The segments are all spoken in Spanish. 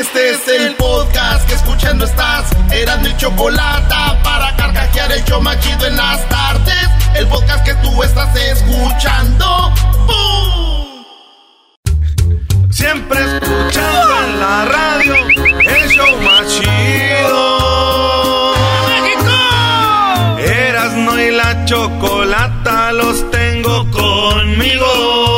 Este es el podcast que escuchando estás. Eran mi chocolate para carcajear el yo machido en las tardes. El podcast que tú estás escuchando. ¡Bum! Siempre escuchando en la radio el show machido. ¡México! Erasno y la chocolata los tengo conmigo.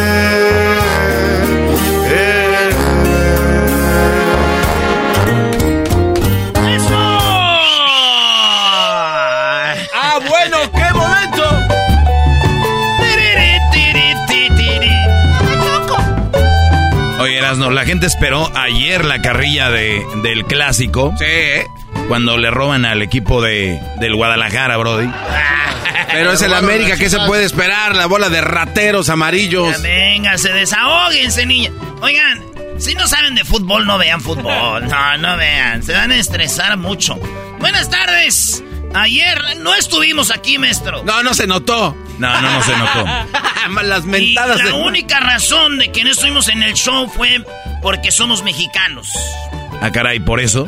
Erasno, la gente esperó ayer la carrilla de, del clásico. Sí. Cuando le roban al equipo de, del Guadalajara, Brody. Pero es el América, ¿qué se puede esperar? La bola de rateros amarillos. Venga, se desahóguense, niña. Oigan, si no saben de fútbol, no vean fútbol. No, no vean. Se van a estresar mucho. Buenas tardes. Ayer no estuvimos aquí, maestro. No, no se notó. No, no, no se notó. Las Y mentadas la de... única razón de que no estuvimos en el show fue porque somos mexicanos. Ah, caray, por eso.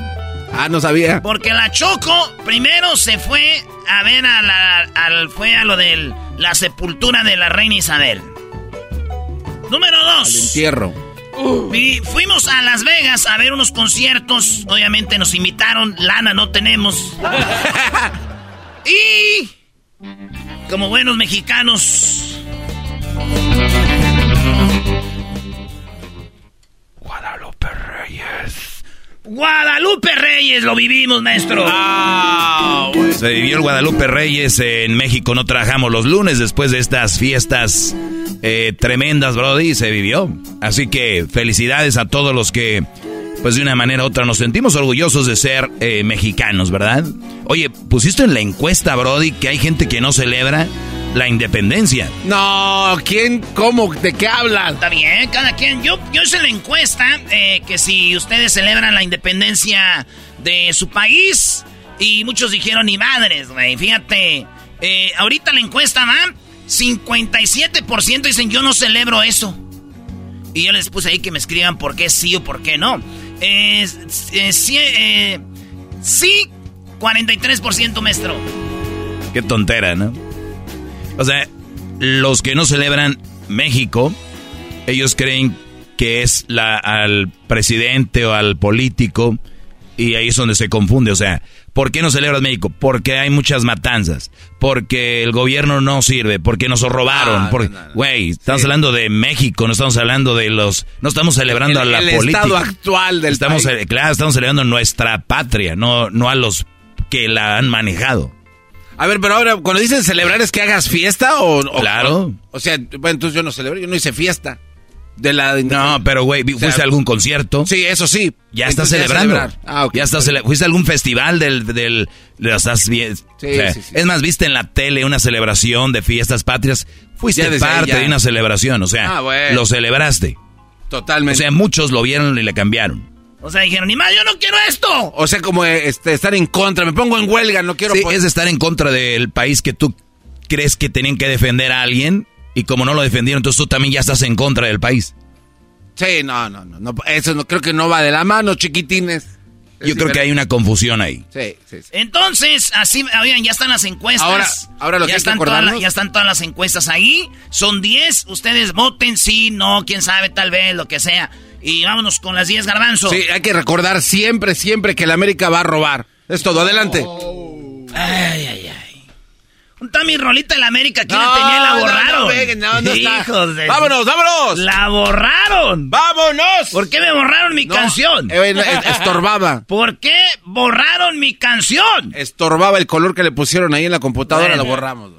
Ah, no sabía. Porque la Choco primero se fue a ver a la, al, fue a lo de la sepultura de la reina Isabel. Número Al dos. entierro. Y fuimos a Las Vegas a ver unos conciertos. Obviamente nos invitaron. Lana no tenemos. y como buenos mexicanos. Guadalupe Reyes lo vivimos, maestro. Se vivió el Guadalupe Reyes en México. No trabajamos los lunes después de estas fiestas eh, tremendas, Brody. Se vivió. Así que felicidades a todos los que, pues de una manera u otra, nos sentimos orgullosos de ser eh, mexicanos, ¿verdad? Oye, pusiste en la encuesta, Brody, que hay gente que no celebra la independencia. No, ¿quién? ¿Cómo? ¿De qué hablas? Está bien, cada quien. Yo, yo hice la encuesta eh, que si ustedes celebran la independencia de su país y muchos dijeron ni madres, güey. Fíjate, eh, ahorita la encuesta va, 57% dicen yo no celebro eso. Y yo les puse ahí que me escriban por qué sí o por qué no. Eh, eh, sí, eh, sí, 43% maestro. Qué tontera, ¿no? O sea, los que no celebran México, ellos creen que es la, al presidente o al político y ahí es donde se confunde. O sea, ¿por qué no celebras México? Porque hay muchas matanzas, porque el gobierno no sirve, porque nos robaron. Ah, porque, no, no, no. güey, estamos hablando de México, no estamos hablando de los, no estamos celebrando El- a la el política. estado actual del estamos, país. eh, Claro, estamos celebrando nuestra patria, no, no a los que la han manejado. A ver, pero ahora, cuando dicen celebrar, ¿es que hagas fiesta o...? o- Claro. O, sea, bueno, entonces yo no celebro, yo no hice fiesta. De la... No, pero güey, vi- O sea, ¿fuiste a algún concierto? Sí, eso sí. Ya estás celebrando. celebrar. Ah, ok. Ya estás cele- ¿Fuiste a algún festival del... del estás bien? Sí, sea, sí, sí. Es más, ¿viste en la tele una celebración de fiestas patrias? Fuiste Ya parte ya. de una celebración, o sea, Ah, bueno. lo celebraste. Totalmente. O sea, muchos lo vieron y le cambiaron. O sea, dijeron, ni más, yo no quiero esto. O sea, como este, estar en contra, me pongo en huelga, no quiero... Sí, es estar en contra del país que tú crees que tenían que defender a alguien y como no lo defendieron, entonces tú también ya estás en contra del país. Sí, no, no, no, eso no creo que no va de la mano, chiquitines. Yo creo que hay una confusión ahí. Sí, sí, sí. Entonces, así, oigan, ya están las encuestas. Ahora, ahora lo ya que están todas, Ya están todas las encuestas ahí. Son 10. Ustedes voten sí, no, quién sabe, tal vez, lo que sea. Y vámonos con las 10 garbanzos. Sí, hay que recordar siempre, siempre que la América va a robar. Es todo, adelante. Ay, ay, ay. Está mi rolita de la América, ¿quién la tenía? La borraron. No, no, Hijos de... ¡Vámonos, vámonos! ¡La borraron! ¡Vámonos! ¿Por qué me borraron mi canción? Eh, estorbaba. ¿Por qué borraron mi canción? Estorbaba el color que le pusieron ahí en la computadora, lo borramos.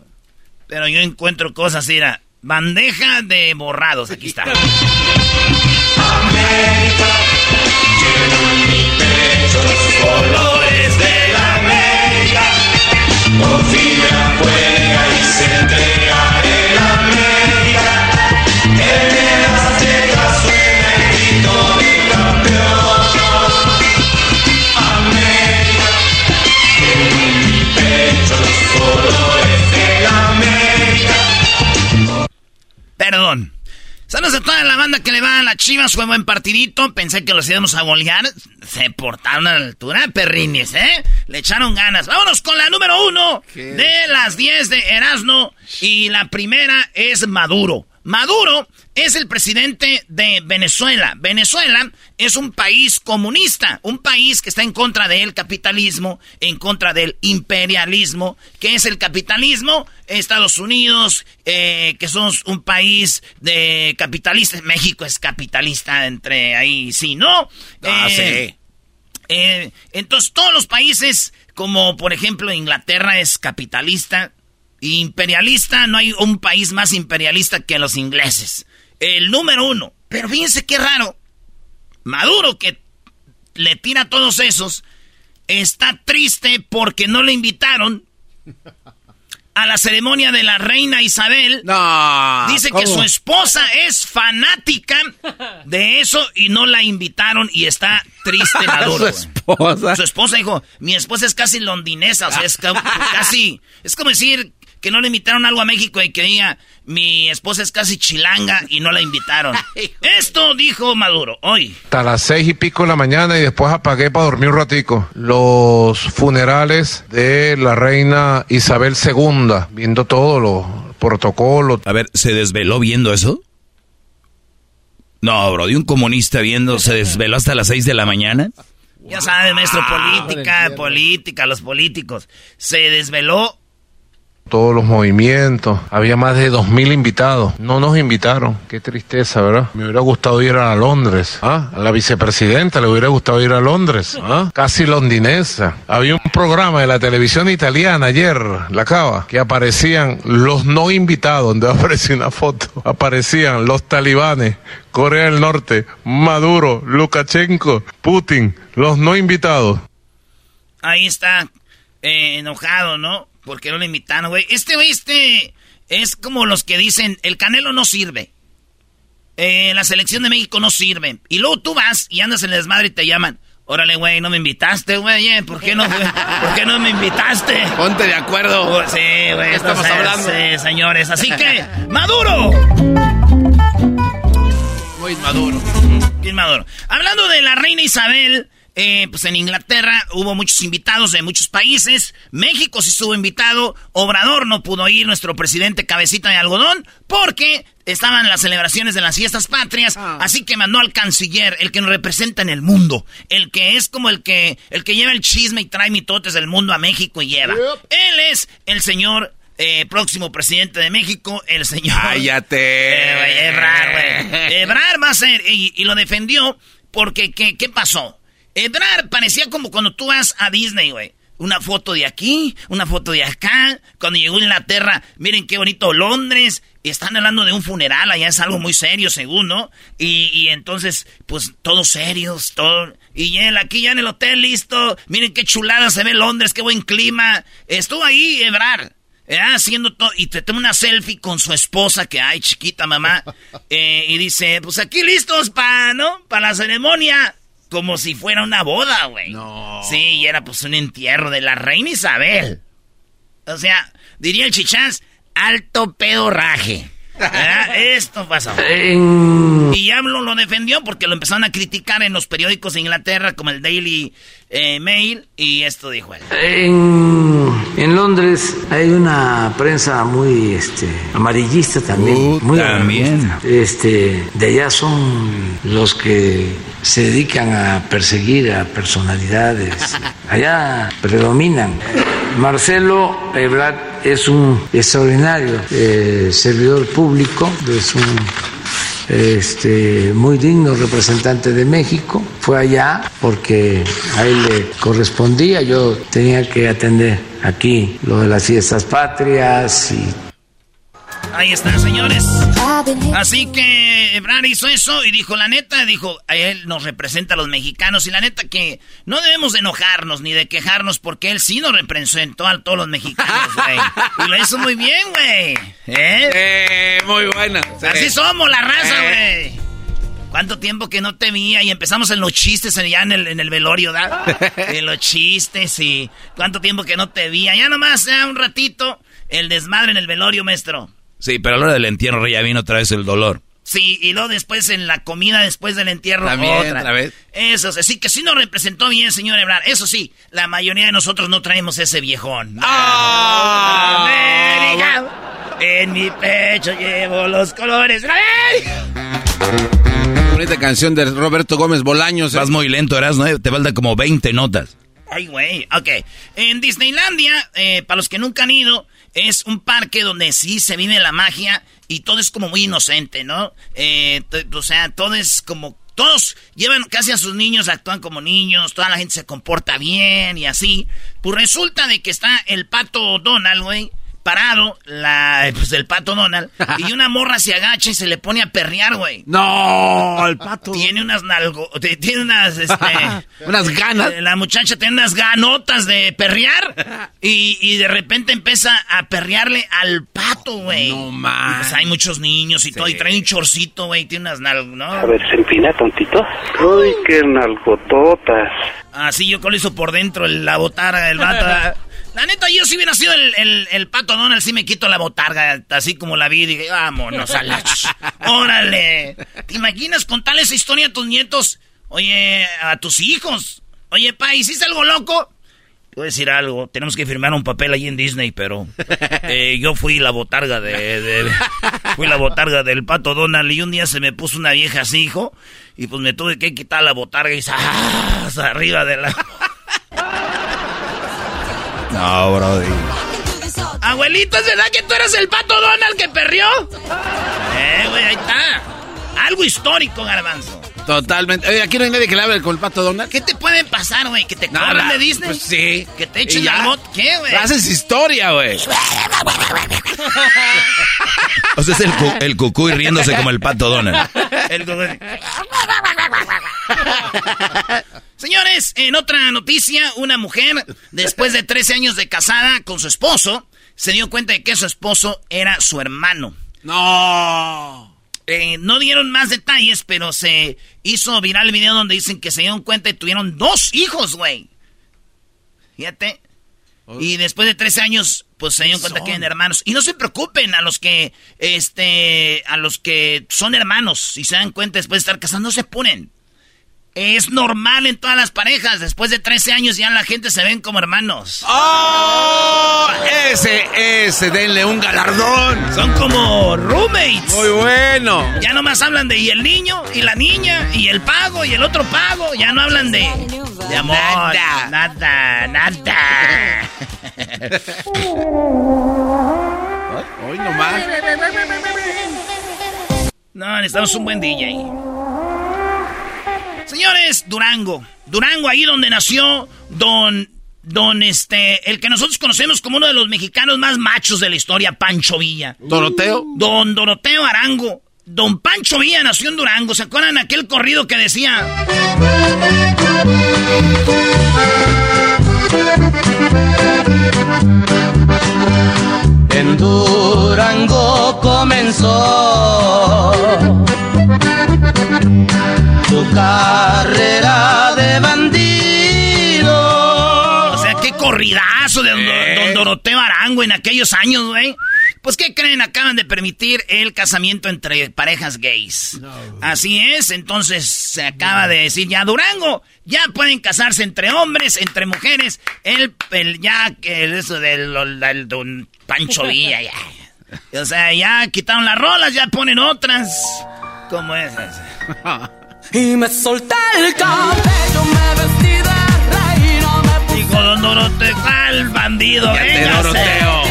Pero yo encuentro cosas, mira. Bandeja de borrados, aquí está. América, mi pecho los colores de la América. Confía, juega y se entrega el América. En el Azteca suena el grito de campeón. América, en mi pecho los colores de la América. Perdón. Saludos a toda la banda que le va a la Chivas. Fue buen partidito. Pensé que los íbamos a golear. Se portaron a la altura, perrines, ¿eh? Le echaron ganas. Vámonos con la número uno de las 10 de Erasmo. Y la primera es Maduro. Maduro es el presidente de Venezuela. Venezuela es un país comunista, un país que está en contra del capitalismo, en contra del imperialismo. ¿Qué es el capitalismo? Estados Unidos, eh, que somos un país de capitalistas. México es capitalista entre ahí, sí, ¿no? Ah, sí. Eh, entonces todos los países, como por ejemplo Inglaterra es capitalista, Imperialista, no hay un país más imperialista que los ingleses. El número uno. Pero fíjense qué raro. Maduro, que le tira a todos esos, está triste porque no le invitaron a la ceremonia de la reina Isabel. No. Dice que su esposa es fanática de eso y no la invitaron y está triste Maduro. su esposa. Su esposa dijo, mi esposa es casi londinesa, o sea, es casi, es como decir que no le invitaron algo a México y que diga, mi esposa es casi chilanga y no la invitaron. Esto dijo Maduro hoy. Hasta las seis y pico de la mañana y después apagué para dormir un ratico. Los funerales de la reina Isabel II, viendo todos los protocolos. A ver, ¿se desveló viendo eso? No, bro, de un comunista viendo, ¿se desveló hasta las seis de la mañana? Ya sabe, maestro, política, política, los políticos. Se desveló todos los movimientos. Había más de dos mil invitados. No nos invitaron. Qué tristeza, ¿verdad? Me hubiera gustado ir a Londres. ¿ah? A la vicepresidenta le hubiera gustado ir a Londres. ¿ah? Casi londinesa. Había un programa de la televisión italiana ayer, la cava, que aparecían los no invitados, donde aparecía una foto. Aparecían los talibanes, Corea del Norte, Maduro, Lukashenko, Putin, los no invitados. Ahí está, eh, enojado, ¿no? Porque no le invitaron, güey. Este, güey, este es como los que dicen, el Canelo no sirve. Eh, la selección de México no sirve. Y luego tú vas y andas en el desmadre y te llaman. Órale, güey, no me invitaste, güey. Eh, ¿Por qué no, ¿Por qué no me invitaste? Ponte de acuerdo. Oh, sí, güey. Estamos hablando. Sí, señores. Así que, ¡Maduro! Muy maduro. Bien maduro. Hablando de la reina Isabel, eh, pues en Inglaterra hubo muchos invitados de muchos países. México sí estuvo invitado. Obrador no pudo ir, nuestro presidente cabecita de algodón, porque estaban las celebraciones de las fiestas patrias. Ah. Así que mandó al canciller, el que nos representa en el mundo. El que es como el que, el que lleva el chisme y trae mitotes del mundo a México y lleva. Él es el señor eh, próximo presidente de México, el señor. ¡Cállate! Eh, Ebrar, güey. Ebrar va a ser. Y, y lo defendió porque, ¿qué, ¿qué pasó? Edrar parecía como cuando tú vas a Disney, güey. Una foto de aquí, una foto de acá. Cuando llegó a Inglaterra, miren qué bonito Londres. Están hablando de un funeral, allá es algo muy serio, según, ¿no? Y, entonces, pues, todos serios, todo. Y él aquí ya en el hotel, listo. Miren qué chulada se ve Londres, qué buen clima. Estuvo ahí, Ebrar. Eh, haciendo todo, y te toma una selfie con su esposa, que ay, chiquita mamá, eh, y dice, pues aquí listos para, ¿no? Para la ceremonia, como si fuera una boda, güey. No. Sí, y era pues un entierro de la reina Isabel. O sea, diría el chichás, alto pedorraje. Esto pasó. Y Hablo lo defendió porque lo empezaron a criticar en los periódicos de Inglaterra como el Daily eh, Mail y esto dijo él. En, Londres hay una prensa muy este, amarillista también. Uh, muy también. Este, de allá son los que se dedican a perseguir a personalidades. Allá predominan. Marcelo Ebrard es un extraordinario eh, servidor público, es un este, muy digno representante de México. Fue allá porque a él le correspondía, yo tenía que atender aquí lo de las fiestas patrias y Ahí está, señores. Así que Ebrard hizo eso y dijo, la neta, dijo, a él nos representa a los mexicanos y la neta que no debemos de enojarnos ni de quejarnos porque él sí nos representó a todos los mexicanos, güey. Y lo hizo muy bien, güey. ¿Eh? ¿Eh? muy buena. Así somos, la raza, eh. güey. ¿Cuánto tiempo que no te veía? Y empezamos en los chistes allá en el, en el velorio, ¿da? en los chistes y... ¿Cuánto tiempo que no te veía? Ya nomás, ya un ratito, el desmadre en el velorio, maestro. Sí, pero a la hora del entierro ya vino otra vez el dolor. Sí, y luego después en la comida después del entierro otra. vez. Eso, sí que sí nos representó bien, señor Ebrard. Eso sí, la mayoría de nosotros no traemos ese viejón. ¡Ah! América, en mi pecho llevo los colores Bonita canción de Roberto Gómez Bolaños. ¿eh? Vas muy lento, eras, ¿no? Te falta como 20 notas. Ay, güey. Ok. En Disneylandia, eh, para los que nunca han ido, es un parque donde sí se vive la magia y todo es como muy inocente, ¿no? Eh, o sea, todo es como... Todos llevan casi a sus niños, actúan como niños, toda la gente se comporta bien y así. Pues resulta de que está el pato Donald, güey parado, la, pues el pato Donald, y una morra se agacha y se le pone a perrear, güey. No, el pato. Tiene unas nalgo, tiene unas, este, unas ganas. Eh, la muchacha tiene unas ganotas de perrear y, y de repente empieza a perrearle al pato, güey. No más. Pues hay muchos niños y todo, y trae un chorcito, güey, tiene unas nalgo, ¿no? A ver, se empina tontito. Uy, qué nalgototas. Así yo con lo hizo por dentro la botarga del vato. La neta, yo si hubiera sido el, el, pato Donald, sí me quito la botarga, así como la vi dije, vámonos a la... ¡Órale! ¿Te imaginas contarle esa historia a tus nietos? Oye, a tus hijos. Oye, pa, ¿hiciste algo loco? A decir algo, tenemos que firmar un papel ahí en Disney, pero eh, yo fui la botarga de, Fui la botarga del pato Donald y un día se me puso una vieja así, hijo, y pues me tuve que quitar la botarga y hasta arriba de la... No, Brody. Abuelito, ¿es verdad que tú eres el pato Donald que perrió? Eh, güey, ahí está. Algo histórico, garbanzo. Totalmente. Oye, aquí no hay nadie que le hable con el pato Donald. ¿Qué te puede pasar, güey? ¿Que te cobran de Disney? Pues sí. ¿Que te echen la bot? ¿Qué, güey? Haces historia, güey. o sea, es el, cu el cucuy riéndose como el pato Donald. el cucuy. Señores, en otra noticia, una mujer, después de 13 años de casada con su esposo, se dio cuenta de que su esposo era su hermano. No. Eh, no dieron más detalles, pero se hizo viral el video donde dicen que se dieron cuenta y tuvieron dos hijos, güey. Fíjate. Y después de 13 años, pues se dieron cuenta que eran hermanos. Y no se preocupen a los que, este, a los que son hermanos y se dan cuenta después de estar casados, no se ponen. Es normal en todas las parejas. Después de 13 años ya la gente se ven como hermanos. ¡Oh! Ese, ese, denle un galardón. Son como roommates. Muy bueno. Ya nomás hablan de y el niño, y la niña, y el pago, y el otro pago. Ya no hablan de, de amor. Nada, nada, nada. Hoy nomás. No, necesitamos un buen DJ. Señores, Durango. Durango, ahí donde nació don. Don este. El que nosotros conocemos como uno de los mexicanos más machos de la historia, Pancho Villa. ¿Doroteo? Don Doroteo Arango. Don Pancho Villa nació en Durango. ¿Se acuerdan aquel corrido que decía? en Durango comenzó tu carrera de bandido. O sea, qué corridazo de don, don Doroteo Arango en aquellos años, güey. Pues, ¿qué creen? Acaban de permitir el casamiento entre parejas gays. Así es, entonces se acaba de decir ya Durango, ya pueden casarse entre hombres, entre mujeres. El, el ya, el, eso del, don Pancho Villa, ya. O sea, ya quitaron las rolas, ya ponen otras. ¿Cómo es y me solté el cabello, me vestí de reina, me Dijo Don Doroteo, ¿cuál bandido? Venga, Doroteo.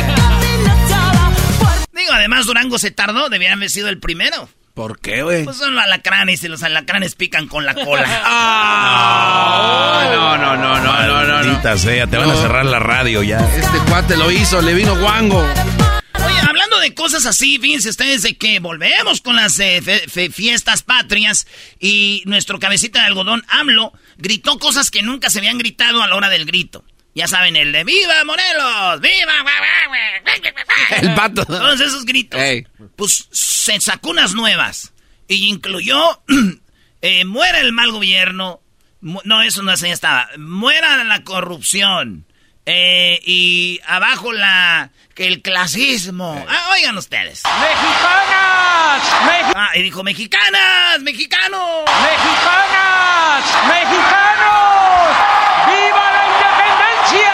Digo, además Durango se tardó, debieran haber sido el primero. ¿Por qué, güey? Pues son los alacranes y los alacranes pican con la cola. ah, no, no, no, no, no, no. Maldita sea, te van a cerrar la radio ya. Este cuate lo hizo, le vino guango. Hablando de cosas así, fíjense ustedes de que volvemos con las eh, fiestas patrias y nuestro cabecita de algodón, AMLO, gritó cosas que nunca se habían gritado a la hora del grito. Ya saben, el de ¡Viva Morelos! ¡Viva! El pato. Todos esos gritos. Pues se sacó unas nuevas. Y incluyó eh, muera el mal gobierno. No, eso no ya estaba. Muera la corrupción. Eh, y abajo la que el clasismo. Ah, oigan ustedes. ¡Mexicanas! ah, y dijo, mexicanas, mexicanos. ¡Mexicanas! ¡Mexicanos! ¡Viva la independencia!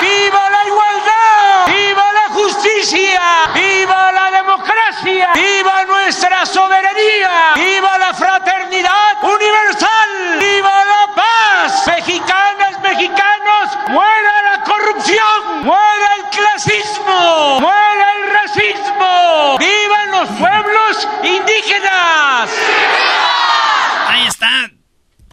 ¡Viva la igualdad! ¡Viva la justicia! ¡Viva la democracia! ¡Viva nuestra soberanía! ¡Viva la fraternidad universal! ¡Viva la paz! ¡Mexicanas, mexicanos! ¡Muera la corrupción! ¡Muera el clasismo! ¡Muera el racismo! ¡Vivan los pueblos indígenas! Ahí está.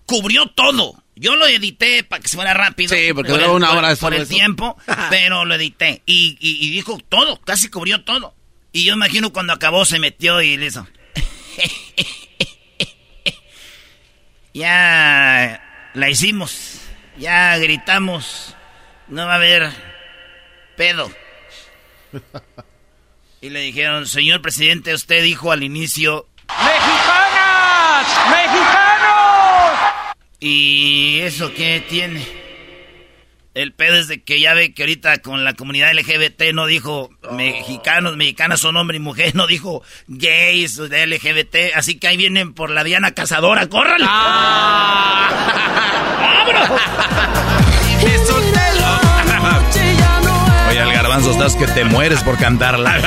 Cubrió todo. Yo lo edité para que se fuera rápido. Sí, porque duró una hora Por el tiempo, pero lo edité. Y, y, dijo todo, casi cubrió todo. Y yo imagino cuando acabó se metió y le hizo. ya la hicimos. Ya gritamos. No va a haber pedo. Y le dijeron, señor presidente, usted dijo al inicio... ¡Mexicanas! ¡Mexicanos! ¿Y eso qué tiene? El pedo es de que ya ve que ahorita con la comunidad LGBT no dijo mexicanos, mexicanas son hombre y mujer, no dijo gays de LGBT, así que ahí vienen por la Diana Cazadora, ¡córrale! ¡Ah! Oye, al garbanzo estás que te mueres por cantarla.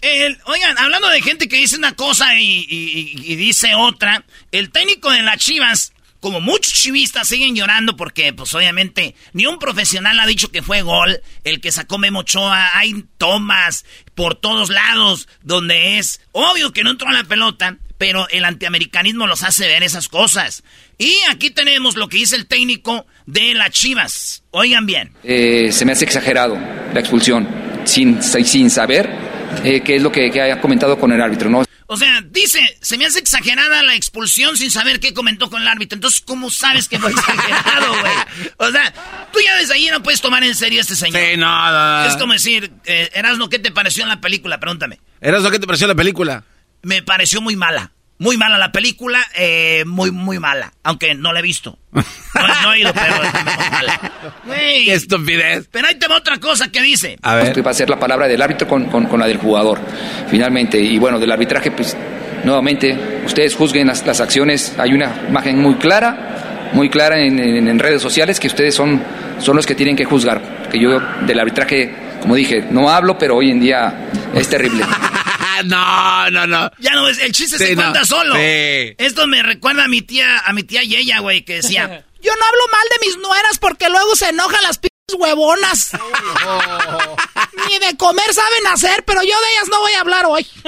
El, oigan, hablando de gente que dice una cosa y, y, dice otra, el técnico de las Chivas, como muchos chivistas siguen llorando porque, pues obviamente, ni un profesional ha dicho que fue gol. El que sacó Memo Ochoa, hay tomas por todos lados donde es obvio que no entró a la pelota, pero el antiamericanismo los hace ver esas cosas. Y aquí tenemos lo que dice el técnico de las Chivas. Oigan bien. Eh, se me hace exagerado la expulsión, sin, sin saber eh, qué es lo que, que haya comentado con el árbitro, ¿no? O sea, dice, se me hace exagerada la expulsión sin saber qué comentó con el árbitro. Entonces, ¿cómo sabes que fue exagerado, güey? O sea, tú ya desde ahí no puedes tomar en serio a este señor. Sí, no, Es como decir, eh, Erasno, ¿qué te pareció en la película? Pregúntame. Erasno, ¿qué te pareció en la película? Me pareció muy mala. Muy mala la película, eh, muy, muy mala. Aunque no la he visto. No, no he ido, pero es muy mala. Qué estupidez. Pero ahí te va otra cosa que dice. A ver. Va a ser la palabra del árbitro con, con, la del jugador, finalmente. Y bueno, del arbitraje, pues, nuevamente, ustedes juzguen las, las acciones. Hay una imagen muy clara, muy clara en, en, en, redes sociales que ustedes son, son los que tienen que juzgar. Que yo del arbitraje, como dije, no hablo, pero hoy en día es terrible. no, no, no. Ya no, el chiste se cuenta solo. Esto me recuerda a mi tía, a mi tía Yeya, güey, que decía, yo no hablo mal de mis nueras porque luego se enojan las p huevonas. Ni de comer saben hacer, pero yo de ellas no voy a hablar hoy.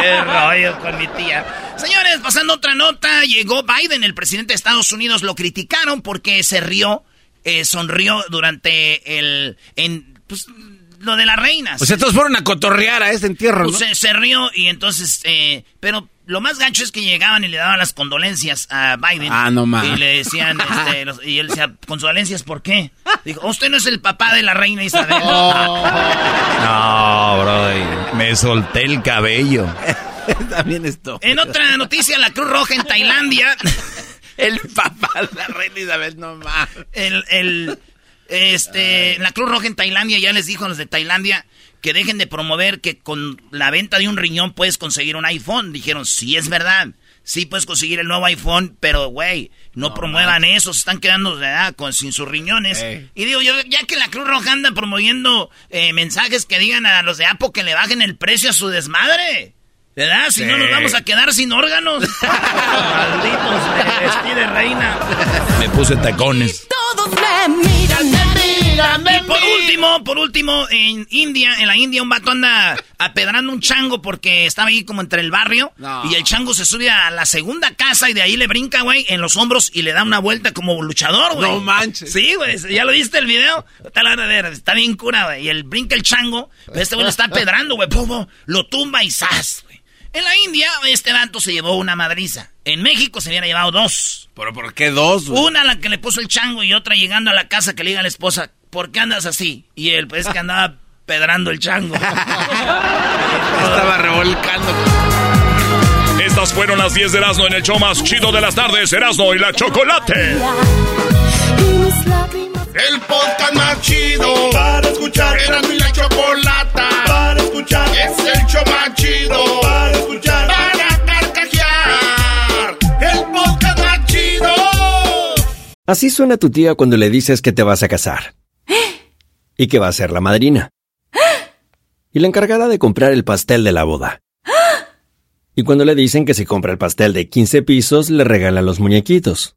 Qué rollo con mi tía. Señores, pasando otra nota, llegó Biden, el presidente de Estados Unidos, lo criticaron porque se rió, eh, sonrió durante el, en, pues, lo de las reinas. O sea, todos fueron a cotorrear a este entierro, pues ¿no? se, rió y entonces, eh, pero lo más gancho es que llegaban y le daban las condolencias a Biden. Ah, no más. Y le decían, este, y él decía, ¿condolencias por qué? Dijo, usted no es el papá de la reina Isabel. No, bro, me solté el cabello. También esto. En otra noticia, la Cruz Roja en Tailandia. el papá de la reina Isabel, no más. El, el, este, la Cruz Roja en Tailandia ya les dijo a los de Tailandia que dejen de promover que con la venta de un riñón puedes conseguir un iPhone. Dijeron, sí es verdad. Sí puedes conseguir el nuevo iPhone, pero güey, no, promuevan eso, se están quedando con, sin sus riñones. Y digo, yo, ya que la Cruz Roja anda promoviendo eh, mensajes que digan a los de Apple que le bajen el precio a su desmadre. ¿Verdad? Si no nos vamos a quedar sin órganos. Malditos, me de reina. Me puse tacones. Todos me miran, me Y por último, por último, en India, en la India un vato anda apedrando un chango porque estaba ahí como entre el barrio. Y el chango se sube a la segunda casa y de ahí le brinca, güey, en los hombros y le da una vuelta como luchador, güey. No manches. Sí, güey, ¿ya lo viste el video? Está, la ver, está bien cura, güey. Y el brinca el chango, este güey lo está apedrando, güey, lo tumba y ¡zas! En la India, este vato se llevó una madriza. En México se hubiera llevado dos. ¿Pero por qué dos? Una la que le puso el chango y otra llegando a la casa que le diga a la esposa, ¿por qué andas así? Y él, pues que andaba pedrando el chango. Estaba revolcando. Estas fueron las 10 de Erasmo en el show más chido de las tardes, Erasmo y la Chocolate. El podcast más chido para escuchar. Erasmo y la Chocolata para escuchar. Es el show más chido para escuchar. Para carcajear. El podcast más chido. Así suena tu tía cuando le dices que te vas a casar. Y que va a ser la madrina. Y la encargada de comprar el pastel de la boda. Y cuando le dicen que si compra el pastel de 15 pisos, le regalan los muñequitos.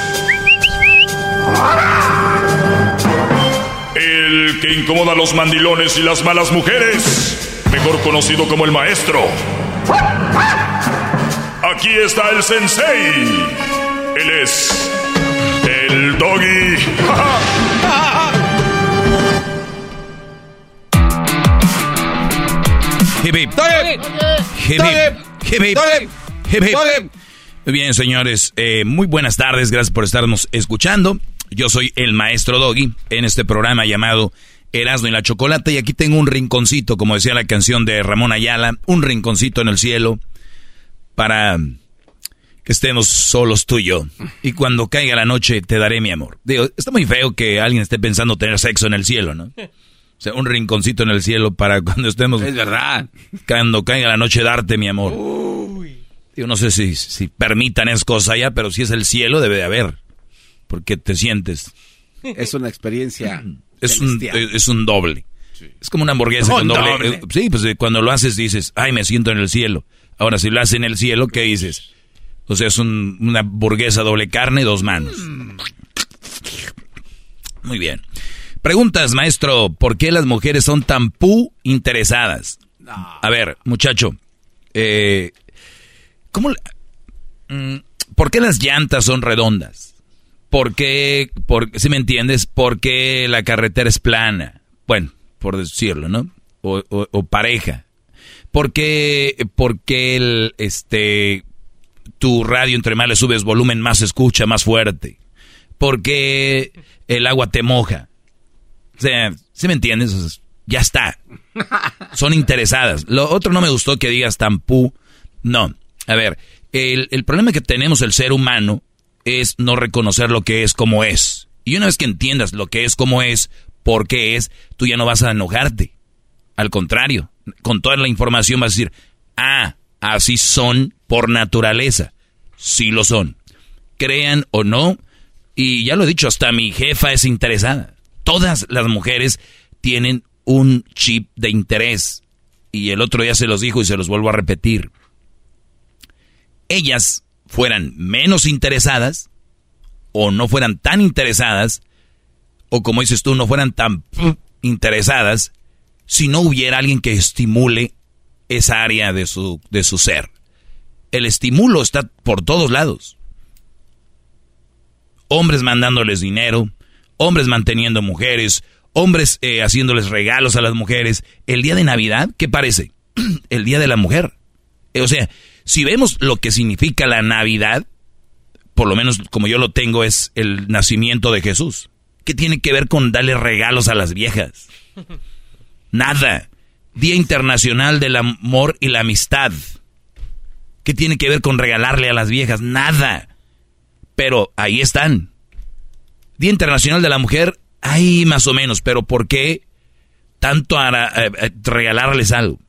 El que incomoda a los mandilones y las malas mujeres, mejor conocido como el maestro. Aquí está el sensei. Él es el doggy. Hip, hip. Hip, hip. Hip, hip. Muy bien, señores. Eh, muy buenas tardes. Gracias por estarnos escuchando. Yo soy el maestro Doggy en este programa llamado Erasmo y la Chocolate. Y aquí tengo un rinconcito, como decía la canción de Ramón Ayala, un rinconcito en el cielo para que estemos solos tú y yo. Y cuando caiga la noche te daré mi amor. Digo, está muy feo que alguien esté pensando tener sexo en el cielo, ¿no? O sea, un rinconcito en el cielo para cuando estemos... Es verdad. Cuando caiga la noche darte mi amor. Yo no sé si, si permitan esas cosas allá, pero si es el cielo debe de haber. Porque te sientes. Es una experiencia es un, es un doble. Es como una hamburguesa con doble. Eh, sí, pues eh, cuando lo haces dices, ay, me siento en el cielo. Ahora, si lo haces en el cielo, ¿qué dices? O sea, es una hamburguesa doble carne, dos manos. Muy bien. Preguntas, maestro, ¿por qué las mujeres son tan pu interesadas? A ver, muchacho, eh, ¿cómo, mm, ¿por qué las llantas son redondas? ¿Por qué, por, si me entiendes, por qué la carretera es plana? Bueno, por decirlo, ¿no? O, pareja. ¿Por qué, porque el, este, tu radio entre más le subes volumen, más escucha, más fuerte? ¿Por qué el agua te moja? O sea, ¿sí me entiendes? ya está. Son interesadas. Lo otro no me gustó que digas tampú. No. A ver, el problema que tenemos el ser humano es no reconocer lo que es como es. Y una vez que entiendas lo que es como es, por qué es, tú ya no vas a enojarte. Al contrario, con toda la información vas a decir, ah, así son por naturaleza. Sí lo son. Crean o no, y ya lo he dicho, hasta mi jefa es interesada. Todas las mujeres tienen un chip de interés. Y el otro día se los dijo y se los vuelvo a repetir. Ellas fueran menos interesadas o no fueran tan interesadas o como dices tú, no fueran tan interesadas si no hubiera alguien que estimule esa área de su, de su ser. El estímulo está por todos lados. Hombres mandándoles dinero, hombres manteniendo mujeres, hombres eh, haciéndoles regalos a las mujeres. El día de Navidad, ¿qué parece? El día de la mujer. o sea, si vemos lo que significa la Navidad, por lo menos como yo lo tengo, es el nacimiento de Jesús. ¿Qué tiene que ver con darle regalos a las viejas? Nada. Día Internacional del Amor y la Amistad. ¿Qué tiene que ver con regalarle a las viejas? Nada. Pero ahí están. Día Internacional de la Mujer, ahí más o menos, pero ¿por qué tanto a, eh, eh, regalarles algo?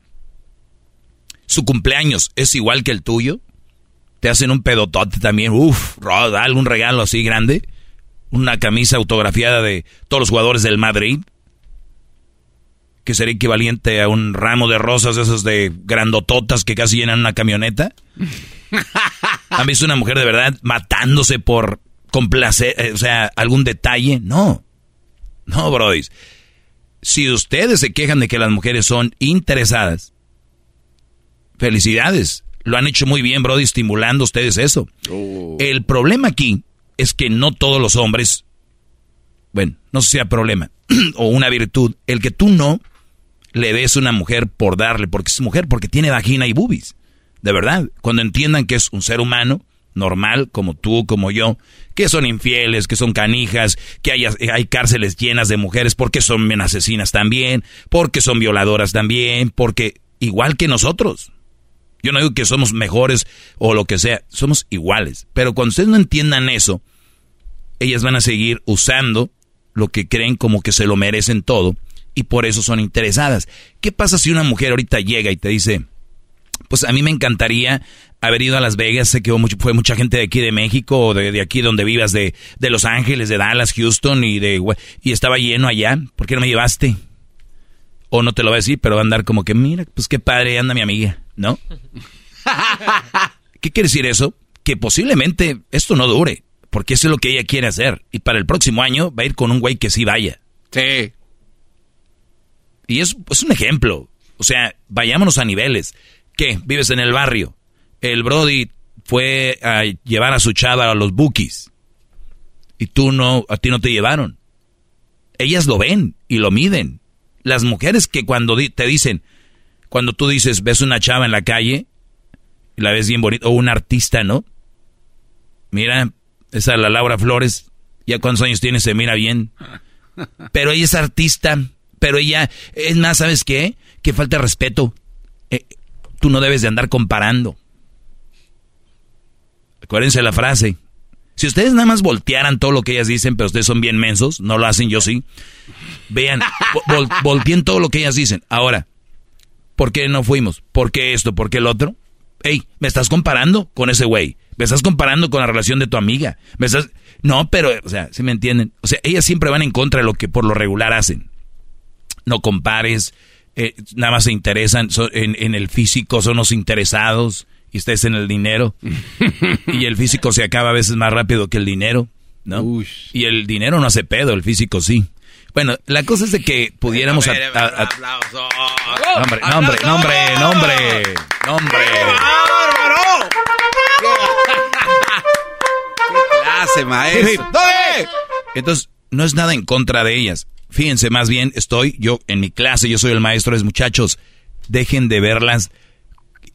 Su cumpleaños es igual que el tuyo. Te hacen un pedotote también. Uf, algún regalo así grande una camisa autografiada de todos los jugadores del Madrid, que sería equivalente a un ramo de rosas esos de grandototas que casi llenan una camioneta. ¿Han visto una mujer de verdad matándose por complacer, eh, o sea, algún detalle? No. No, brodis. Si ustedes se quejan de que las mujeres son interesadas, felicidades. Lo han hecho muy bien, Brody, estimulando ustedes eso. Oh. El problema aquí es que no todos los hombres, bueno, no sé si sea problema o una virtud, el que tú no le des una mujer por darle, porque es mujer, porque tiene vagina y boobies. De verdad, cuando entiendan que es un ser humano normal, como tú, como yo, que son infieles, que son canijas, que hay, hay cárceles llenas de mujeres porque son asesinas también, porque son violadoras también, porque igual que nosotros. Yo no digo que somos mejores o lo que sea, somos iguales. Pero cuando ustedes no entiendan eso, ellas van a seguir usando lo que creen como que se lo merecen todo y por eso son interesadas. ¿Qué pasa si una mujer ahorita llega y te dice, pues a mí me encantaría haber ido a Las Vegas, sé que fue mucha gente de aquí de México o de, aquí donde vivas, de, Los Ángeles, de Dallas, Houston y de y estaba lleno allá, ¿por qué no me llevaste? O no te lo voy a decir, pero va a andar como que, mira, pues qué padre anda mi amiga. ¿No? ¿Qué quiere decir eso? Que posiblemente esto no dure, porque eso es lo que ella quiere hacer. Y para el próximo año va a ir con un güey que sí vaya. Sí. Y es, es un ejemplo. O sea, vayámonos a niveles. ¿Qué? Vives en el barrio. El Brody fue a llevar a su chava a los bookies. Y tú no, a ti no te llevaron. Ellas lo ven y lo miden. Las mujeres que cuando te dicen, cuando tú dices, ves una chava en la calle y la ves bien bonita, o un artista, ¿no? Mira, esa la Laura Flores, ya cuántos años tiene, se mira bien. Pero ella es artista, pero ella, es más, ¿sabes qué? Que falta respeto. Eh, tú no debes de andar comparando. Acuérdense la frase. Si ustedes nada más voltearan todo lo que ellas dicen, pero ustedes son bien mensos, no lo hacen, yo sí. Vean, volteen todo lo que ellas dicen. Ahora, ¿Por qué no fuimos? ¿Por qué esto? ¿Por qué el otro? Ey, ¿me estás comparando con ese güey? Me estás comparando con la relación de tu amiga. Me estás... No, pero, o sea, si me entienden? O sea, ellas siempre van en contra de lo que por lo regular hacen. No compares, eh, nada más se interesan en, el físico, son los interesados y estés en el dinero. y el físico se acaba a veces más rápido que el dinero, ¿no? Y el dinero no hace pedo, el físico sí. Bueno, la cosa es de que pudiéramos... A, nombre, nombre, nombre, nombre, nombre. ¡Qué clase, maestro! Entonces, no es nada en contra de ellas. Fíjense, más bien estoy yo en mi clase, yo soy el maestro, es muchachos, dejen de verlas,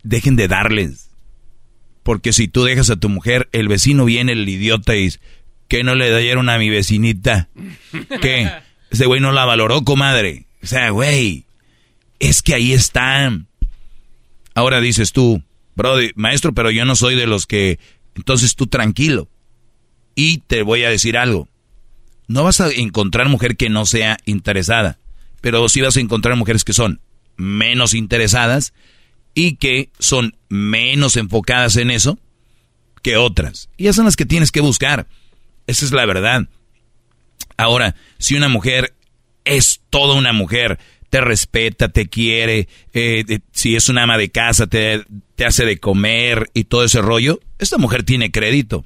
dejen de darles. Porque si tú dejas a tu mujer, el vecino viene, el idiota, y dice, ¿qué no le dieron a mi vecinita? ¿Qué? Ese güey no la valoró, comadre. O sea, güey, es que ahí están. Ahora dices tú, Brody, maestro, pero yo no soy de los que... Entonces tú tranquilo. Y te voy a decir algo no vas a encontrar mujer que no sea interesada, pero sí vas a encontrar mujeres que son menos interesadas y que son menos enfocadas en eso que otras. Y esas son las que tienes que buscar. Esa es la verdad. Ahora, si una mujer es toda una mujer, te respeta, te quiere, eh, si es una ama de casa, te, te hace de comer y todo ese rollo, esta mujer tiene crédito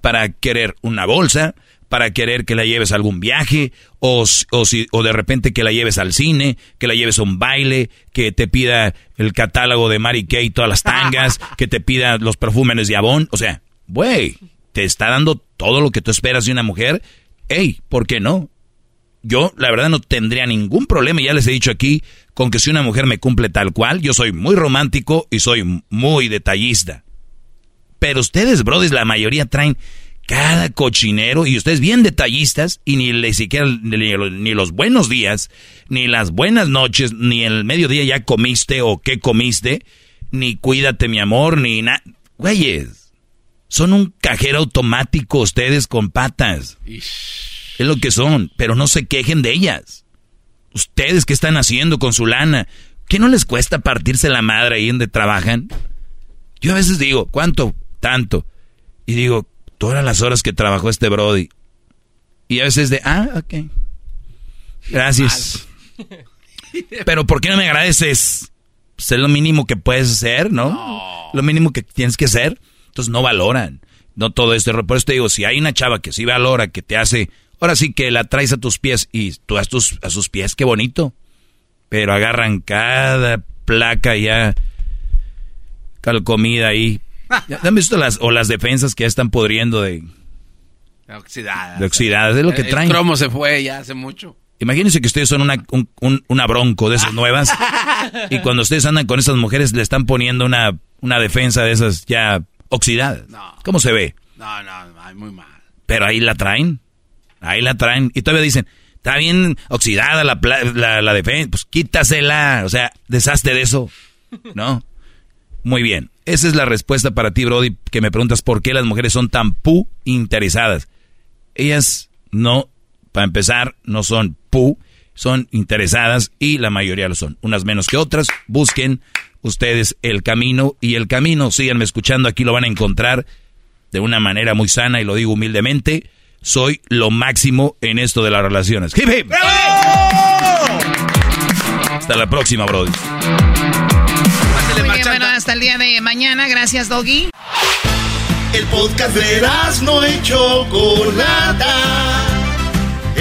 para querer una bolsa, para querer que la lleves a algún viaje o, o, si, o de repente que la lleves al cine, que la lleves a un baile, que te pida el catálogo de Mary Kay, todas las tangas, que te pida los perfumes de Avon. O sea, güey, te está dando todo lo que tú esperas de una mujer. Ey, ¿por qué no? Yo, la verdad, no tendría ningún problema, ya les he dicho aquí, con que si una mujer me cumple tal cual, yo soy muy romántico y soy muy detallista. Pero ustedes, brothers, la mayoría traen cada cochinero y ustedes bien detallistas y ni siquiera ni, los buenos días, ni las buenas noches, ni el mediodía ya comiste o qué comiste, ni cuídate mi amor, ni nada. Güeyes, son un cajero automático ustedes con patas. Es lo que son, pero no se quejen de ellas. Ustedes qué están haciendo con su lana, ¿qué no les cuesta partirse la madre ahí donde trabajan? Yo a veces digo, ¿cuánto? Tanto. Y digo, todas las horas que trabajó este Brody. Y a veces de, ah, ok. Gracias. Pero ¿por qué no me agradeces? Pues es lo mínimo que puedes hacer, ¿no? Lo mínimo que tienes que hacer. Entonces no valoran. No todo esto. Por eso te digo, si hay una chava que sí valora, que te hace, ahora sí que la traes a tus pies y tú a, tus, a sus pies, qué bonito. Pero agarran cada placa ya, comida ahí ¿Han visto las, o las defensas que ya están podriendo de... Oxidadas. De oxidadas, es lo que traen. El cromo se fue ya hace mucho. Imagínense que ustedes son una, una bronco de esas nuevas y cuando ustedes andan con esas mujeres le están poniendo una, una defensa de esas ya oxidadas. ¿Cómo se ve? No, no, muy mal. Pero ahí la traen, ahí la traen y todavía dicen, está bien oxidada la, la, la defensa, pues quítasela, o sea, deshazte de eso, ¿no? Muy bien. Esa es la respuesta para ti, Brody, que me preguntas por qué las mujeres son tan pu interesadas. Ellas no, para empezar, no son pu, son interesadas y la mayoría lo son. Unas menos que otras. Busquen ustedes el camino y el camino, síganme escuchando, aquí lo van a encontrar de una manera muy sana y lo digo humildemente. Soy lo máximo en esto de las relaciones. ¡Hip, hip! Hasta la próxima, Brody bueno, hasta el día de mañana. Gracias, Doggy. El podcast de no hecho Chocolata.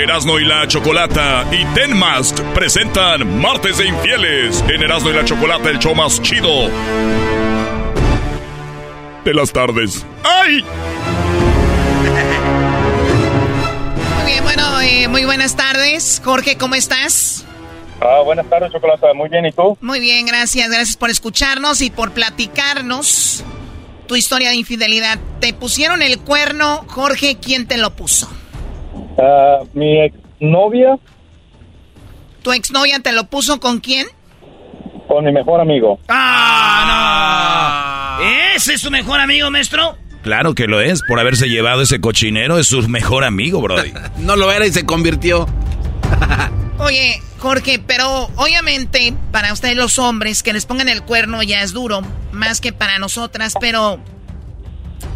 Erasmo y la Chocolata y Ten Mask presentan Martes de Infieles en Erasmo y la Chocolata, el show más chido de las tardes. ¡Ay! Muy bien, bueno, eh, muy buenas tardes. Jorge, ¿cómo estás? Ah, buenas tardes, Chocolata. Muy bien, ¿y tú? Muy bien, gracias. Gracias por escucharnos y por platicarnos tu historia de infidelidad. ¿Te pusieron el cuerno, Jorge? ¿Quién te lo puso? Ah, mi exnovia ¿Tu exnovia te lo puso con quién? con mi mejor amigo. ¡Ah, no! ¿Ese es su mejor amigo, maestro? Claro que lo es, por haberse llevado ese cochinero, es su mejor amigo, Brody. no lo era y se convirtió. Oye, Jorge, pero obviamente para ustedes los hombres que les pongan el cuerno ya es duro, más que para nosotras, pero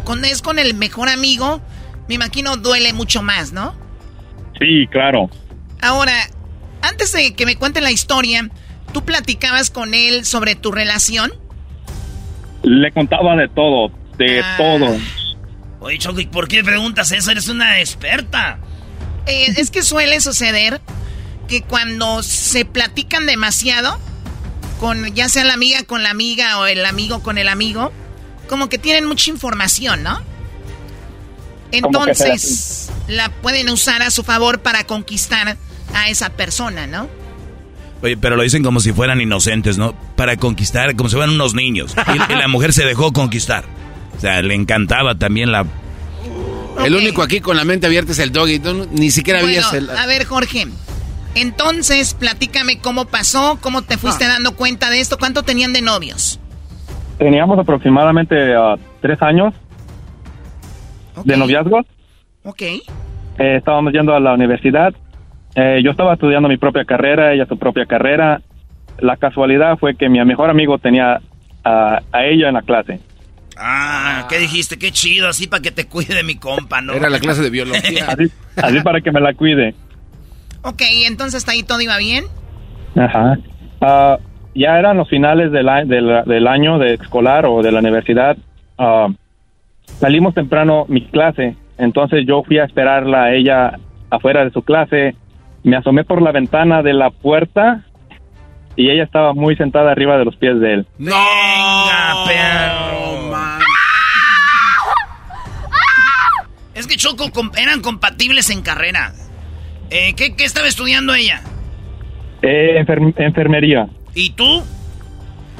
cuando es con el mejor amigo, me imagino duele mucho más, ¿no? Sí, claro. Ahora, antes de que me cuenten la historia, ¿tú platicabas con él sobre tu relación? Le contaba de todo, de Ah. todo. Oye, Choco, ¿y por qué preguntas eso? Eres una experta. Eh, es que suele suceder que cuando se platican demasiado, con ya sea la amiga con la amiga o el amigo con el amigo, como que tienen mucha información, ¿no? Entonces, la pueden usar a su favor para conquistar a esa persona, ¿no? Oye, pero lo dicen como si fueran inocentes, ¿no? Para conquistar, como si fueran unos niños. Y, y la mujer se dejó conquistar. O sea, le encantaba también la... El único aquí con la mente abierta es el doggy. Tú ni siquiera Bueno, habías el... a ver, Jorge. Entonces, platícame cómo pasó, cómo te fuiste dando cuenta de esto, cuánto tenían de novios. Teníamos aproximadamente ah, tres años de noviazgo. Ok. Eh, estábamos yendo a la universidad. Eh, yo estaba estudiando mi propia carrera, ella su propia carrera. La casualidad fue que mi mejor amigo tenía a, a ella en la clase. Ah, ¿qué dijiste? Qué chido, así para que te cuide mi compa, ¿no? Era la clase de biología. Así, así para que me la cuide. ok, entonces hasta ahí todo iba bien. Ajá. Ah, ya eran los finales del, a- del, del año de escolar o de la universidad. Ah, salimos temprano mi clase, entonces yo fui a esperarla a ella afuera de su clase. Me asomé por la ventana de la puerta y ella estaba muy sentada arriba de los pies de él. ¡No! perro! Es que Choco com- eran compatibles en carrera. Eh, ¿qué, qué estaba estudiando ella? Eh, enfer- enfermería. ¿Y tú?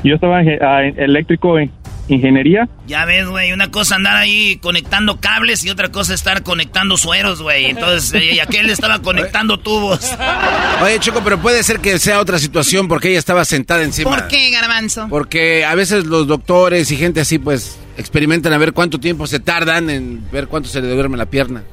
Yo estaba en ah, en eléctrico en ingeniería. Ya ves, güey, una cosa andar ahí conectando cables y otra cosa estar conectando sueros, güey. Entonces, eh, y aquel estaba conectando tubos. Oye, Choco, pero puede ser que sea otra situación porque ella estaba sentada encima. ¿Por qué, Garbanzo? Porque a veces los doctores y gente así, pues, experimentan a ver cuánto tiempo se tardan en ver cuánto se le duerme la pierna.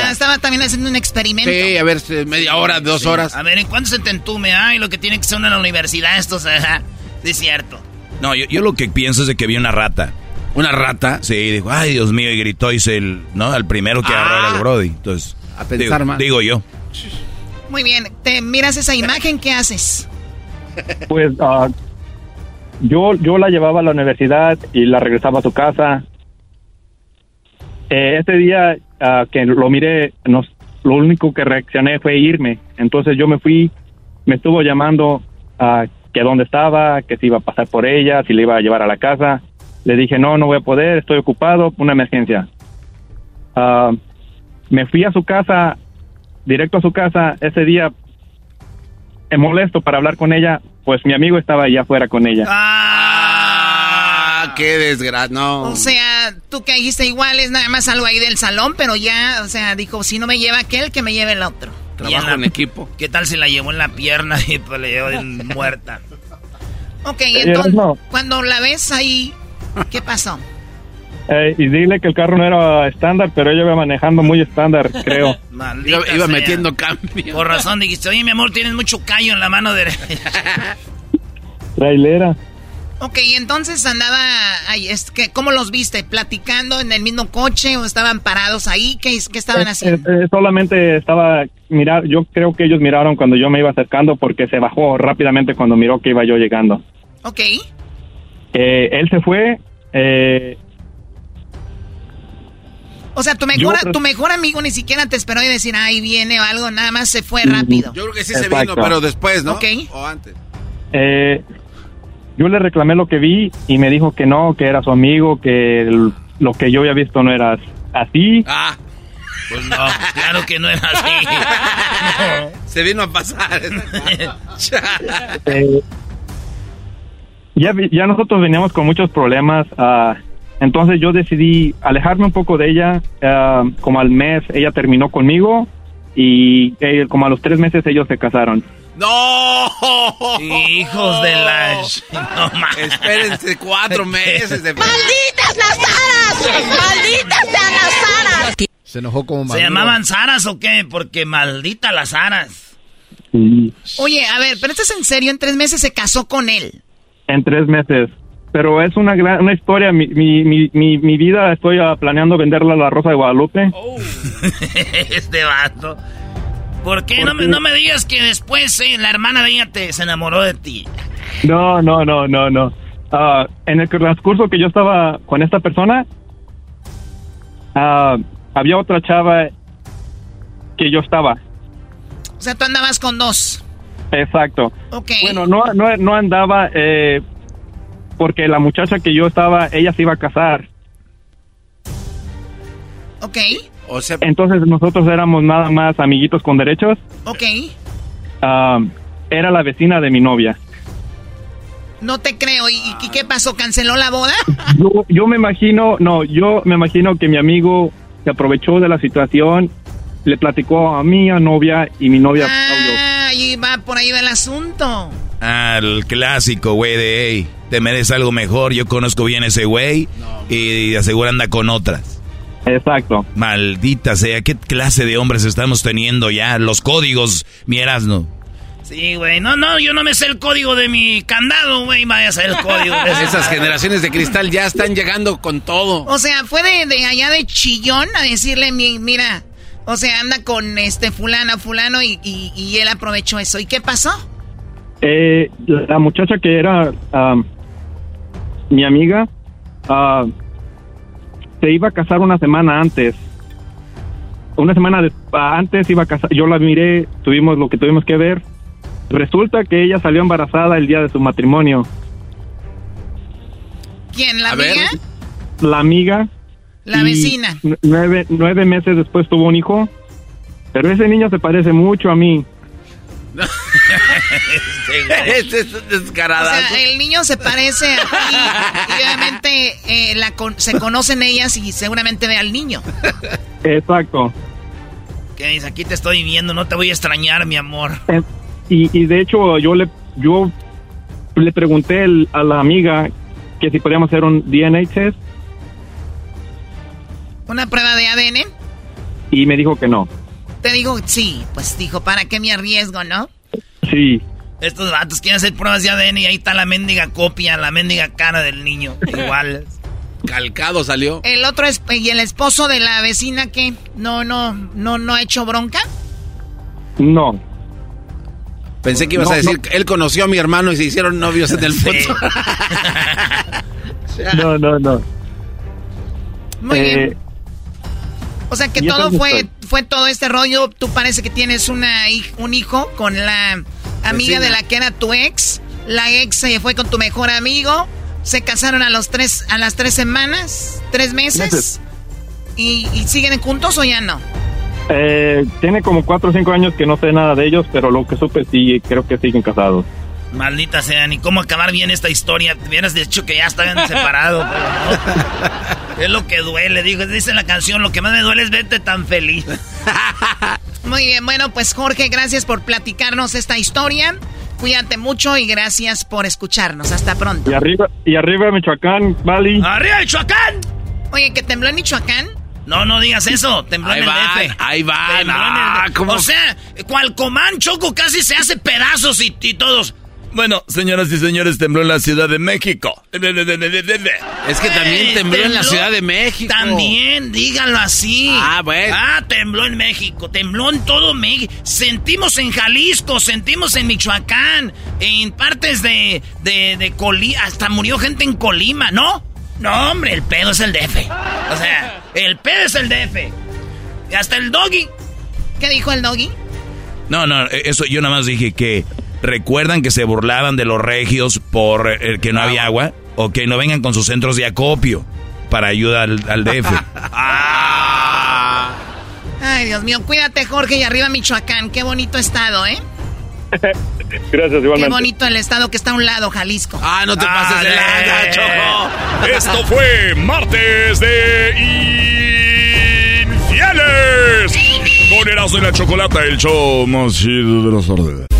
Ah, estaba también haciendo un experimento. Sí, a ver, eh, media hora, dos Sí. horas. A ver, ¿en cuánto se te entume? Ay, lo que tiene que ser una la universidad, estos, ajá. Sí, es cierto. No, yo, yo lo que pienso es de que vi una rata. ¿Una rata? Sí, dijo, ay, Dios mío, y gritó, hice el, ¿no? Al primero que agarró era el Brody. Entonces, A pensar digo, más. digo yo. Muy bien, te miras esa imagen, ¿qué haces? Pues ah, yo, yo la llevaba a la universidad y la regresaba a su casa. Eh, ese día ah, que lo miré, nos, lo único que reaccioné fue irme. Entonces yo me fui, me estuvo llamando a que dónde estaba, que si iba a pasar por ella, si le iba a llevar a la casa. Le dije, no, no voy a poder, estoy ocupado, una emergencia. Ah, me fui a su casa, directo a su casa. Ese día eh, molesto para hablar con ella, pues mi amigo estaba allá afuera con ella. Ah, qué desgracia. No. O sea, tú que dijiste igual es nada más algo ahí del salón, pero ya, o sea, dijo, si no me lleva aquel, que me lleve el otro. Trabajo la- en equipo. ¿Qué tal si la llevó en la pierna y pues le llevó en muerta? Ok, Eh, entonces, no. cuando la ves ahí, ¿qué pasó? Eh, y dile que el carro no era estándar, pero ella iba manejando muy estándar, creo. Maldita Iba, iba sea. metiendo cambio. Por razón dijiste, oye, mi amor, tienes mucho callo en la mano derecha. Trailera. Ok, entonces andaba, ay, es que, ¿cómo los viste? ¿Platicando en el mismo coche o estaban parados ahí? ¿Qué, qué estaban Eh, haciendo? eh, solamente estaba mirar, yo creo que ellos miraron cuando yo me iba acercando porque se bajó rápidamente cuando miró que iba yo llegando. Ok. Eh, él se fue, eh, O sea, tu mejor, Yo- tu mejor amigo ni siquiera te esperó y decir, ahí viene o algo, nada más se fue rápido. Yo creo que sí se vino, pero después, ¿no? Ok. O antes. eh, yo le reclamé lo que vi y me dijo que no, que era su amigo, que el- lo que yo había visto no era así. Ah, Pues no, claro que no era así. se vino a pasar. Eh, ya, vi- ya nosotros veníamos con muchos problemas, ah, entonces yo decidí alejarme un poco de ella. ah, como al mes ella terminó conmigo y eh, como a los tres meses ellos se casaron. ¡No! Hijos de la... No más. Espérense cuatro meses de... ¡Malditas las aras! ¡Malditas sean las aras! Se enojó como ¿Se Maduro. llamaban Saras o qué? Porque maldita las Saras. Oye, a ver, pero esto es en serio, en tres meses se casó con él. En tres meses. Pero es una gran una historia. Mi, mi, mi, mi, mi vida estoy ah, planeando venderla a la Rosa de Guadalupe. este vato. ¿Por qué? No me, no me digas que después eh, la hermana de ella te, se enamoró de ti. No, no, no, no, no. Ah, en el transcurso que yo estaba con esta persona, ah, había otra chava que yo estaba. O sea, tú andabas con dos. Exacto. Ok. Bueno, no, no, no andaba eh, porque la muchacha que yo estaba, ella se iba a casar. Ok, O sea, Entonces nosotros éramos nada más amiguitos con derechos. ok. Ah, era la vecina de mi novia. No te creo. ¿Y, y qué pasó? ¿Canceló la boda? Yo, yo me imagino, no, yo me imagino que mi amigo se aprovechó de la situación, le platicó a mi novia y mi novia Ah, ahí va, por ahí va el asunto. Al clásico, güey, de, hey, te mereces algo mejor, yo conozco bien ese güey y de aseguro anda con otras. Exacto. Maldita sea, ¿qué clase de hombres estamos teniendo ya? Los códigos, mi Erasmo. Sí, güey. No, no, yo no me sé el código de mi candado, güey. Vaya a ser el código. de Esas generaciones de cristal ya están llegando con todo. O sea, fue de, de allá de Chillón a decirle, mi- mira, o sea, anda con este fulano, fulano, y, y- y él aprovechó eso. ¿Y qué pasó? Eh, la muchacha que era ah, mi amiga ah, se iba a casar una semana antes. Una semana de- ah, antes iba a casar. Yo la miré, tuvimos lo que tuvimos que ver. Resulta que ella salió embarazada el día de su matrimonio. ¿Quién? ¿La A ver. amiga? La amiga. La vecina. nu- Nueve, nueve meses después tuvo un hijo. Pero ese niño se parece mucho a mí. Este es un O descaradazo. sea, el niño se parece a ti y obviamente eh, la con- se conocen ellas y seguramente ve al niño. Exacto. ¿Qué dice? Aquí te estoy viendo, no te voy a extrañar, mi amor. Eh, Y, y de hecho yo le yo le pregunté el- a la amiga que si podíamos hacer un DNA test ¿Una prueba de ADN? y me dijo que no. Te digo, sí, pues dijo, ¿para qué me arriesgo, no? Sí. Estos vatos quieren hacer pruebas de ADN y ahí está la mendiga copia, la mendiga cara del niño. Igual. Calcado salió. El otro es, y el esposo de la vecina que no, no, no, no ha hecho bronca. No. Pensé que ibas No, a decir, que él conoció a mi hermano y se hicieron novios en el fútbol. No, no, no. Muy Eh, bien. O sea que todo fue, estoy. fue todo este rollo. Tú parece que tienes una, un hijo con la amiga Vecina. de la que era tu ex. La ex se fue con tu mejor amigo. Se casaron a los tres, a las tres semanas, tres meses. Meses. ¿Y, y siguen juntos o ya no? Eh, tiene como cuatro o cinco años que no sé nada de ellos, pero lo que supe sí, creo que siguen casados. Maldita sea, ni cómo acabar bien esta historia. Te hubieras dicho que ya estaban separados, pero no. Es lo que duele, dijo. Dice la canción, lo que más me duele es verte tan feliz. Muy bien, bueno, pues Jorge, gracias por platicarnos esta historia. Cuídate mucho y gracias por escucharnos. Hasta pronto. Y arriba, y arriba Michoacán, Bali. ¡Arriba Michoacán! Oye, ¿que tembló en Michoacán? No, no digas eso. Tembló Ahí en el van, DF. ahí van. El Ah. ¿cómo? O sea, cual Comán Choco casi se hace pedazos y, y todos. Bueno, señoras y señores, tembló en la Ciudad de México. Es que también tembló, en la Ciudad de México. También, dígalo así. Ah, bueno. Ah, tembló en México, tembló en todo México. Sentimos en Jalisco, sentimos en Michoacán, en partes de, de, de Colima, hasta murió gente en Colima, ¿no? No, hombre, el pedo es el DF. O sea, el pedo es el DF. Y hasta el doggy. ¿Qué dijo el doggy? No, no, eso yo nada más dije que recuerdan que se burlaban de los regios por el que no había agua o que no vengan con sus centros de acopio para ayudar al, DF. Ah. Ay, Dios mío, cuídate, Jorge, y arriba Michoacán. Qué bonito estado, ¿eh? Gracias, igualmente. Qué bonito el estado que está a un lado, Jalisco. Ah, no te pases de la Choco. Esto fue martes de infieles. Con Erasmo y la Chocolata, el show más chido de las tardes.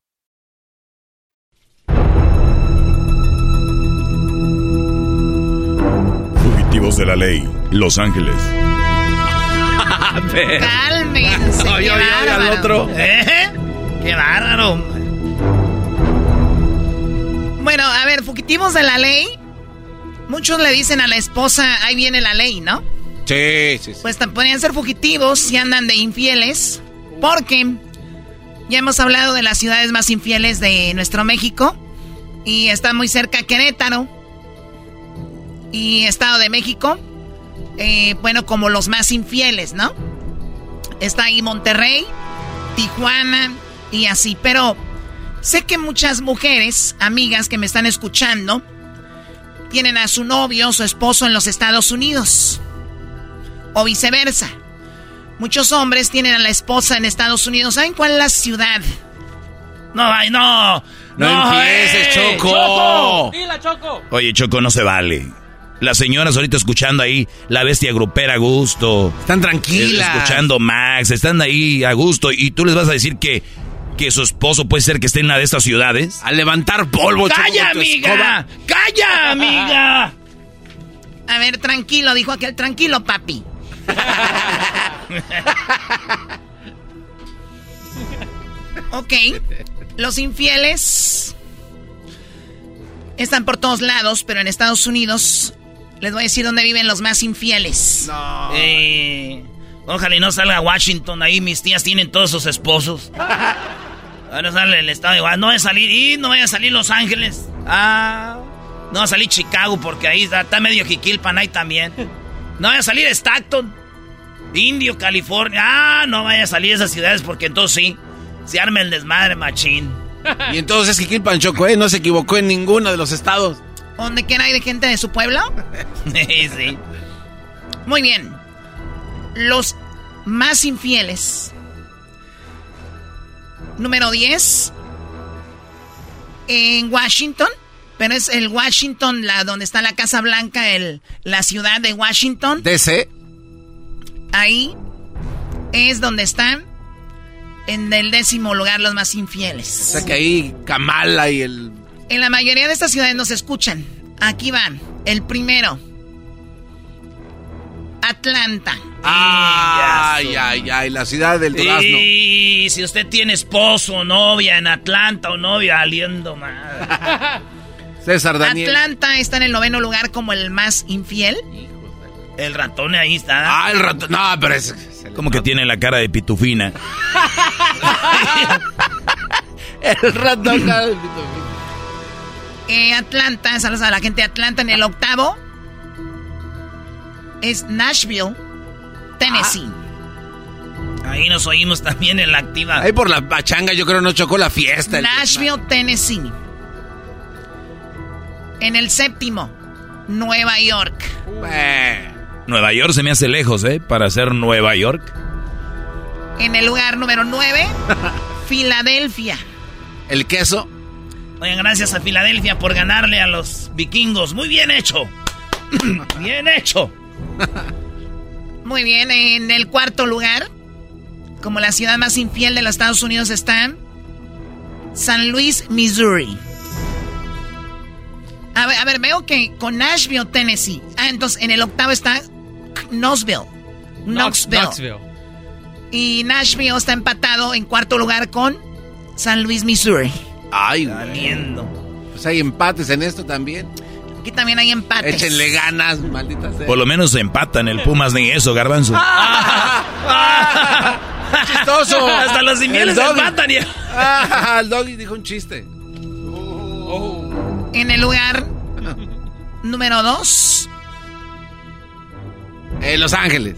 Fugitivos de la ley, Los Ángeles. Cálmense. Qué ay, ay, al otro. ¿Eh? Qué bárbaro. Bueno, a ver, fugitivos de la ley. Muchos le dicen a la esposa, ahí viene la ley, ¿no? Sí, sí, sí. Pues podrían ser fugitivos si andan de infieles. Porque ya hemos hablado de las ciudades más infieles de nuestro México. Y está muy cerca Querétaro. Y Estado de México. eh, bueno, como los más infieles, ¿no? Está ahí Monterrey, Tijuana y así. Pero sé que muchas mujeres, amigas que me están escuchando, tienen a su novio o su esposo en los Estados Unidos. O viceversa. Muchos hombres tienen a la esposa en Estados Unidos. ¿Saben cuál es la ciudad? No, ay, no. No empieces, eh, Choco. ¡Dila, Choco! Oye, Choco, no se vale. Las señoras ahorita escuchando ahí la bestia grupera a gusto. Están tranquilas. Escuchando Max, están ahí a gusto. Y tú les vas a decir que, que su esposo puede ser que esté en una de estas ciudades. A levantar polvo, ¡Calla, amiga! ¡Calla, amiga! A ver, tranquilo, dijo aquel, tranquilo, papi. ok, los infieles están por todos lados, pero en Estados Unidos les voy a decir dónde viven los más infieles. No. Eh, ojalá y no salga Washington, ahí mis tías tienen todos sus esposos. Ahora sale el estado igual. No va a salir, y no vaya a salir Los Ángeles. Ah, no va a salir Chicago porque ahí está, está medio Jiquilpan ahí también. No vaya a salir Stockton, Indio, California. Ah, no vaya a salir esas ciudades porque entonces sí, se arma el desmadre machín. Y entonces Jiquilpan Choco, ¿eh? No se equivocó en ninguno de los estados. ¿Dónde quiera hay de gente de su pueblo? sí, sí. Muy bien. Los más infieles. Número 10. En Washington. Pero es el Washington, la, donde está la Casa Blanca, el, la ciudad de Washington. DC. Ahí es donde están en el décimo lugar los más infieles. O sea que ahí Kamala y el... En la mayoría de estas ciudades nos escuchan. Aquí van. El primero. Atlanta. Ay, ay, ay, la ciudad del durazno. Y si usted tiene esposo o novia en Atlanta o novia aliendo mal. César Daniel. Atlanta está en el noveno lugar como el más infiel. El ratón ahí está. Ah, el ratón. No, pero es. Como que tiene la cara de pitufina. el ratón cara de pitufina. Eh, Atlanta, saludos a la gente de Atlanta en el octavo. Es Nashville, Tennessee. Ahí nos oímos también en la activa. Ahí por la pachanga yo creo no chocó la fiesta. Nashville, Tennessee. En el séptimo, Nueva York. Nueva York se me hace lejos, ¿eh? Para ser Nueva York. En el lugar número nueve, Filadelfia. ¿El queso? Oigan, gracias a Filadelfia por ganarle a los vikingos. Muy bien hecho. bien hecho. Muy bien, en el cuarto lugar, como la ciudad más infiel de los Estados Unidos está San Luis, Missouri. A ver, a ver, veo que con Nashville, Tennessee. Ah, entonces en el octavo está Knoxville. Knoxville. Y Nashville está empatado en cuarto lugar con San Luis, Missouri. Ay, valiendo. Pues hay empates en esto también. Aquí también hay empates. Échenle ganas, maldita sea. Por lo menos se empatan el Pumas ni eso, garbanzo. ¡Chistoso! Hasta los se empatan. Ya. Ah, el doggy dijo un chiste. En el lugar número dos. En Los Ángeles.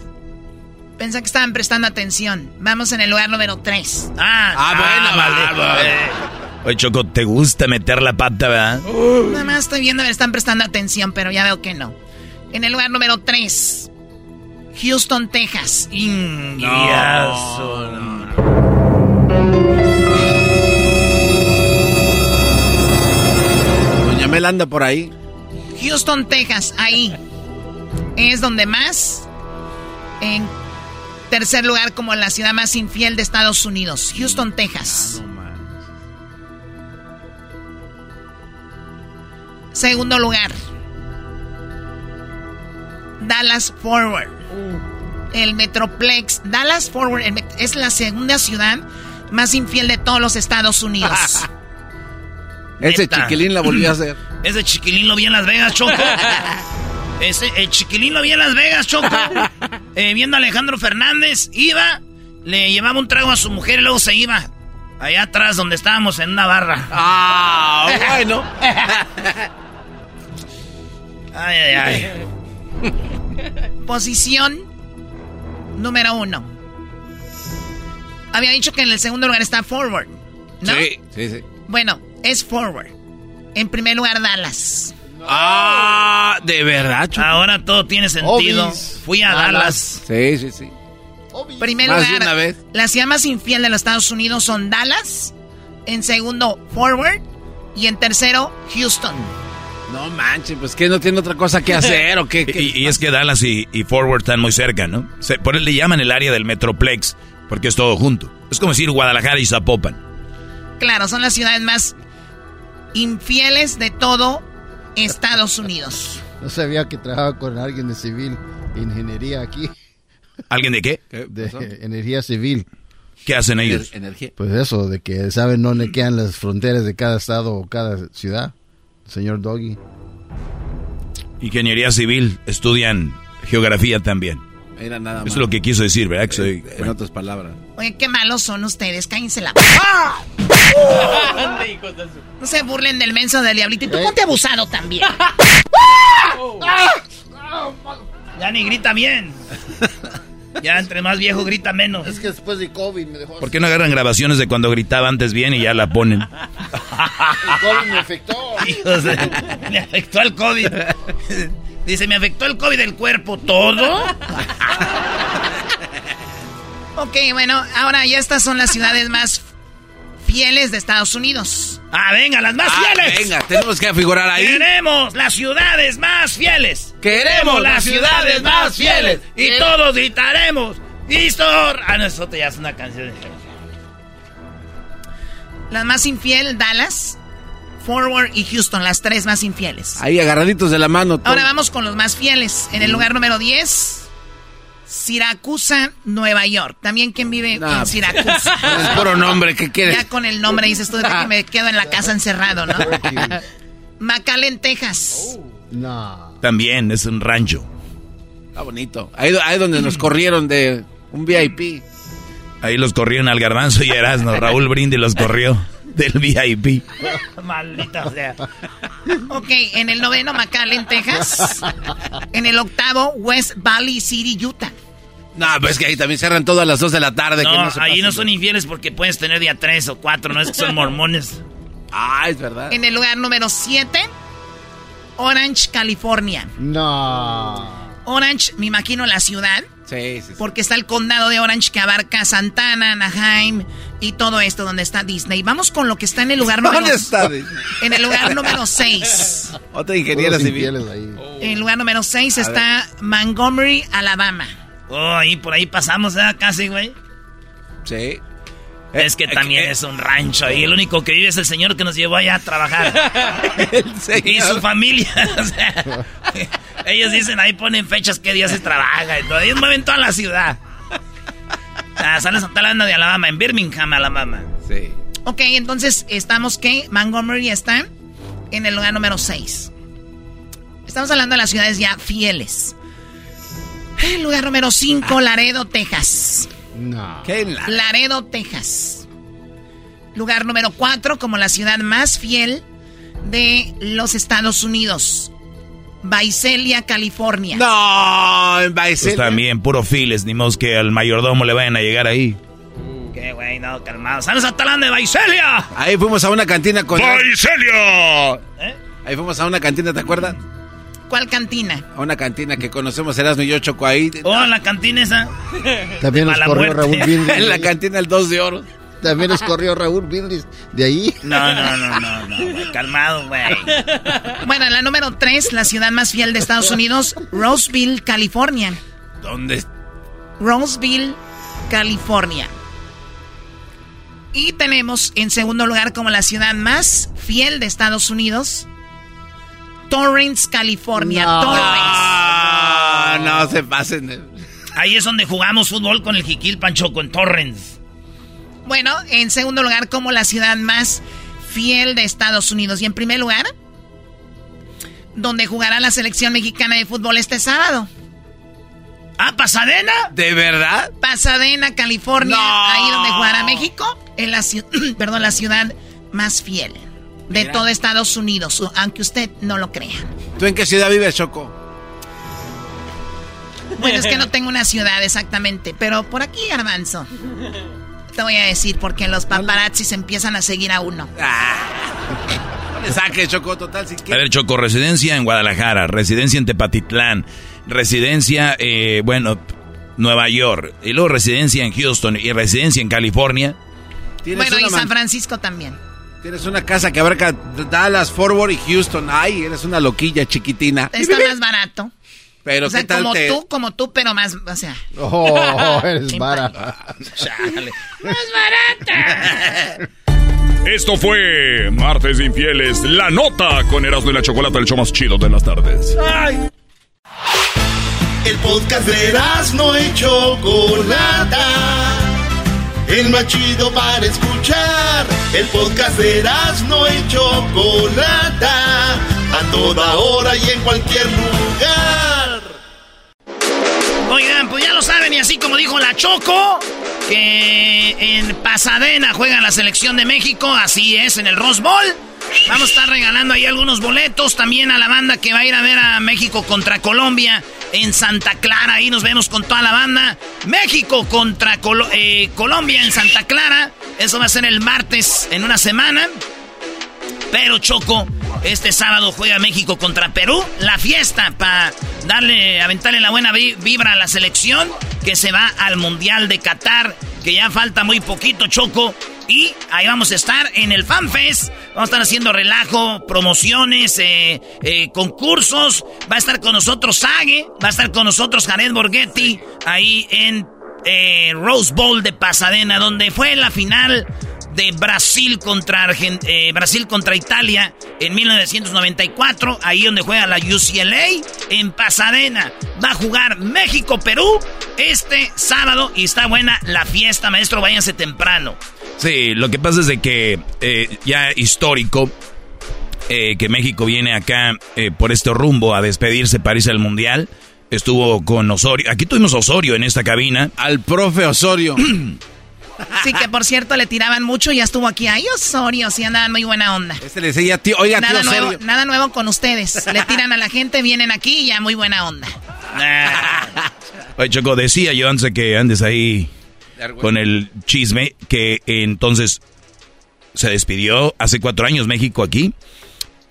Pensé que estaban prestando atención. Vamos en el lugar número tres. Ah, ah, bueno, vale. Oye, Choco, ¿te gusta meter la pata, verdad? Nada más estoy viendo que están prestando atención, pero ya veo que no. En el lugar número 3, Houston, Texas. Ingiazo. Doña Mel anda por ahí. Houston, Texas, ahí. Es donde más. En tercer lugar, como la ciudad más infiel de Estados Unidos. Houston, Texas. Segundo lugar. Dallas Forward. El Metroplex. Dallas Forward es la segunda ciudad más infiel de todos los Estados Unidos. Ese chiquilín la volvió a hacer. Ese chiquilín lo vi en Las Vegas, Choco. Ese el chiquilín lo vi en Las Vegas, Choco. Eh, viendo a Alejandro Fernández, iba, le llevaba un trago a su mujer y luego se iba. Allá atrás donde estábamos en una barra. Ah, bueno. Ay, ay, ay. Posición número uno. Había dicho que en el segundo lugar está Forward. ¿no? Sí, sí, sí. Bueno, es Forward. En primer lugar, Dallas. Ah, de verdad. Ahora todo tiene sentido. Fui a Dallas. Sí, sí, sí. Primer Más lugar, de una vez. la ciudad más infiel de los Estados Unidos son Dallas. En segundo, Forward. Y en tercero, Houston. No manches, pues que no tiene otra cosa que hacer o qué. qué? Y, y es que Dallas y, y Forward están muy cerca, ¿no? Se- por eso le llaman el área del Metroplex, porque es todo junto. Es como decir Guadalajara y Zapopan. Claro, son las ciudades más infieles de todo Estados Unidos. No sabía que trabajaba con alguien de civil, ingeniería aquí, ¿Alguien de qué? de energía civil. ¿Qué hacen ellos? Energía. Pues eso, de que saben dónde quedan las fronteras de cada estado o cada ciudad. Señor Doggy. Ingeniería civil, estudian geografía también. Era nada más. Eso es lo que quiso decir, ¿verdad? Que soy- En otras palabras. Oye, qué malos son ustedes, cállense la... No se burlen del menso del diablito. Y tú ponte abusado también. Ya ni grita bien. Ya entre más viejo grita menos. Es que después de COVID me dejó... ¿Por qué no agarran grabaciones de cuando gritaba antes bien y ya la ponen? El COVID me afectó. Hijos de- me afectó el COVID. Dice, me afectó el COVID del cuerpo. ¿Todo? Ok, bueno, ahora ya estas son las ciudades más fieles de Estados Unidos. Ah, venga, las más Ah, fieles. venga, tenemos que figurar ahí. Queremos las ciudades más fieles. Queremos las ciudades más fieles. Y todos gritaremos. ¡Histor! Ah, no, eso ya es una canción. La más infiel, Dallas, Forward y Houston, las tres más infieles. Ahí agarraditos de la mano. todo. Ahora vamos con los más fieles. En el lugar número 10, Siracusa, Nueva York. También quien vive Nah, en Siracusa. Es puro nombre, ¿qué quieres? ya con el nombre dices tú de que me quedo en la casa encerrado, ¿no? McAllen, Texas. No. También es un rancho. Está bonito. Ahí, ahí donde nos corrieron de un VIP. Ahí los corrieron al garbanzo y Erasmo. Raúl Brindis los corrió del VIP. Maldita sea. Ok, en el noveno McAllen, Texas. En el octavo West Valley City, Utah. No, pues que ahí también cierran todas las 2 de la tarde. No, que no se ahí no son infieles porque puedes tener día 3 o 4, no es que son mormones. Ah, es verdad. En el lugar número 7, Orange, California. No. Orange, me imagino la ciudad. Sí, sí, sí. Porque está el condado de Orange que abarca Santana, Anaheim y todo esto donde está Disney. Vamos con lo que está en el lugar número ¿Dónde está Disney? En el lugar número 6. Otra ingeniera civil. infieles ahí. En el lugar número 6 A está Montgomery, Alabama. Oh, ahí por ahí pasamos, ¿eh? Casi, güey. Sí. Es que también es un rancho y el único que vive es el señor que nos llevó allá a trabajar. y su familia. o sea, ellos dicen ahí ponen fechas qué días se trabaja y todo. Ellos mueven toda la ciudad. Ah, sales está hablando de Alabama, en Birmingham, Alabama. Sí. Ok, entonces estamos que Montgomery está en el lugar número 6. Estamos hablando de las ciudades ya fieles. El lugar número 5, Laredo, Texas. No. ¿Qué la- Laredo, Texas. Lugar número 4 como la ciudad más fiel de los Estados Unidos. Visalia, California. No, en Pues Baicelia. también, puro files, ni modo que al mayordomo le vayan a llegar ahí. Qué güey, no, calmado. ¡Saludos a Talán de Vaiselia! Ahí fuimos a una cantina con... ¡Vaiselia! Ahí fuimos a una cantina, ¿te acuerdas? ¿Cuál cantina? A una cantina que conocemos Erasmo y yo, Choco, ahí. Oh, la cantina esa. También nos corrió muerte. Raúl Brindis. en la cantina el 2 de oro. También nos corrió Raúl Brindis de ahí. No, no, no, no, no, calmado, güey. Bueno, la número 3, la ciudad más fiel de Estados Unidos, Roseville, California. ¿Dónde? Roseville, California. Y tenemos en segundo lugar como la ciudad más fiel de Estados Unidos, Torrance, California. No. Torrance. Ah, no se pasen. Ahí es donde jugamos fútbol con el Jiquil Panchoco en Torrens. Bueno, en segundo lugar como la ciudad más fiel de Estados Unidos. Y en primer lugar, donde jugará la selección mexicana de fútbol este sábado. ¿Ah, Pasadena? ¿De verdad? Pasadena, California, No. ahí donde jugará México, en la, ciu- perdón, la ciudad más fiel de Mira. todo Estados Unidos, aunque usted no lo crea. ¿Tú en qué ciudad vives, Choco? Bueno, es que no tengo una ciudad exactamente, pero por aquí, Garbanzo. Te voy a decir, porque los paparazzis empiezan a seguir a uno. No le saques, Choco, total, si A ver, Choco, residencia en Guadalajara, residencia en Tepatitlán, residencia, eh, bueno, Nueva York, y luego residencia en Houston y residencia en California. Tienes Bueno, y San Francisco también. Tienes una casa que abarca Dallas, Fort Worth y Houston. Ay, eres una loquilla chiquitina. Está más barato. Pero o sea, qué tal como te... tú, como tú, pero más, o sea. Oh, eres vara. Chale. ¡Más barata! Esto fue Martes de Infieles, la nota con Erasmo y la Chocolata, el show más chido de las tardes. El podcast de Erasmo y Chocolata. El más chido para escuchar. El podcast de Erasmo y Chocolata. A toda hora y en cualquier lugar. Oigan, pues ya lo saben, y así como dijo la Choco, que en Pasadena juega la selección de México, así es, en el Rose Bowl. Vamos a estar regalando ahí algunos boletos también a la banda que va a ir a ver a México contra Colombia en Santa Clara. Ahí nos vemos con toda la banda. México contra eh, Colombia en Santa Clara. Eso va a ser el martes en una semana. Pero Choco, este sábado juega México contra Perú. La fiesta para darle, aventarle la buena vi- vibra a la selección que se va al Mundial de Qatar, que ya falta muy poquito, Choco. Y ahí vamos a estar en el FanFest. Vamos a estar haciendo relajo, promociones, eh, eh, concursos. Va a estar con nosotros Sage, va a estar con nosotros Jared Borghetti ahí en eh, Rose Bowl de Pasadena, donde fue la final de Brasil contra Argen- eh, Brasil contra Italia en 1994, ahí donde juega la UCLA en Pasadena. Va a jugar México Perú este sábado y está buena la fiesta, maestro, váyanse temprano. Sí, lo que pasa es de que eh, ya histórico eh, que México viene acá eh, por este rumbo a despedirse para irse al Mundial. estuvo con Osorio. Aquí tuvimos Osorio en esta cabina. Al profe Osorio. Sí, que por cierto le tiraban mucho y ya estuvo aquí. Ay, Osorio, sí andaban muy buena onda. Este le decía, tío, oiga, nada tío nuevo, Osorio. Nada nuevo con ustedes. Le tiran a la gente, vienen aquí y ya muy buena onda. Oye, Choco, decía yo antes de que andes ahí con el chisme que entonces se despidió hace cuatro años México aquí.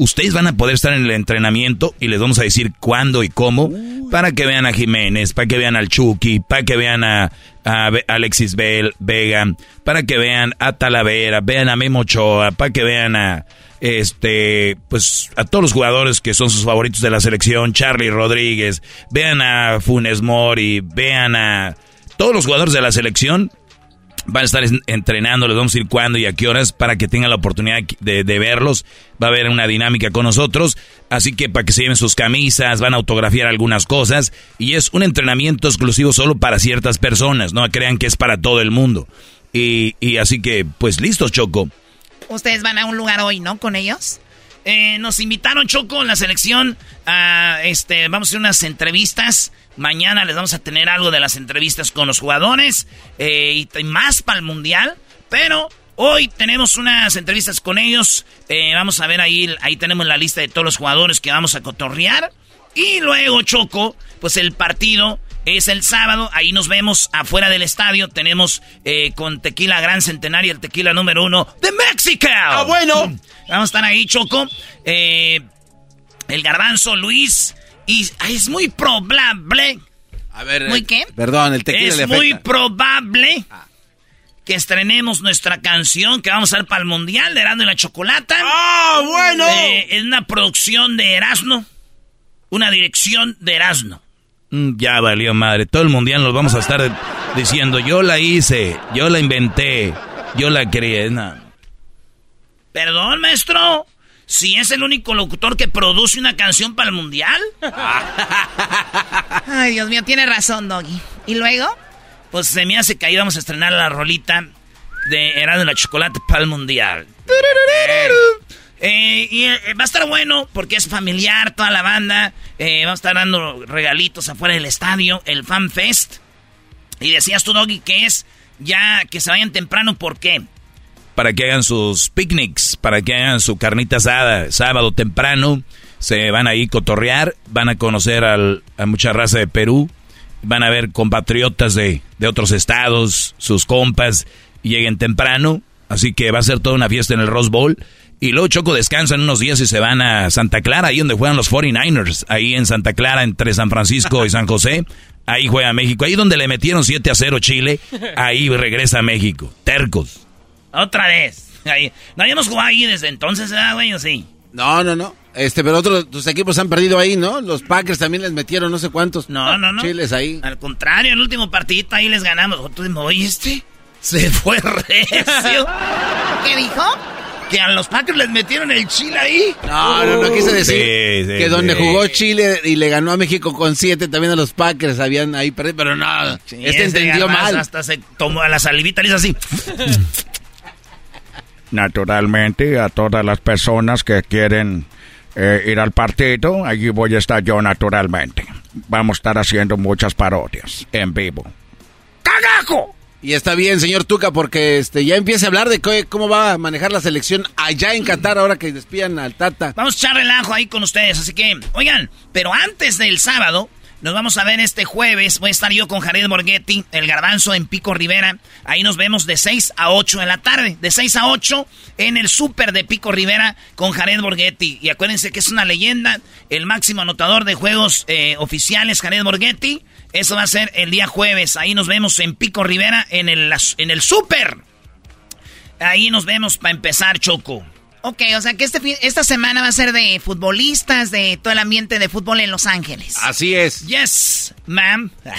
Ustedes van a poder estar en el entrenamiento y les vamos a decir cuándo y cómo para que vean a Jiménez, para que vean al Chucky, para que vean a, a Alexis Vega, para que vean a Talavera, vean a Memo Ochoa, para que vean a este pues a todos los jugadores que son sus favoritos de la selección, Charlie Rodríguez, vean a Funes Mori, vean a todos los jugadores de la selección van a estar en- entrenando, les vamos a decir cuándo y a qué horas para que tengan la oportunidad de, verlos. Va a haber una dinámica con nosotros, así que para que se lleven sus camisas, van a autografiar algunas cosas y es un entrenamiento exclusivo solo para ciertas personas, no crean que es para todo el mundo. Y, y así que, pues listos, Choco. Ustedes van a un lugar hoy, ¿no? Con ellos. Eh, nos invitaron, Choco, la selección. A, este, vamos a hacer unas entrevistas. Mañana les vamos a tener algo de las entrevistas con los jugadores. eh, y más para el Mundial. Pero hoy tenemos unas entrevistas con ellos. Eh, vamos a ver ahí, ahí tenemos la lista de todos los jugadores que vamos a cotorrear. Y luego, Choco, pues el partido es el sábado. Ahí nos vemos afuera del estadio. Tenemos eh, con Tequila Gran Centenario, el tequila número uno de México. ¡Ah, bueno! Vamos a estar ahí, Choco. Eh, el Garbanzo, Luis. Y es muy probable. A ver. ¿Muy eh, qué? Perdón, el tequila Es le muy probable que estrenemos nuestra canción que vamos a dar para el Mundial de Erasmo y la Chocolata. ¡Ah, bueno! Eh, es una producción de Erasmo. Una dirección de Erasmo. Mm, Ya valió madre, todo el mundial nos vamos a estar diciendo, yo la hice, yo la inventé, yo la creé. No. Perdón, maestro. Si es el único locutor que produce una canción para el mundial. Ay, Dios mío, tiene razón, Doggy. ¿Y luego? Pues se me hace que ahí vamos a estrenar la rolita de Erasmo y la Chocolate para el mundial. Eh, y eh, va a estar bueno porque es familiar toda la banda. Eh, vamos a estar dando regalitos afuera del estadio, el Fan Fest. Y decías tú, Doggy, que es ya que se vayan temprano, ¿por qué? Para que hagan sus picnics, para que hagan su carnita asada sábado temprano. Se van a ir cotorrear, van a conocer al- a mucha raza de Perú, van a ver compatriotas de, de otros estados, sus compas, y lleguen temprano. Así que va a ser toda una fiesta en el Rose Bowl. Y luego Choco descansan unos días y se van a Santa Clara, ahí donde juegan los 49ers, ahí en Santa Clara, entre San Francisco y San José. Ahí juega México, ahí donde le metieron 7 a 0 Chile, ahí regresa a México. Tercos. Otra vez. Ahí. No habíamos jugado ahí desde entonces, ¿verdad, güey? ¿O sí? No, no, no. Este, pero otros tus equipos han perdido ahí, ¿no? Los Packers también les metieron no sé cuántos. No, no, no. Chiles ahí. Al contrario, el último partidito ahí les ganamos. ¿Tú me oíste? Se fue recio. ¿Qué dijo? Que a los Packers les metieron el chile ahí. No, no, no quise decir Sí, sí, que donde sí. jugó Chile y le ganó a México con siete, también a los Packers habían ahí perdido, pero no, Sí, este entendió mal. Hasta se tomó a la salivita, le hizo así. Naturalmente, a todas las personas que quieren eh, ir al partido, allí voy a estar yo naturalmente. Vamos a estar haciendo muchas parodias en vivo. ¡Cagajo! Y está bien, señor Tuca, porque este ya empieza a hablar de qué- cómo va a manejar la selección allá en Qatar ahora que despidan al Tata. Vamos a echar relajo ahí con ustedes, así que, oigan, pero antes del sábado, nos vamos a ver este jueves. Voy a estar yo con Jared Borghetti, el garbanzo en Pico Rivera. Ahí nos vemos de 6 a 8 de la tarde. De 6 a 8 en el súper de Pico Rivera con Jared Borghetti. Y acuérdense que es una leyenda, el máximo anotador de juegos eh, oficiales, Jared Borghetti. Eso va a ser el día jueves. Ahí nos vemos en Pico Rivera en el, en el súper. Ahí nos vemos para empezar, Choco. Ok, o sea que este esta semana va a ser de futbolistas, de todo el ambiente de fútbol en Los Ángeles. Así es. Yes, ma'am.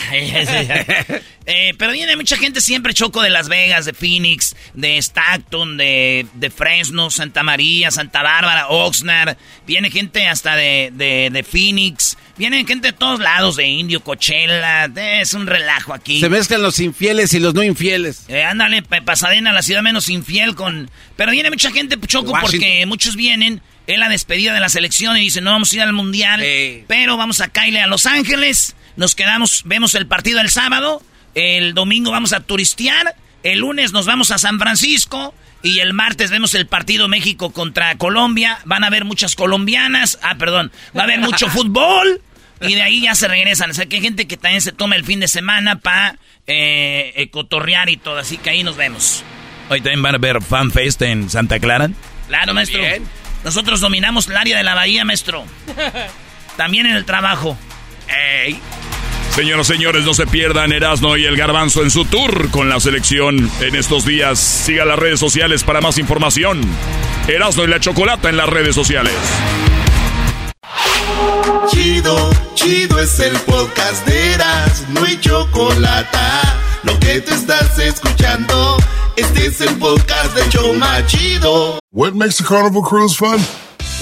Eh, pero viene mucha gente siempre, Choco, de Las Vegas, de Phoenix, de Stockton, de, de Fresno, Santa María, Santa Bárbara, Oxnard. Viene gente hasta de, de, de Phoenix. Viene gente de todos lados, de Indio, Coachella. Es un relajo aquí. Se mezclan los infieles y los no infieles. Eh, ándale, pa- Pasadena, la ciudad menos infiel con... Pero viene mucha gente, Choco, Washington. porque muchos vienen en la despedida de la selección y dicen, no vamos a ir al Mundial, pero vamos a Kyle a Los Ángeles nos quedamos, vemos el partido el sábado, el domingo vamos a turistear, el lunes nos vamos a San Francisco y el martes vemos el partido México contra Colombia. Van a haber muchas colombianas, ah, perdón, va a haber mucho fútbol y de ahí ya se regresan. O sea, que hay gente que también se toma el fin de semana para eh, eh, cotorrear y todo, así que ahí nos vemos. Hoy también van a ver FanFest en Santa Clara. Claro, maestro. Nosotros dominamos el área de la bahía, maestro. También en el trabajo. Ey. Señoras y señores, no se pierdan Erasno y el Garbanzo en su tour con la selección en estos días. Siga las redes sociales para más información. Erasno y la Chocolata en las redes sociales. Chido, chido es el podcast de Erasno y Chocolata. Lo que te estás escuchando, este es el podcast de Choma Chido. What makes a carnival cruise fun?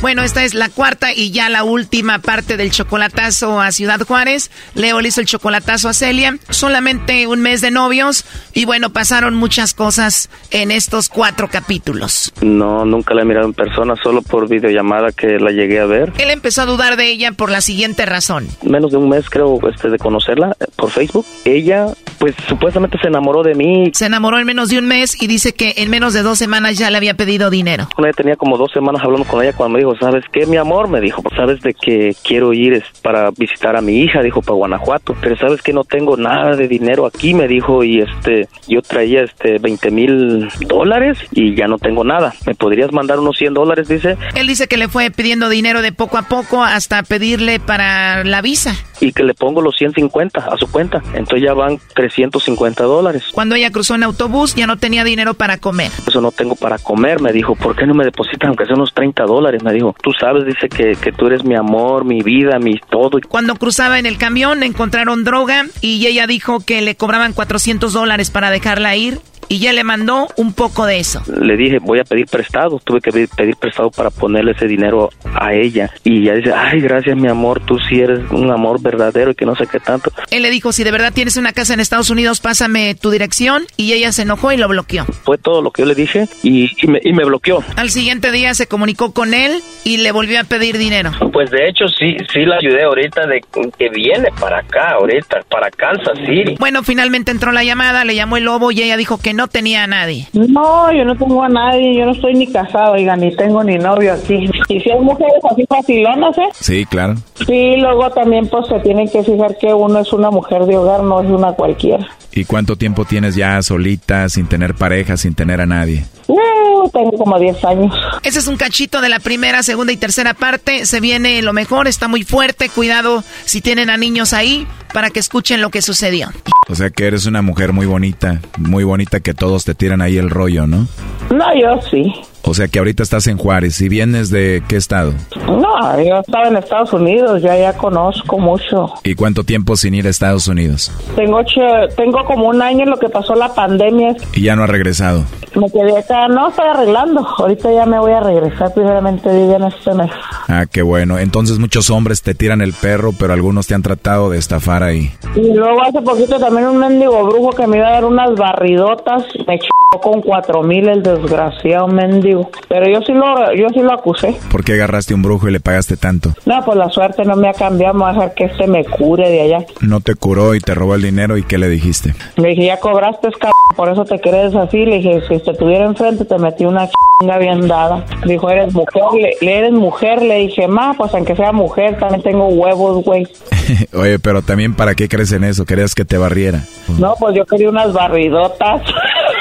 Bueno, esta es la cuarta y ya la última parte del chocolatazo a Ciudad Juárez. Leo le hizo el chocolatazo a Celia. Solamente un mes de novios y bueno, pasaron muchas cosas en estos cuatro capítulos. No, nunca la he mirado en persona, solo por videollamada que la llegué a ver. Él empezó a dudar de ella por la siguiente razón. Menos de un mes creo este, de conocerla eh, por Facebook. Ella, pues supuestamente se enamoró de mí. Se enamoró en menos de un mes y dice que en menos de dos semanas ya le había pedido dinero. Ella tenía como dos semanas hablando con ella cuando me dijo, ¿sabes qué, mi amor? Me dijo, ¿sabes de que quiero ir es, para visitar a mi hija? Dijo, para Guanajuato. Pero ¿sabes que no tengo nada de dinero aquí? Me dijo, y este, yo traía este 20 mil dólares y ya no tengo nada. ¿Me podrías mandar unos 100 dólares? Dice. Él dice que le fue pidiendo dinero de poco a poco hasta pedirle para la visa. Y que le pongo los 150 a su cuenta. Entonces ya van 350 dólares. Cuando ella cruzó en autobús ya no tenía dinero para comer. Eso no tengo para comer, me dijo. ¿Por qué no me depositan aunque sea unos 30 dólares? Me dijo, tú sabes, dice que, que tú eres mi amor, mi vida, mi todo. Cuando cruzaba en el camión encontraron droga y ella dijo que le cobraban 400 dólares para dejarla ir y ya le mandó un poco de eso. Le dije, voy a pedir prestado. Tuve que pedir, pedir prestado para ponerle ese dinero a ella. Y ella dice, ay, gracias, mi amor, tú sí eres un amor verdadero y que no sé qué tanto. Él le dijo, si de verdad tienes una casa en Estados Unidos, pásame tu dirección. Y ella se enojó y lo bloqueó. Fue todo lo que yo le dije y, y, me, y me bloqueó. Al siguiente día se comunicó con él y le volvió a pedir dinero. Pues de hecho sí, sí la ayudé ahorita de que viene para acá, ahorita, para Kansas City. Bueno, finalmente entró la llamada, le llamó el lobo y ella dijo que no tenía a nadie. No, yo no tengo a nadie, yo no estoy ni casado, oiga, ni tengo ni novio aquí. Y si hay mujeres así facilonas, ¿eh? Sí, claro. Sí, luego también pues se tienen que fijar que uno es una mujer de hogar, no es una cualquiera. ¿Y cuánto tiempo tienes ya solita, sin tener pareja, sin tener a nadie? Uh, tengo como 10 años. Ese es un cachito de la primera, segunda y tercera parte. Se viene lo mejor, está muy fuerte. Cuidado si tienen a niños ahí para que escuchen lo que sucedió. O sea que eres una mujer muy bonita, muy bonita que todos te tiran ahí el rollo, ¿no? No, yo sí. O sea que ahorita estás en Juárez. ¿Y vienes de qué estado? No, yo estaba en Estados Unidos, ya ya conozco mucho. ¿Y cuánto tiempo sin ir a Estados Unidos? Tengo ocho, tengo como un año en lo que pasó la pandemia. ¿Y ya no ha regresado? Me quedé acá, no estoy arreglando. Ahorita ya me voy a regresar, primeramente diga en este mes. Ah, qué bueno. Entonces muchos hombres te tiran el perro, pero algunos te han tratado de estafar ahí. Y luego hace poquito también un mendigo brujo que me iba a dar unas barridotas, me echó con cuatro mil el desgraciado mendigo. Pero yo sí lo, yo sí lo acusé. ¿Por qué agarraste un brujo y le pagaste tanto? No, pues la suerte no me ha cambiado, me voy a dejar que este me cure de allá. No te curó y te robó el dinero y ¿qué le dijiste? Le dije, ya cobraste, cabrón, por eso te crees así. Le dije, si te tuviera enfrente te metí una chinga bien dada. Dijo, eres mujer, le, eres mujer. Le dije, ma, pues aunque sea mujer, también tengo huevos, güey. Oye, pero también ¿para qué crees en eso? ¿Querías que te barriera? No, pues yo quería unas barridotas.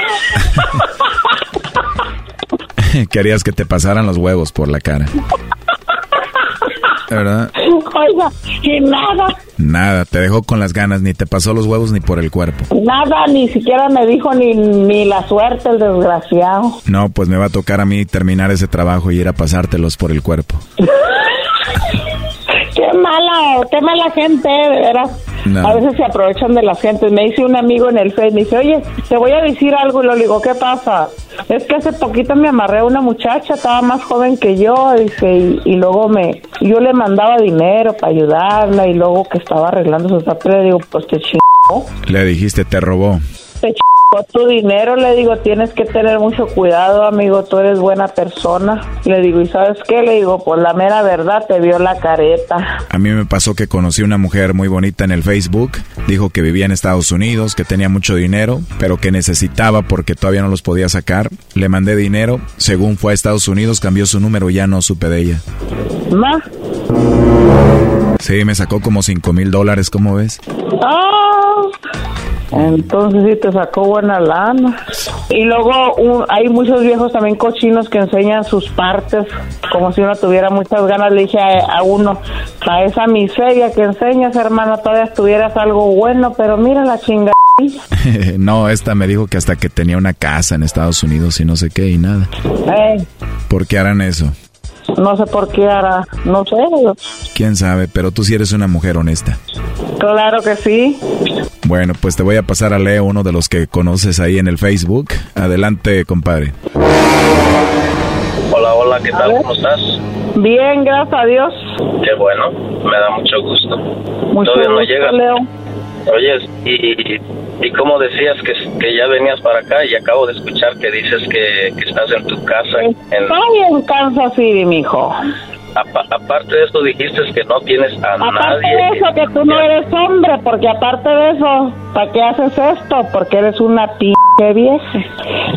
Querías que te pasaran los huevos por la cara. ¿Verdad? Oiga, y nada, Nada, te dejó con las ganas, ni te pasó los huevos ni por el cuerpo. nada, ni siquiera me dijo ni, ni la suerte el desgraciado. No, pues me va a tocar a mí terminar ese trabajo y ir a pasártelos por el cuerpo. Qué mala, qué mala gente, de veras. No. A veces se aprovechan de la gente. Me dice un amigo en el Facebook, me dice, oye, te voy a decir algo. Y le digo, ¿qué pasa? Es que hace poquito me amarré a una muchacha, estaba más joven que yo, dice, y, y luego me, yo le mandaba dinero para ayudarla y luego que estaba arreglando sus papeles, le digo, pues te chingó, Le dijiste, te robó. Tu dinero, le digo, tienes que tener mucho cuidado, amigo, tú eres buena persona. Le digo, ¿y sabes qué? Le digo, pues la mera verdad te vio la careta. A mí me pasó que conocí una mujer muy bonita en el Facebook. Dijo que vivía en Estados Unidos, que tenía mucho dinero, pero que necesitaba porque todavía no los podía sacar. Le mandé dinero. Según fue a Estados Unidos, cambió su número y ya no supe de ella. ¿Ma? Sí, me sacó como 5 mil dólares, ¿cómo ves? Ah, entonces sí te sacó buena lana. Y luego un- hay muchos viejos también cochinos que enseñan sus partes como si uno tuviera muchas ganas. Le dije a, a uno, para esa miseria que enseñas, hermano, todavía tuvieras algo bueno, pero mira la chingadilla. no, esta me dijo que hasta que tenía una casa en Estados Unidos y no sé qué y nada. ¿Por qué harán eso? No sé por qué hará, no sé. ¿Quién sabe? Pero tú sí eres una mujer honesta. Claro que sí. Bueno, pues te voy a pasar a Leo, uno de los que conoces ahí en el Facebook. Adelante, compadre. Hola, hola, ¿qué tal? ¿Cómo estás? Bien, gracias a Dios. Qué bueno, me da mucho gusto. Mucho Todavía no gusto, llegas. Leo. Oyes, y, y como decías que, que ya venías para acá y acabo de escuchar que dices que, que estás en tu casa. En, Estoy en Kansas City, mijo. apa- aparte de eso dijiste que no tienes a Aparte nadie. de eso, que tú no eres hombre, porque aparte de eso, ¿para qué haces esto? Porque eres una p vieja.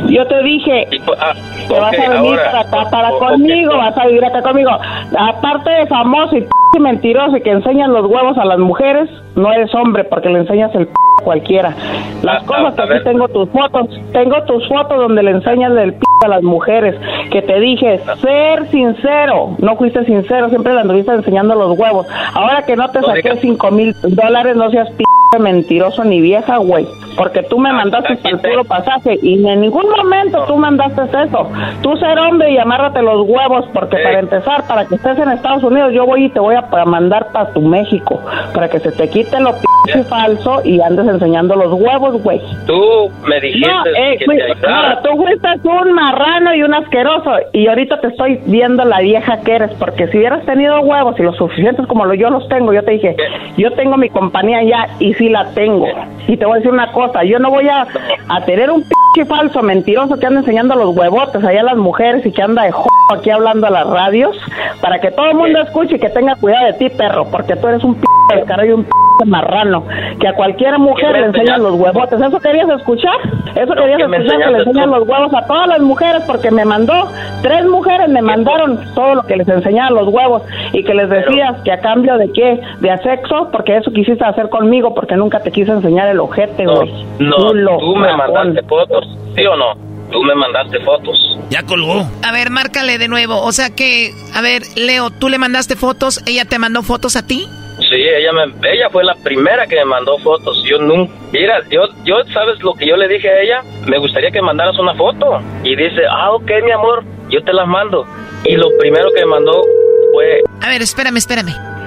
Yo te dije, te vas ok, a venir ahora, para acá, para conmigo, no. vas a vivir acá conmigo. Aparte de famoso y p mentiroso y que enseñas los huevos a las mujeres, no eres hombre porque le enseñas el p a cualquiera. Las cosas que aquí tengo tus fotos, tengo tus fotos donde le enseñas el p a las mujeres, que te dije, ser sincero, no fuiste sincero, siempre le anduviste enseñando los huevos. Ahora que no te saqué cinco mil dólares, no seas p mentiroso ni vieja, güey, porque tú me mandaste para el puro pasaje y en ningún momento tú mandaste eso. Tú ser hombre y amárrate los huevos, porque para empezar, para que estés en Estados Unidos, yo voy y te voy a mandar para tu México, para que se te quite lo p falso y andes enseñando los huevos, güey. Tú me dijiste No, eh, que te ayudara. no, tú fuiste un marrano y un asqueroso y ahorita te estoy viendo la vieja que eres, porque si hubieras tenido huevos y los suficientes como lo, yo los tengo, yo te dije, yo tengo mi compañía ya y sí la tengo. Y te voy a decir una cosa, yo no voy a, a tener un pinche falso mentiroso que anda enseñando los huevotes allá a las mujeres y que anda de aquí hablando a las radios para que todo el mundo escuche y que tenga cuidado de ti, perro, porque tú eres un p descarado y un p marrano, que a cualquier mujer le enseñan los huevotes. ¿Eso querías escuchar? ¿Eso querías que escuchar que le enseñan tú. los huevos a todas las mujeres? Porque me mandó, tres mujeres me mandaron todo lo que les enseñaban los huevos y que les decías que a cambio de qué, de a sexo, porque eso quisiste hacer conmigo, porque nunca te quise enseñar el ojete, güey. No, Culo, tú me mamón. mandaste fotos, ¿sí o no? Tú me mandaste fotos. Ya colgó. A ver, márcale de nuevo. O sea que, a ver, Leo, tú le mandaste fotos, ella te mandó fotos a ti. Sí, ella me, ella fue la primera que me mandó fotos. Yo nunca, mira, yo, yo, ¿sabes lo que yo le dije a ella? Me gustaría que mandaras una foto. Y dice, ah, ok, mi amor, yo te las mando. Y lo primero que me mandó fue, A ver, espérame, espérame.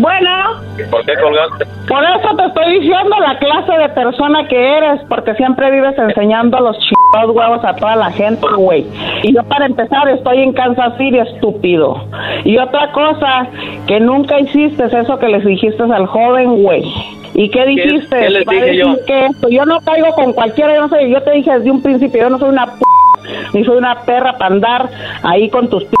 Bueno, ¿por qué colgaste? por eso te estoy diciendo la clase de persona que eres, porque siempre vives enseñando los chingados huevos a toda la gente, güey. Y yo para empezar estoy en Kansas City, estúpido. Y otra cosa, que nunca hiciste es eso que les dijiste al joven, güey. ¿Y qué dijiste? qué les Va a dije yo? que esto, yo no caigo con cualquiera, yo no sé, yo te dije desde un principio, yo no soy una p ni soy una perra para andar ahí con tus p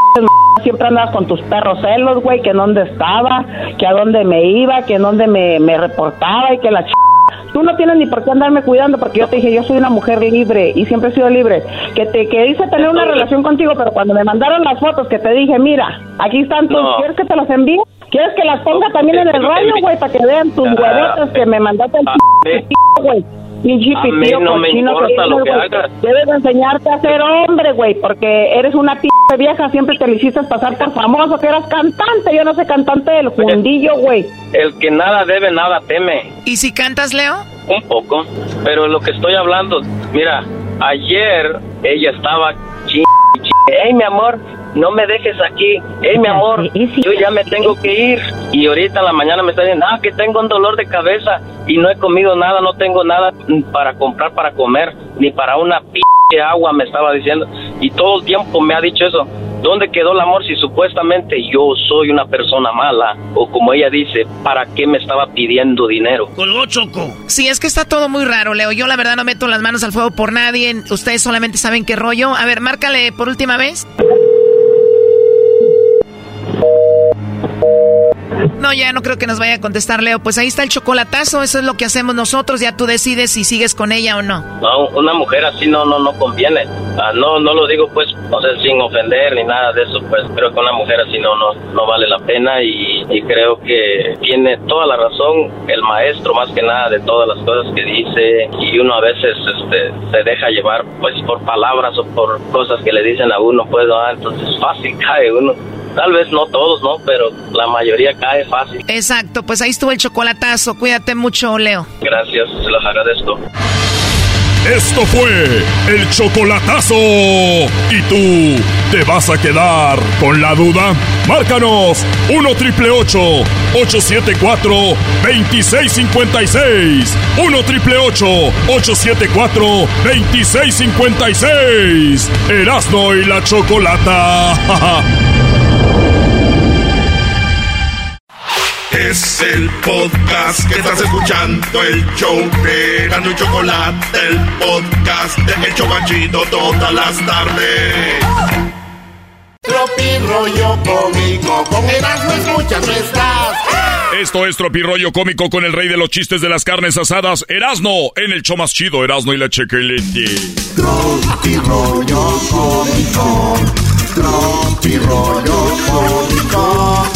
siempre andabas con tus perros celos, güey, que en dónde estaba, que a dónde me iba, que en dónde me, me reportaba y que la ch... Tú no tienes ni por qué andarme cuidando porque yo te dije, yo soy una mujer libre y siempre he sido libre. Que te que hice tener una relación contigo, pero cuando me mandaron las fotos que te dije, mira, aquí están tus, No. ¿quieres que te las envíe? ¿Quieres que las ponga también en el radio, güey, para que vean tus Ah, huevotes que me mandaste el güey. A mí no me importa lo que hagas. Debes de enseñarte a ser hombre, güey, porque eres una p vieja, siempre te lo hiciste pasar por famoso, que eras cantante, yo no sé cantante del fundillo, güey. El que nada debe, nada teme. ¿Y si cantas, Leo? Un poco. Pero lo que estoy hablando, mira, ayer ella estaba ch... Hey, mi amor, no me dejes aquí. Hey, mi amor, yo ya me tengo que ir. Y ahorita en la mañana me está diciendo, ah, que tengo un dolor de cabeza y no he comido nada, no tengo nada para comprar, para comer, ni para una p agua, me estaba diciendo. Y todo el tiempo me ha dicho eso. ¿Dónde quedó el amor si supuestamente yo soy una persona mala? O como ella dice, ¿para qué me estaba pidiendo dinero? Colgó Choco. Sí, es que está todo muy raro, Leo. Yo la verdad no meto las manos al fuego por nadie. Ustedes solamente saben qué rollo. A ver, márcale por última vez. No, ya no creo que nos vaya a contestar, Leo. Pues ahí está el chocolatazo. Eso es lo que hacemos nosotros. Ya tú decides si sigues con ella o no. No, una mujer así no, no, no conviene. Ah, no, no lo digo pues, o sea, sin ofender ni nada de eso, pues creo que una mujer así no, no, no vale la pena y, creo que tiene toda la razón el maestro más que nada de todas las cosas que dice y uno a veces este, se deja llevar pues por palabras o por cosas que le dicen a uno, pues ah, entonces fácil cae uno. Tal vez no todos, ¿no? Pero la mayoría cae fácil. Exacto, pues ahí estuvo el chocolatazo. Cuídate mucho, Leo. Gracias, se los agradezco. Esto fue el chocolatazo. ¿Y tú te vas a quedar con la duda? Márcanos 1 triple 874 2656. 1 triple 874 2656. Erasno y la chocolata. Es el podcast que estás escuchando, el show de Gano y Chocolate, el podcast de El Chocachito todas las tardes. Tropi rollo cómico, con Erasmo escuchas no estás. Esto es Tropirollo Cómico con el rey de los chistes de las carnes asadas, Erasno, en el show más chido, Erasno y la Chequelete. Tropi rollo cómico, tropi rollo cómico.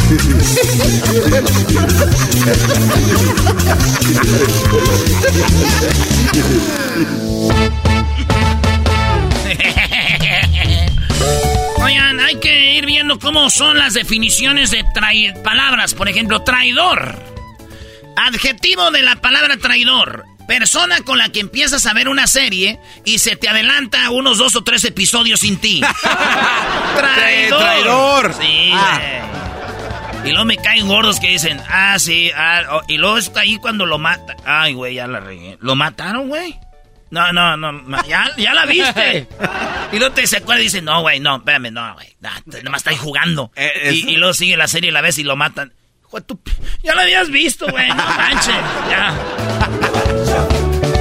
Oigan, hay que ir viendo cómo son las definiciones de palabras. Por ejemplo, traidor. Adjetivo de la palabra traidor. Persona con la que empiezas a ver una serie y se te adelanta unos dos o tres episodios sin ti. traidor. traidor. Sí, Ah. Y luego me caen gordos que dicen, ah, sí, ah, oh", y luego está ahí cuando lo mata. Ay, güey, ya la regué. ¿Lo mataron, güey? No, no, no, ya, ya la viste. Y luego te se acuerda y dice, no, güey, no, espérame, no, güey. te- Nomás está ahí jugando. y, y luego sigue la serie la vez y lo matan. P- Ya lo habías visto, güey, no manches. Ya.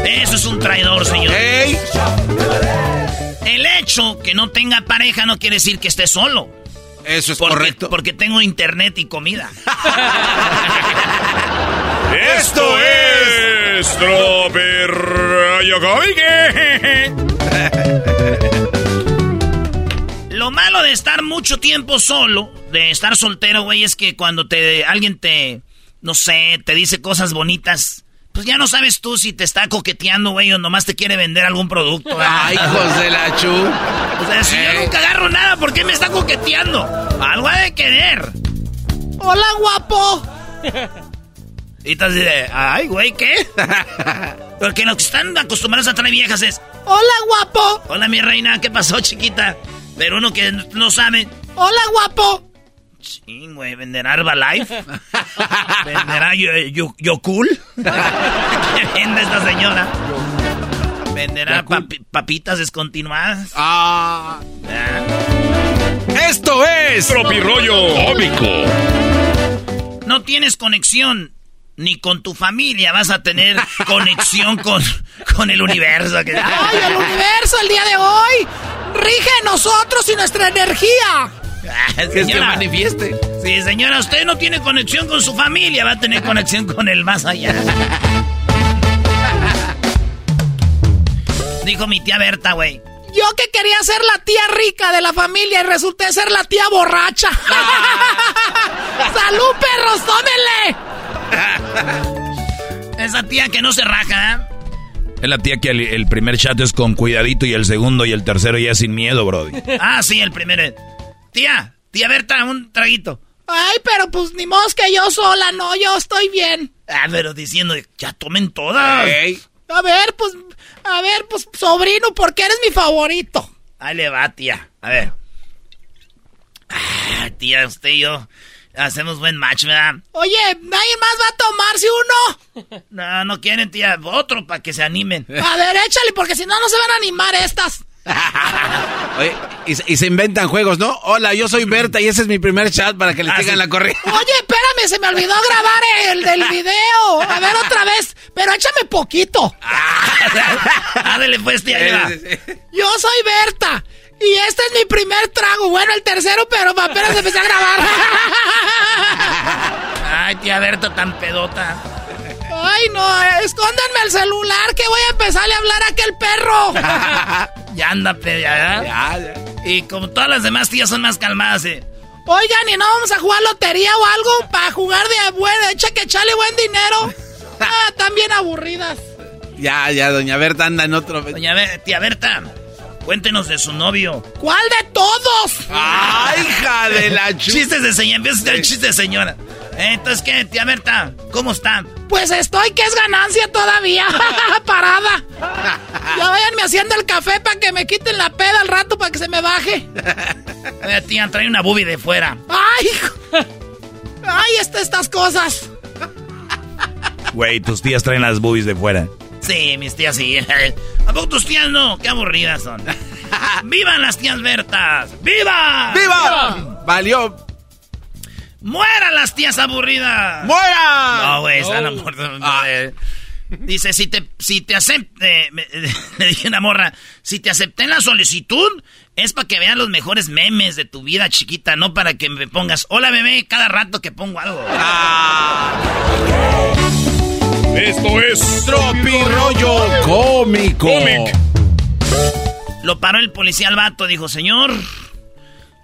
Eso es un traidor, señor. El hecho que no tenga pareja no quiere decir que esté solo. Eso es Porque- correcto. Porque tengo internet y comida. Esto es. Lo malo de estar mucho tiempo solo, de estar soltero, güey, es que cuando te alguien te, no sé, te dice cosas bonitas, pues ya no sabes tú si te está coqueteando, güey, o nomás te quiere vender algún producto. Ay, hijos de la chu. O sea, si yo nunca agarro nada, ¿por qué me está coqueteando? Algo ha de querer. Hola, guapo. Y así de, ay, güey, ¿qué? Porque lo que están acostumbrados a traer viejas es, hola, guapo. Hola, mi reina, ¿qué pasó, chiquita? Pero uno que no sabe, hola, guapo. Ching, güey, ¿venderá Herbalife? ¿Venderá yo, yo, yo cool? ¿Qué vende esta señora? ¿Venderá papi- papitas descontinuadas? Ah. Esto es Tropirollo Cómico. No tienes conexión ni con tu familia, vas a tener conexión con, con el universo. ¡Ay, el universo el día de hoy! ¡Rige nosotros y nuestra energía! Que se manifieste. Sí, señora, usted no tiene conexión con su familia, va a tener conexión con el más allá. Dijo mi tía Berta, güey. Yo que quería ser la tía rica de la familia y resulté ser la tía borracha. ¡Salud, perros! ¡Tómenle! Esa tía que no se raja, ¿eh? Es la tía que el, el primer chat es con cuidadito y el segundo y el tercero ya sin miedo, Brody. Ah, sí, el primero. Tía, tía Berta, un traguito. Ay, pero pues ni modo que yo sola, no, yo estoy bien. Ah, pero diciendo, ya tomen todas. A ver, pues, a ver, pues, sobrino, porque eres mi favorito. Ahí le va, tía. A ver. Ah, tía, usted y yo hacemos buen match, ¿verdad? Oye, ¿nadie más va a tomarse uno? No, no quieren, tía. Otro para que se animen. A ver, échale, porque si no, no se van a animar estas. Oye, y, se- y se inventan juegos, ¿no? Hola, yo soy Berta y ese es mi primer chat para que le Ah, tengan sí. la corriente. Oye, espérame, se me olvidó grabar el del video. A ver, otra vez, pero échame poquito. Ándale, pues, tía. Yo soy Berta. Y este es mi primer trago. Bueno, el tercero, pero apenas empecé a grabar. Ay, tía Berta, tan pedota. Ay, no, escóndanme el celular que voy a empezarle a hablar a aquel perro. Ya anda, pe, ya, ya. Y como todas las demás tías son más calmadas, eh. Oigan, ¿y no vamos a jugar lotería o algo? Para jugar de bueno, echa que echale buen dinero. Ah, están bien aburridas. Ya, ya, doña Berta anda en otro. Doña Be- tía Berta, cuéntenos de su novio. ¿Cuál de todos? ¡Ay, hija de la Chistes de señora, empieza el chiste de señora. Eh, Entonces, ¿qué, tía Berta? ¿Cómo está? Pues estoy que es ganancia todavía. Parada. Ya váyanme haciendo el café para que me quiten la peda al rato para que se me baje. Eh, tía, trae una boobie de fuera. Ay, hijo. ay, este, estas cosas. Güey, tus tías traen las boobies de fuera. Sí, mis tías sí. ¿A poco tus tías no? Qué aburridas son. ¡Vivan las tías Bertas! ¡Viva! ¡Viva! Valió. ¡Mueran las tías aburridas! ¡Muera! No, güey, esa no, no, eh. Dice, si te, si te acepté, me- le dije una morra, si te acepté en la solicitud, es para que vean los mejores memes de tu vida chiquita, no para que me pongas, hola bebé, cada rato que pongo algo. Esto es Tropirollo cómico. Lo paró el policía al vato, dijo, señor,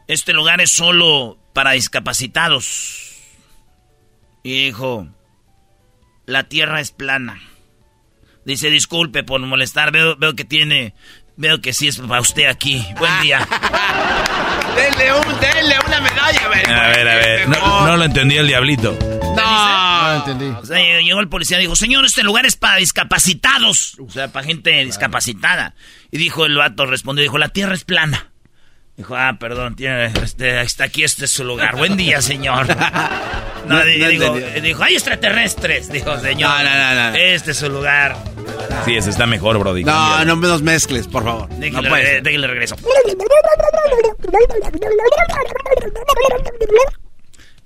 este lugar es solo para discapacitados. Y dijo, la tierra es plana. Dice, disculpe por molestar, veo, veo que tiene, veo que sí es para usted aquí. Buen día. Denle, un, denle una medalla, A ver, a ver. No, no lo entendí el diablito. No. entendí. O sea, llegó el policía y dijo, señor, este lugar es para discapacitados. O sea, para gente discapacitada. Y dijo el vato, respondió, dijo, la tierra es plana. Dijo, ah, perdón, tiene, este, está aquí, este es su lugar. Buen día, señor. No, No, di- no digo, entendí. dijo, hay extraterrestres. Dijo, señor. No, no, no, no. Este es su lugar. Sí, ese está mejor, Brody. No, no me los mezcles, por favor. Déjale, déjale regreso.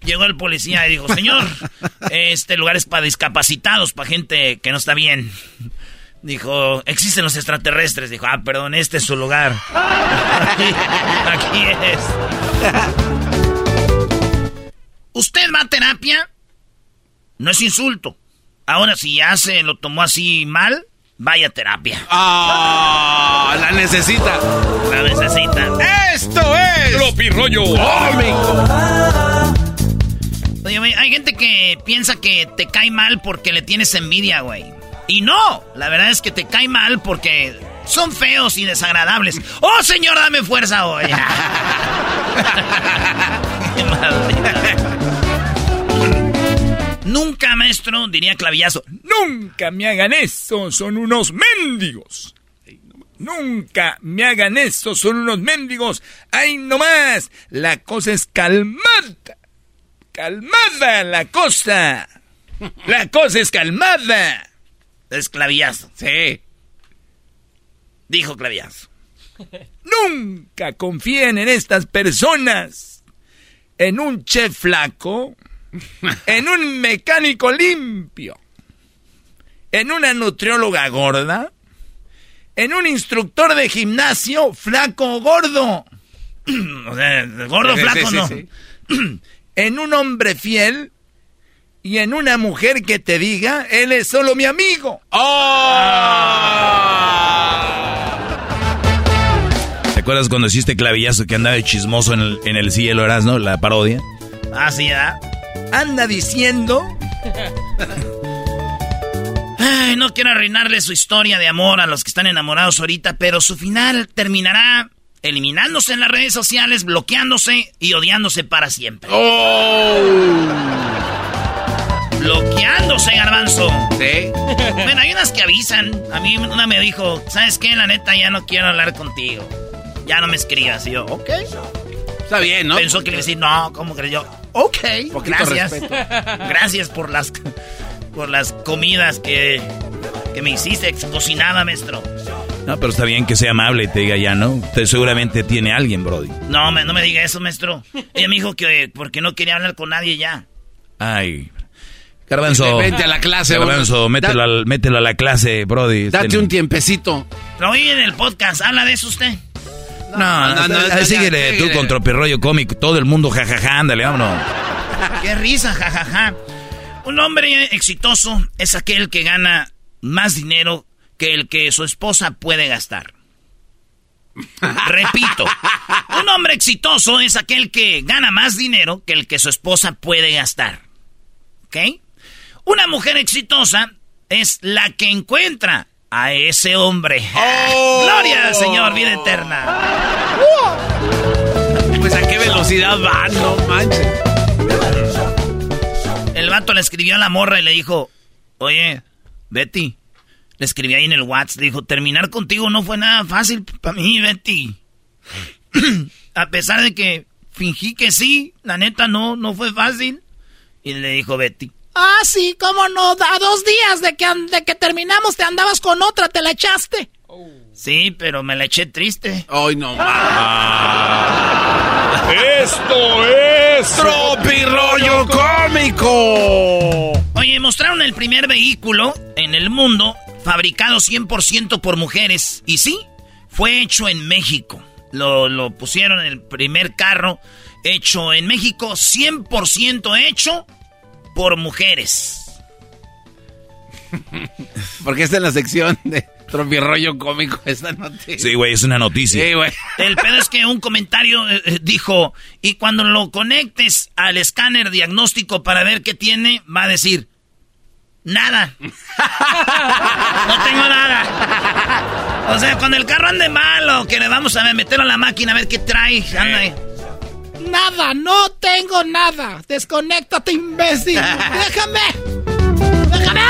Llegó el policía y dijo, señor, este lugar es para discapacitados, para gente que no está bien. Dijo, existen los extraterrestres. Dijo, ah, perdón, este es su lugar. Aquí, aquí es. ¿Usted va a terapia? No es insulto. Ahora, si ya se lo tomó así mal, vaya a terapia. Ah, la necesita. La necesita. Esto es Tropirollo cómico. Oye, güey, hay gente que piensa que te cae mal porque le tienes envidia, güey. Y no, la verdad es que te cae mal porque son feos y desagradables. ¡Oh, señor, dame fuerza hoy! Nunca, maestro, diría clavillazo. Nunca me hagan eso, son unos mendigos. Nunca me hagan eso, son unos mendigos. ¡Ay, no más! La cosa es calmada. Calmada la cosa. La cosa es calmada. Es clavillazo. Sí. Dijo clavillazo. Nunca confíen en estas personas. En un chef flaco. En un mecánico limpio. En una nutrióloga gorda. En un instructor de gimnasio flaco o gordo. O sea, gordo, Sí, flaco, sí, no. En un hombre fiel. Y en una mujer que te diga, él es solo mi amigo. ¿Te acuerdas cuando hiciste clavillazo que andaba de chismoso en el, en el cielo, eras, no? La parodia. Ah, sí, ¿verdad? Anda diciendo Ay, no quiero arruinarle su historia de amor a los que están enamorados ahorita, pero su final terminará eliminándose en las redes sociales, bloqueándose y odiándose para siempre. Oh. Bloqueándose, garbanzo. Sí. Bueno, hay unas que avisan. A mí una me dijo, ¿sabes qué? La neta, ya no quiero hablar contigo. Ya no me escribas. Y yo, ok. Está bien, ¿no? Pensó que le iba a decir, no, ¿cómo crees yo? Ok, gracias. Gracias por las, por las comidas que, que me hiciste, cocinada, maestro. No, pero está bien que sea amable y te diga ya, ¿no? Usted seguramente tiene alguien, Brody. No, me, no me diga eso, maestro. Ella me dijo que porque no quería hablar con nadie ya. Ay. Garbanzo. Vente a la clase, Garbanzo, mételo, al- mételo a la clase, Brody. Date Ten- un tiempecito. Pero oí en el podcast, ¿habla de eso usted? No, no, no, no, no, síguele. tú con tropirroyo cómico. Todo el mundo, jajaja, ándale, vámonos. Qué risa, jajaja. Un hombre exitoso es aquel que gana más dinero que el que su esposa puede gastar. Repito, un hombre exitoso es aquel que gana más dinero que el que su esposa puede gastar. ¿Ok? Una mujer exitosa es la que encuentra a ese hombre. ¡Gloria al Señor, vida eterna! Pues a qué velocidad van, no manches. El vato le escribió a la morra y le dijo, oye, Betty, le escribí ahí en el WhatsApp, le dijo, terminar contigo no fue nada fácil para mí, Betty. a pesar de que fingí que sí, la neta no, no fue fácil. Y le dijo Betty, Ah, sí, cómo no. A dos días de que, de que terminamos te andabas con otra, te la echaste. sí, pero me la eché triste. Ay, no. Esto es Tropirollo cómico. Oye, mostraron el primer vehículo en el mundo fabricado 100% por mujeres. Y sí, fue hecho en México. Lo, lo pusieron en el primer carro hecho en México, 100% hecho por mujeres. Porque está en la sección de tropirollo cómico esta noticia. Sí, güey, es una noticia. Sí, güey. El pedo es que un comentario eh, eh, dijo, y cuando lo conectes al escáner diagnóstico para ver qué tiene, va a decir, nada. no tengo nada. O sea, cuando el carro ande mal o que le vamos a meterlo a la máquina a ver qué trae, anda ahí. Nada, no tengo nada. Desconéctate, imbécil. Déjame. Déjame.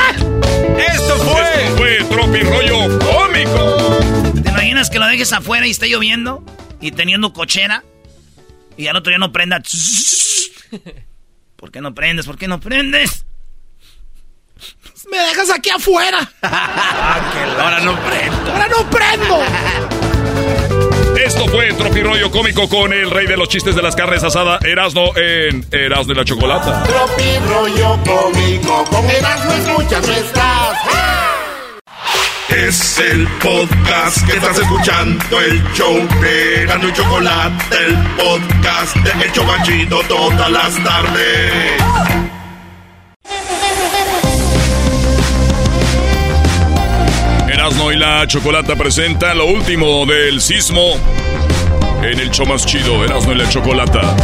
Esto fue. Esto fue Tropirollo Cómico. ¿Te imaginas que lo dejes afuera y esté lloviendo? Y teniendo cochera. Y al otro día no prenda. ¿Por qué no prendes? ¿Por qué no prendes? Me dejas aquí afuera. Ahora no prendo. Ahora no prendo. Esto fue Tropirollo Cómico con el rey de los chistes de las carnes asada, Erasno en Erasno y la Chocolata. Tropi rollo cómico, con Erasmo escuchas no estás. Es el podcast que estás escuchando, el show de Erasno y Chocolata, el podcast de El Chobachito todas las tardes. Erasno y la Chocolata presenta lo último del sismo en el show más chido, Erasno y la Chocolata.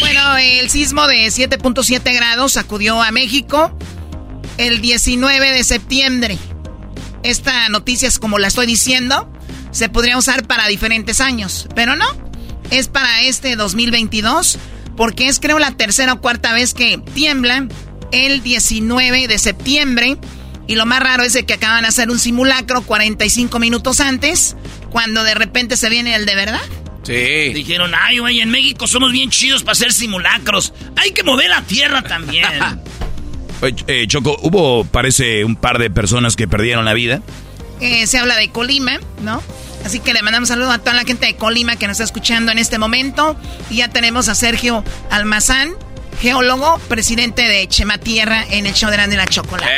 Bueno, el sismo de 7.7 grados sacudió a México el 19 de septiembre. Esta noticia es como la estoy diciendo, se podría usar para diferentes años, pero no, es para este 2022, porque es creo la tercera o cuarta vez que tiembla el 19 de septiembre. Y lo más raro es de que acaban de hacer un simulacro 45 minutos antes, cuando de repente se viene el de verdad. Sí. Dijeron, ay, güey, en México somos bien chidos para hacer simulacros. Hay que mover la tierra también. Oye, eh, Choco, hubo, parece, un par de personas que perdieron la vida. Eh, se habla de Colima, ¿no? Así que le mandamos saludos a toda la gente de Colima que nos está escuchando en este momento. Y ya tenemos a Sergio Almazán, geólogo, presidente de Chema Tierra en el show de Grande la Chocolate.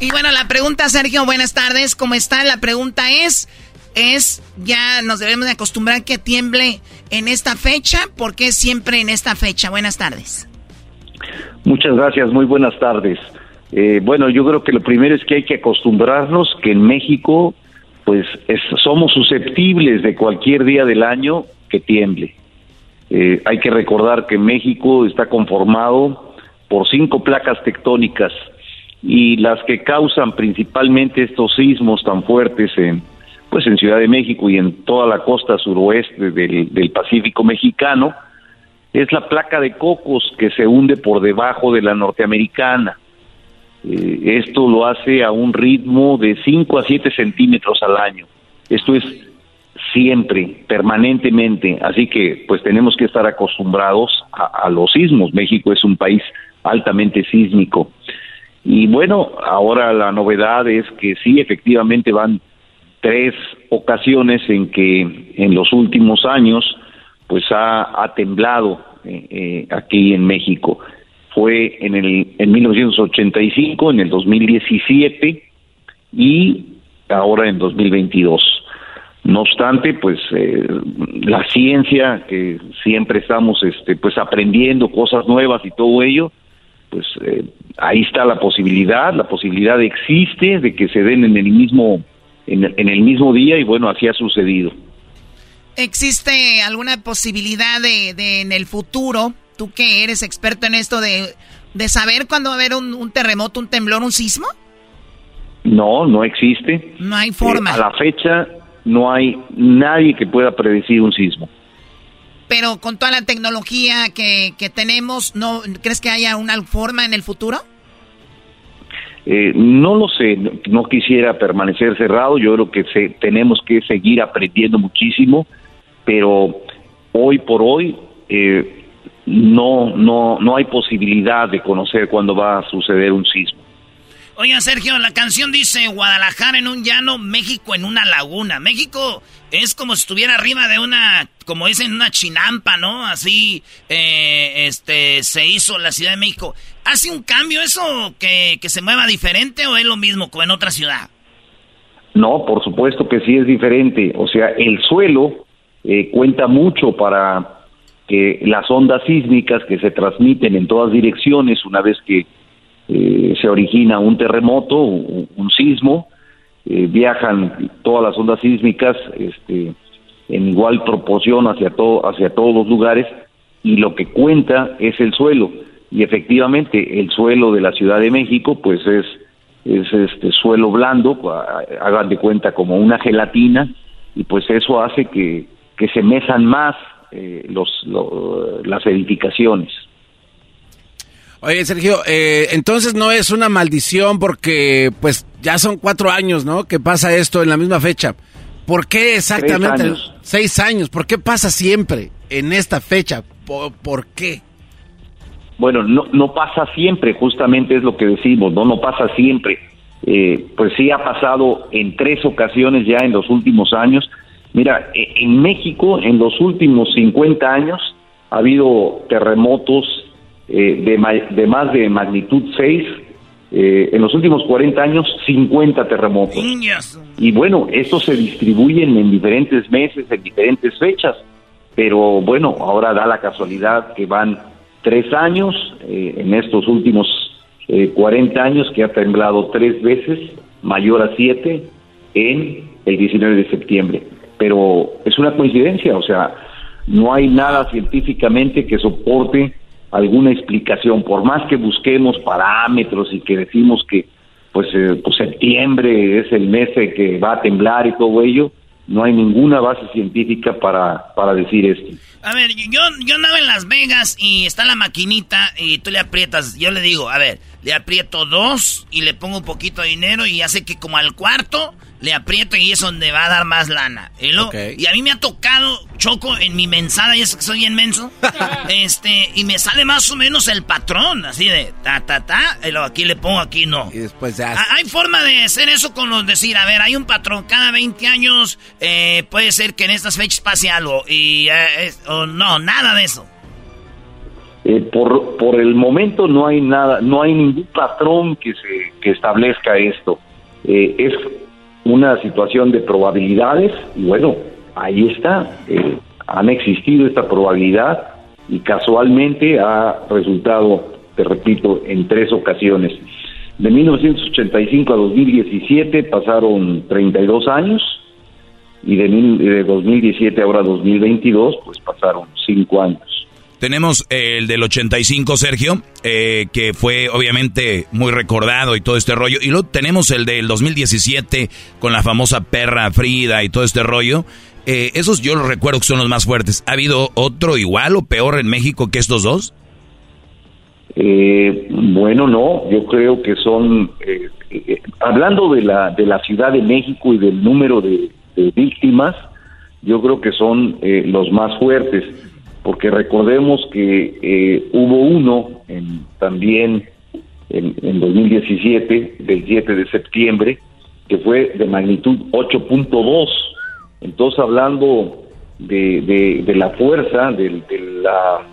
Y bueno, la pregunta, Sergio, buenas tardes, ¿cómo está? La pregunta es, es, ya nos debemos de acostumbrar que tiemble en esta fecha, ¿por qué siempre en esta fecha? Buenas tardes. Muchas gracias, muy buenas tardes. Eh, bueno, yo creo que lo primero es que hay que acostumbrarnos que en México, pues es- somos susceptibles de cualquier día del año que tiemble. Eh, hay que recordar que México está conformado por cinco placas tectónicas y las que causan principalmente estos sismos tan fuertes en pues en Ciudad de México y en toda la costa suroeste del, del Pacífico mexicano es la placa de cocos que se hunde por debajo de la norteamericana. Eh, esto lo hace a un ritmo de 5 a 7 centímetros al año. Esto es siempre, permanentemente, así que pues tenemos que estar acostumbrados a, los sismos. México es un país altamente sísmico. Y bueno, ahora la novedad es que sí, efectivamente van tres ocasiones en que en los últimos años pues ha, ha temblado eh, eh, aquí en México. Fue en el en 1985, en el 2017 y ahora en 2022. No obstante, pues eh, la ciencia que siempre estamos este pues aprendiendo cosas nuevas y todo ello, pues eh, ahí está la posibilidad, la posibilidad existe de que se den en el mismo en, en el mismo día y bueno, así ha sucedido. ¿Existe alguna posibilidad de, de, en el futuro, tú que eres experto en esto, de, de saber cuándo va a haber un, un, terremoto, un temblor, un sismo? No, no existe. No hay forma. Eh, a la fecha no hay nadie que pueda predecir un sismo. Pero con toda la tecnología que, que tenemos, ¿no crees que haya una forma en el futuro? Eh, no lo sé, no, quisiera permanecer cerrado, yo creo que se, tenemos que seguir aprendiendo muchísimo, pero hoy por hoy eh, no, no, no hay posibilidad de conocer cuándo va a suceder un sismo. Oiga, Sergio, la canción dice Guadalajara en un llano, México en una laguna. México es como si estuviera arriba de una, como dicen, una chinampa, ¿no? Así, eh, este, se hizo la Ciudad de México. ¿Hace un cambio eso que, que se mueva diferente o es lo mismo que en otra ciudad? No, por supuesto que sí es diferente. O sea, el suelo eh, cuenta mucho para que las ondas sísmicas que se transmiten en todas direcciones una vez que eh, se origina un terremoto, un, un sismo, eh, viajan todas las ondas sísmicas este, en igual proporción hacia, todo, hacia todos los lugares y lo que cuenta es el suelo. Y efectivamente el suelo de la Ciudad de México pues es, es este suelo blando, hagan de cuenta como una gelatina y pues eso hace que, que se mesan más eh, los, lo, las edificaciones. Oye, Sergio, eh, entonces no es una maldición porque pues ya son cuatro años, ¿no? Que pasa esto en la misma fecha. ¿Por qué exactamente? Años. Seis años. ¿Por qué pasa siempre en esta fecha? ¿Por, por qué? Bueno, no, no pasa siempre, justamente es lo que decimos, no, no pasa siempre. Eh, pues sí ha pasado en tres ocasiones ya en los últimos años. Mira, en México en los últimos 50 años ha habido terremotos eh, de, de, más de magnitud 6, eh, en los últimos 40 años 50 terremotos. Niñas. Y bueno, estos se distribuyen en diferentes meses, en diferentes fechas, pero bueno, ahora da la casualidad que van tres años, eh, en estos últimos 40 años que ha temblado tres veces, mayor a 7, en el 19 de septiembre. Pero es una coincidencia, o sea, no hay nada científicamente que soporte alguna explicación, por más que busquemos parámetros y que decimos que pues, eh, pues septiembre es el mes que va a temblar y todo ello, no hay ninguna base científica para, para decir esto. A ver, yo, yo andaba en Las Vegas y está la maquinita y tú le aprietas, yo le digo, a ver, le aprieto dos y le pongo un poquito de dinero y hace que como al cuarto le aprieto y es donde va a dar más lana. Y, lo, okay. y a mí me ha tocado, Choco, en mi mensada, y es que soy inmenso, este, y me sale más o menos el patrón, así de ta, ta, ta, y lo, aquí le pongo, aquí no. Y después ya... Hay forma de hacer eso con los decir, a ver, hay un patrón, cada 20 años eh, puede ser que en estas fechas pase algo, y eh, es, o no, nada de eso. Eh, por, por el momento no hay nada, no hay ningún patrón que se que establezca esto. Eh, es una situación de probabilidades y bueno, ahí está, eh, han existido esta probabilidad y casualmente ha resultado, te repito, en tres ocasiones. De 1985 a 2017 pasaron 32 años y de, mil, de 2017 ahora 2022 pues pasaron 5 años. Tenemos el del 85, Sergio, eh, que fue obviamente muy recordado y todo este rollo. Y luego tenemos el del 2017 con la famosa perra Frida y todo este rollo. Eh, esos yo los recuerdo que son los más fuertes. ¿Ha habido otro igual o peor en México que estos dos? Eh, bueno, no, yo creo que son, eh, eh, hablando de la, de la Ciudad de México y del número de, víctimas, yo creo que son los más fuertes, porque recordemos que hubo uno en, también en, en 2017, del 7 de septiembre, que fue de magnitud 8.2. Entonces, hablando de, de, la fuerza, de, de la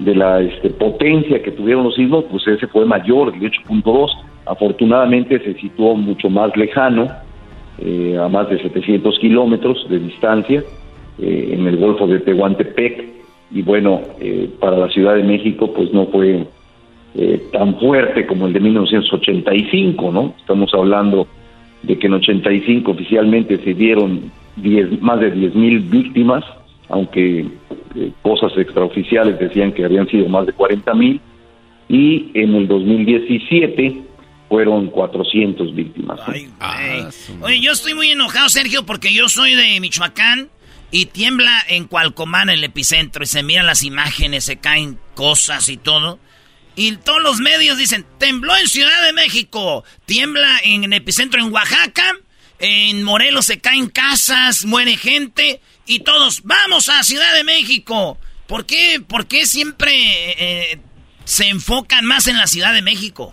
de la este, potencia que tuvieron los sismos, pues ese fue mayor, el 8.2. Afortunadamente se situó mucho más lejano, eh, a más de 700 kilómetros de distancia, eh, en el Golfo de Tehuantepec. Y bueno, eh, para la Ciudad de México, pues no fue tan fuerte como el de 1985, ¿no? Estamos hablando de que en 85 oficialmente se dieron 10, más de 10.000 víctimas, aunque eh, cosas extraoficiales decían que habían sido más de 40 mil, y en el 2017 fueron 400 víctimas. Oye, yo estoy muy enojado, Sergio, porque yo soy de Michoacán y tiembla en Cualcomán, el epicentro, y se miran las imágenes, se caen cosas y todo. Y todos los medios dicen, tembló en Ciudad de México, tiembla en el epicentro en Oaxaca, en Morelos se caen casas, muere gente y todos, vamos a Ciudad de México. ¿Por qué, por qué siempre eh, se enfocan más en la Ciudad de México?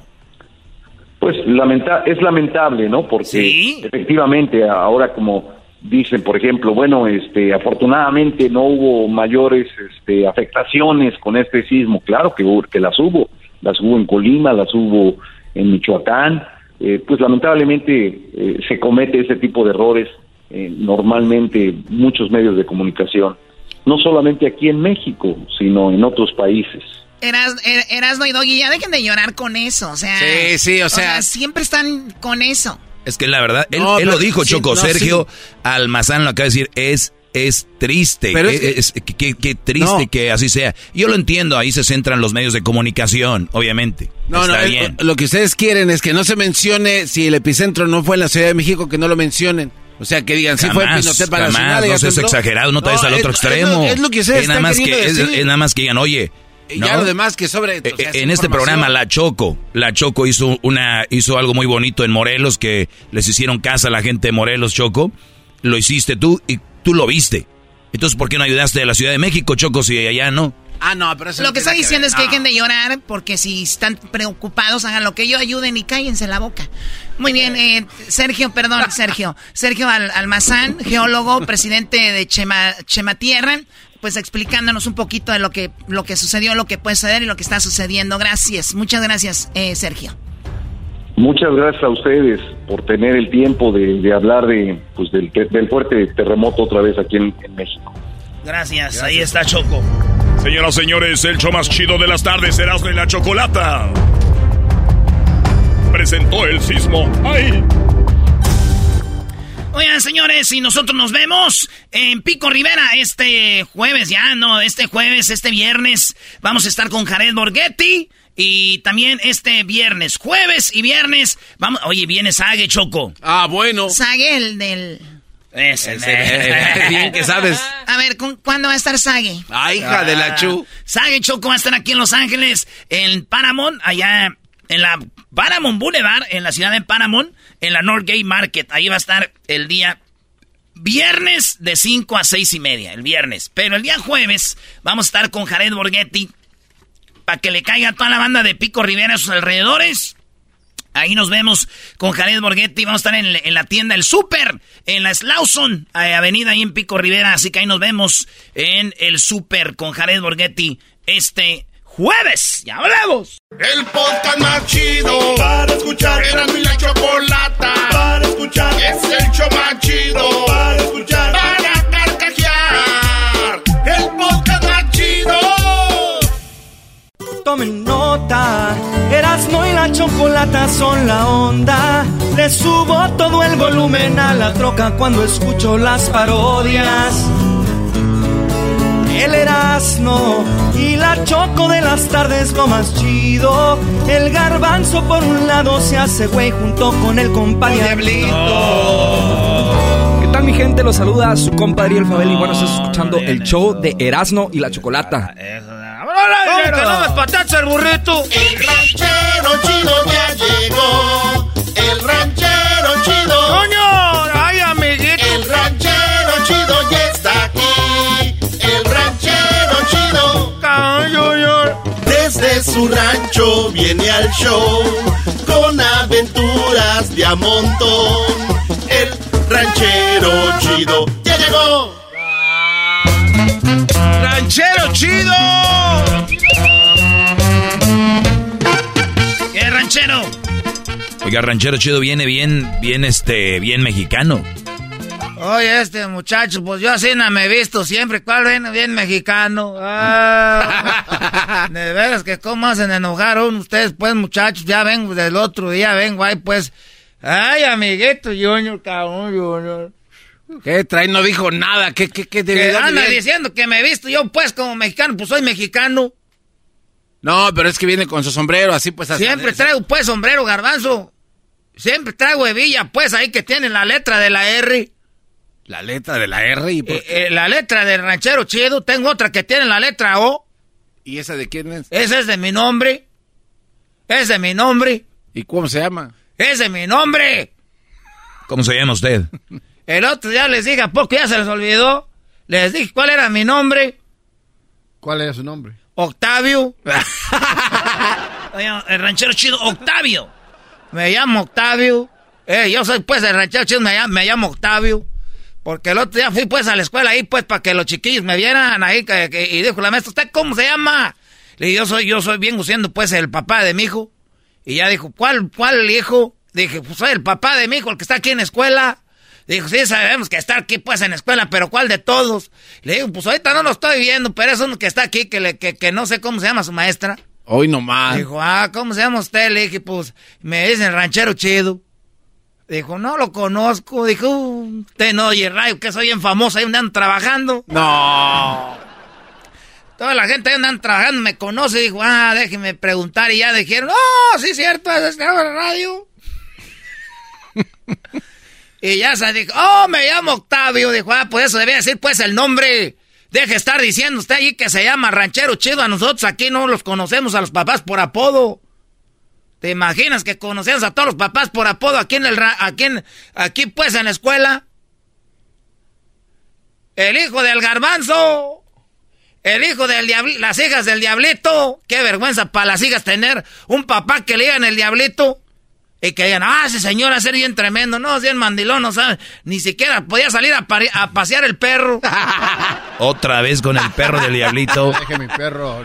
Pues lamenta es lamentable, ¿no? Porque efectivamente ahora como dicen, por ejemplo, bueno, este, afortunadamente no hubo mayores este, afectaciones con este sismo. Claro que, que las hubo, las hubo en Colima, las hubo en Michoacán. Eh, pues lamentablemente eh, se comete ese tipo de errores eh, normalmente muchos medios de comunicación, no solamente aquí en México, sino en otros países. Eras, er, Erasno y Doggy, ya dejen de llorar con eso, o sea... Sí, sí, o sea... siempre están con eso. Es que la verdad, él, lo dijo, Choco, Sergio Almazán lo acaba de decir, es es triste, Pero es, que, triste que así sea. Yo lo entiendo, ahí se centran los medios de comunicación, obviamente. No, Está no, bien. lo que ustedes quieren es que no se mencione si el epicentro no fue en la Ciudad de México, que no lo mencionen. O sea, que digan, sí fue Pinochet para jamás, No seas exagerado, no te vayas al otro extremo. Es lo, que se es nada más que es, nada más que digan, oye, y ya lo demás que sobre. Eh, en este programa La Choco, La Choco hizo una hizo algo muy bonito en Morelos que les hicieron casa a la gente de Morelos, Choco. Lo hiciste tú y tú lo viste. Entonces, ¿por qué no ayudaste a la Ciudad de México, Choco, si allá no? Ah, no, pero eso Lo que está diciendo es que hay de llorar porque si están preocupados, hagan lo que ellos ayuden y cállense la boca. Muy bien, eh, Sergio, perdón, Sergio. Sergio Almazán, geólogo, presidente de Chema, Chema Tierra, pues explicándonos un poquito de lo que, lo que sucedió, lo que puede suceder y lo que está sucediendo. Gracias, muchas gracias, eh, Sergio. Muchas gracias a ustedes por tener el tiempo de, hablar de, pues, del, fuerte terremoto otra vez aquí en, México. Gracias, ahí está Choco. Señoras y señores, el show más chido de las tardes, serás de la Chocolata presentó el sismo. ¡Ay! Oigan, señores, y nosotros nos vemos en Pico Rivera este jueves, ya no, este jueves, este viernes, vamos a estar con Jared Borghetti. Y también este viernes, jueves y viernes, vamos, oye, viene Sage Choco. Ah, bueno. Sage, el del... Ese, bien que sabes. A ver, ¿cuándo va a estar Sage? Ah, hija de la Chu. Sage Choco va a estar aquí en Los Ángeles, en Paramount, allá en la Paramount Boulevard, en la ciudad de Paramount, en la Northgate Market. Ahí va a estar el día viernes de 5 a 6 y media, el viernes. Pero el día jueves vamos a estar con Jared Borghetti para que le caiga toda la banda de Pico Rivera a sus alrededores. Ahí nos vemos con Jared Borghetti. Vamos a estar en, la tienda El Super, en la Slauson, eh, avenida ahí en Pico Rivera. Así que ahí nos vemos en el Super con Jared Borghetti este jueves. ¡Ya hablamos! El podcast más chido para escuchar. Era mi la chocolata para escuchar. Es el show más chido para escuchar. Para carcajear. El podcast más chido. Tomen nota. Erasmo y la chocolata son la onda. Le subo todo el volumen a la troca cuando escucho las parodias. El Erasmo y la Choco de las tardes lo más chido. El garbanzo por un lado se hace güey junto con el compadre ¿Qué tal mi gente? Los saluda su compadre el Fabel y bueno, estás escuchando el show de Erasmo y la Chocolata. ¿Cómo que no me patacha el burrito? El ranchero chido ya llegó. El ranchero chido. ¡Coño! ¡Ay, amiguito! El ranchero chido ya Desde su rancho viene al show con aventuras de a montón. El ranchero chido ya llegó. ¡Ranchero chido! ¿Qué ranchero? Oiga, ranchero chido viene bien, bien, este, bien mexicano. Oye, este muchacho, pues yo así no me he visto siempre. ¿Cuál viene bien mexicano? Ah, de veras que cómo hacen enojar uno ustedes, pues, muchachos. Ya vengo del otro día, vengo ahí, pues. Ay, amiguito, Junior, cabrón, Junior. ¿Qué trae? No dijo nada. ¿Qué, qué, qué? Que anda diciendo que me he visto yo, pues, como mexicano. Pues soy mexicano. No, pero es que viene con su sombrero, así pues. hasta- Siempre traigo, pues, sombrero garbanzo. Siempre traigo hebilla, pues, ahí que tiene la letra de la R. La letra de la R y por- Eh, eh, la letra del ranchero chido. Tengo otra que tiene la letra O. ¿Y esa de quién es? Ese es de mi nombre. Es de mi nombre. ¿Y cómo se llama? Es de mi nombre. ¿Cómo se llama usted? El otro día les dije, ¿a poco ya se les olvidó? Les dije cuál era mi nombre. ¿Cuál era su nombre? Octavio. El ranchero chido, Octavio. Me llamo Octavio. Eh, yo soy pues el ranchero chido, me llamo, me llamo Octavio. Porque el otro día fui pues a la escuela ahí pues para que los chiquillos me vieran ahí que- que- y dijo la maestra, ¿usted cómo se llama? Le dije, yo soy, yo soy bien siendo pues el papá de mi hijo. Y ya dijo, ¿cuál, cuál hijo? Dije, pues soy el papá de mi hijo, el que está aquí en la escuela. Dijo, sí, sabemos que está aquí pues en la escuela, pero ¿cuál de todos? Le digo, pues ahorita no lo estoy viendo, pero es uno que está aquí, que, le, que, que no sé cómo se llama su maestra. Hoy nomás. Dijo, ah, ¿cómo se llama usted? Le dije, pues, me dicen ranchero chido. Dijo, no lo conozco. Dijo, "Uh, usted no oye rayo, que soy bien famoso ahí donde andan trabajando. No. Toda la gente ahí donde andan trabajando me conoce. Dijo, ah, déjeme preguntar. Y ya dijeron, oh, sí, cierto, es de la radio. y ya se dijo, oh, me llamo Octavio. Dijo, ah, pues eso debía decir pues el nombre. Deje estar diciendo usted ahí que se llama ranchero chido. A nosotros aquí no los conocemos a los papás por apodo. ¿Te imaginas que conocemos a todos los papás por apodo aquí en el ra- aquí, en- aquí pues en la escuela? El hijo del garbanzo. El hijo del diablito, las hijas del diablito. Qué vergüenza para las hijas tener un papá que le digan el diablito. Y que digan, ah, ese señor va a ser bien tremendo. No, es bien mandilón, no sabe. Ni siquiera podía salir a, a pasear el perro. Otra vez con el perro del diablito. Deje mi perro.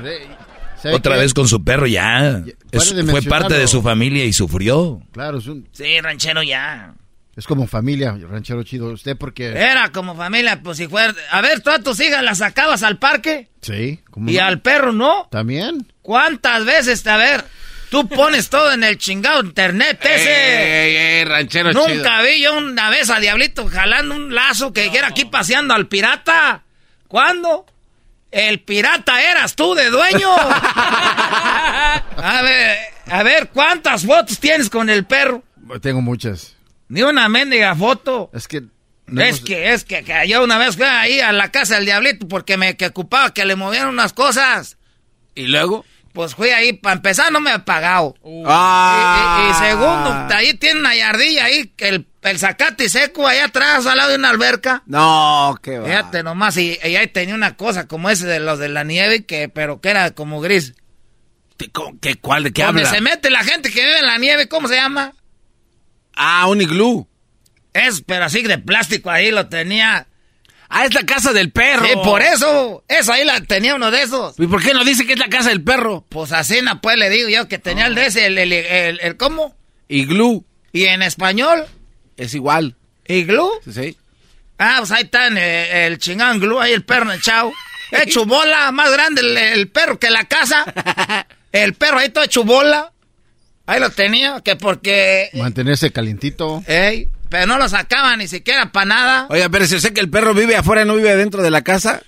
De- ¿sabe Otra qué? vez con su perro ya. Es- fue parte de su familia y sufrió. Claro, es, un- sí, ranchero ya. es como familia, ranchero chido. Usted porque... Era como familia, pues si fuera... A ver, tú a tus hijas las sacabas al parque Sí, ¿cómo y no? al perro no. ¿También? ¿Cuántas veces, a ver, tú pones todo en el chingado internet ese? Ey, ey, ranchero chido. Nunca vi yo una vez a Diablito jalando un lazo que dijera aquí paseando al pirata. ¿Cuándo? El pirata eras tú de dueño. a ver, a ver, ¿cuántas fotos tienes con el perro? Tengo muchas. Ni una mendiga foto. Es que... no es hemos- que, es que, que yo una vez fui ahí a la casa del Diablito porque me que ocupaba que le movieran unas cosas. ¿Y luego? Pues fui ahí, para empezar no me he pagado. Ah. Y, y- y segundo, ahí tiene una yardilla ahí, que el, el zacate seco allá atrás, al lado de una alberca. No, qué va. Fíjate nomás, y, y ahí tenía una cosa como ese de los de la nieve, que pero que era como gris. ¿Qué, cuál, ¿De qué Donde habla? se mete la gente que vive en la nieve, ¿cómo se llama? Ah, un iglú. Es, pero así de plástico, ahí lo tenía. Ah, es la casa del perro. Sí, por eso, eso ahí la tenía uno de esos. ¿Y por qué no dice que es la casa del perro? Pues así, pues le digo yo que tenía el de ese, el, el, el, el- ¿cómo? Iglú. Y en español, Es igual. iglú. Sí, sí. Ah, pues ahí está en el, el chingán glú, ahí el perro echado. Hecho bola, más grande el, el perro que la casa. El perro ahí todo hecho bola. Ahí lo tenía, que porque... Mantenerse calientito. Ey, pero no lo sacaba ni siquiera para nada. Oiga, pero si sé que el perro vive afuera, no vive dentro de la casa.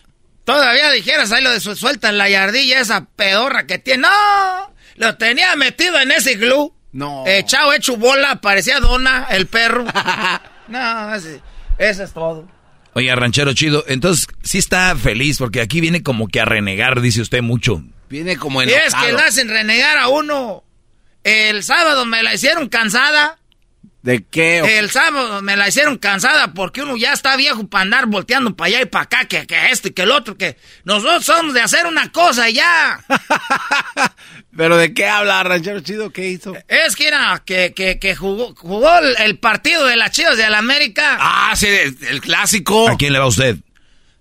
Todavía dijeras ahí lo de su suelta en la yardilla, esa pedorra que tiene. ¡No! Lo tenía metido en ese glue. No. Echado, hecho bola, parecía dona, el perro. no, ese, eso es todo. Oye, ranchero chido, entonces sí está feliz porque aquí viene como que a renegar, dice usted mucho. Viene como Y enojado. es que le hacen renegar a uno. El sábado me la hicieron cansada. ¿De qué? El sábado me la hicieron cansada porque uno ya está viejo para andar volteando para allá y para acá, que, que esto y que el otro, que nosotros somos de hacer una cosa y ya. ¿Pero de qué habla, ranchero chido? ¿Qué hizo? Es que era que, que, que jugó, jugó el, partido de las Chivas de la América. Ah, sí, el, el clásico. ¿A quién le va usted?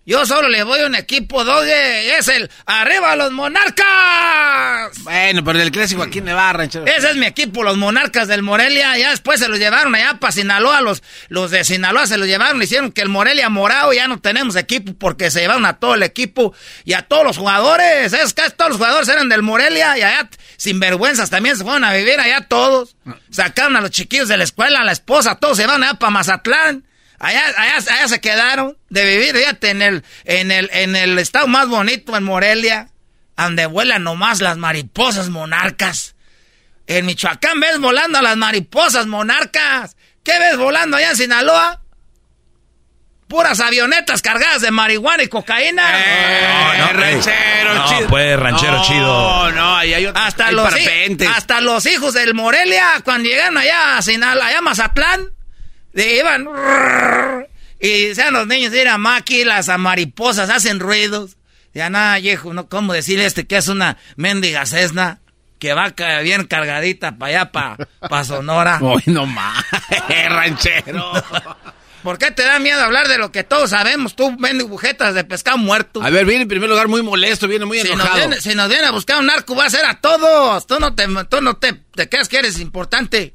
Yo solo le voy a un equipo, doge, es el Arriba los Monarcas. Bueno, pero del clásico, ¿a quién le va, ranchero? Ese es mi equipo, los Monarcas del Morelia. Ya después se los llevaron allá para Sinaloa. Los, los de Sinaloa se los llevaron. Le hicieron que el Morelia morado ya no tenemos equipo porque se llevaron a todo el equipo y a todos los jugadores. Es que todos los jugadores eran del Morelia y allá, sin vergüenzas, también se fueron a vivir allá todos. Sacaron a los chiquillos de la escuela, a la esposa, todos se van allá para Mazatlán. Allá, allá, allá se quedaron de vivir, fíjate, en el, en el, en el estado más bonito, en Morelia, donde vuelan nomás las mariposas monarcas. En Michoacán ves volando a las mariposas monarcas. ¿Qué ves volando allá en Sinaloa? Puras avionetas cargadas de marihuana y cocaína. Eh, no, ranchero no, chido. pues, ranchero no, chido. No, ahí hay otros. hasta hay los, hasta los hijos del Morelia, cuando llegaron allá a Sinaloa, allá a Mazatlán, iban... Y decían los niños, mira, ma, aquí las mariposas hacen ruidos. Ya nada, viejo, ¿no? ¿Cómo decirle a este que es una mendiga cesna? Que va bien cargadita para allá, para pa Sonora. Uy, no más, ranchero. ¿Por qué te da miedo hablar de lo que todos sabemos? Tú, mendigo bujetas de pescado muerto. A ver, viene en primer lugar muy molesto, viene muy Si nos, enojado. viene, si nos viene a buscar un narco, va a ser a todos. Tú no te, tú no te, te creas que eres importante.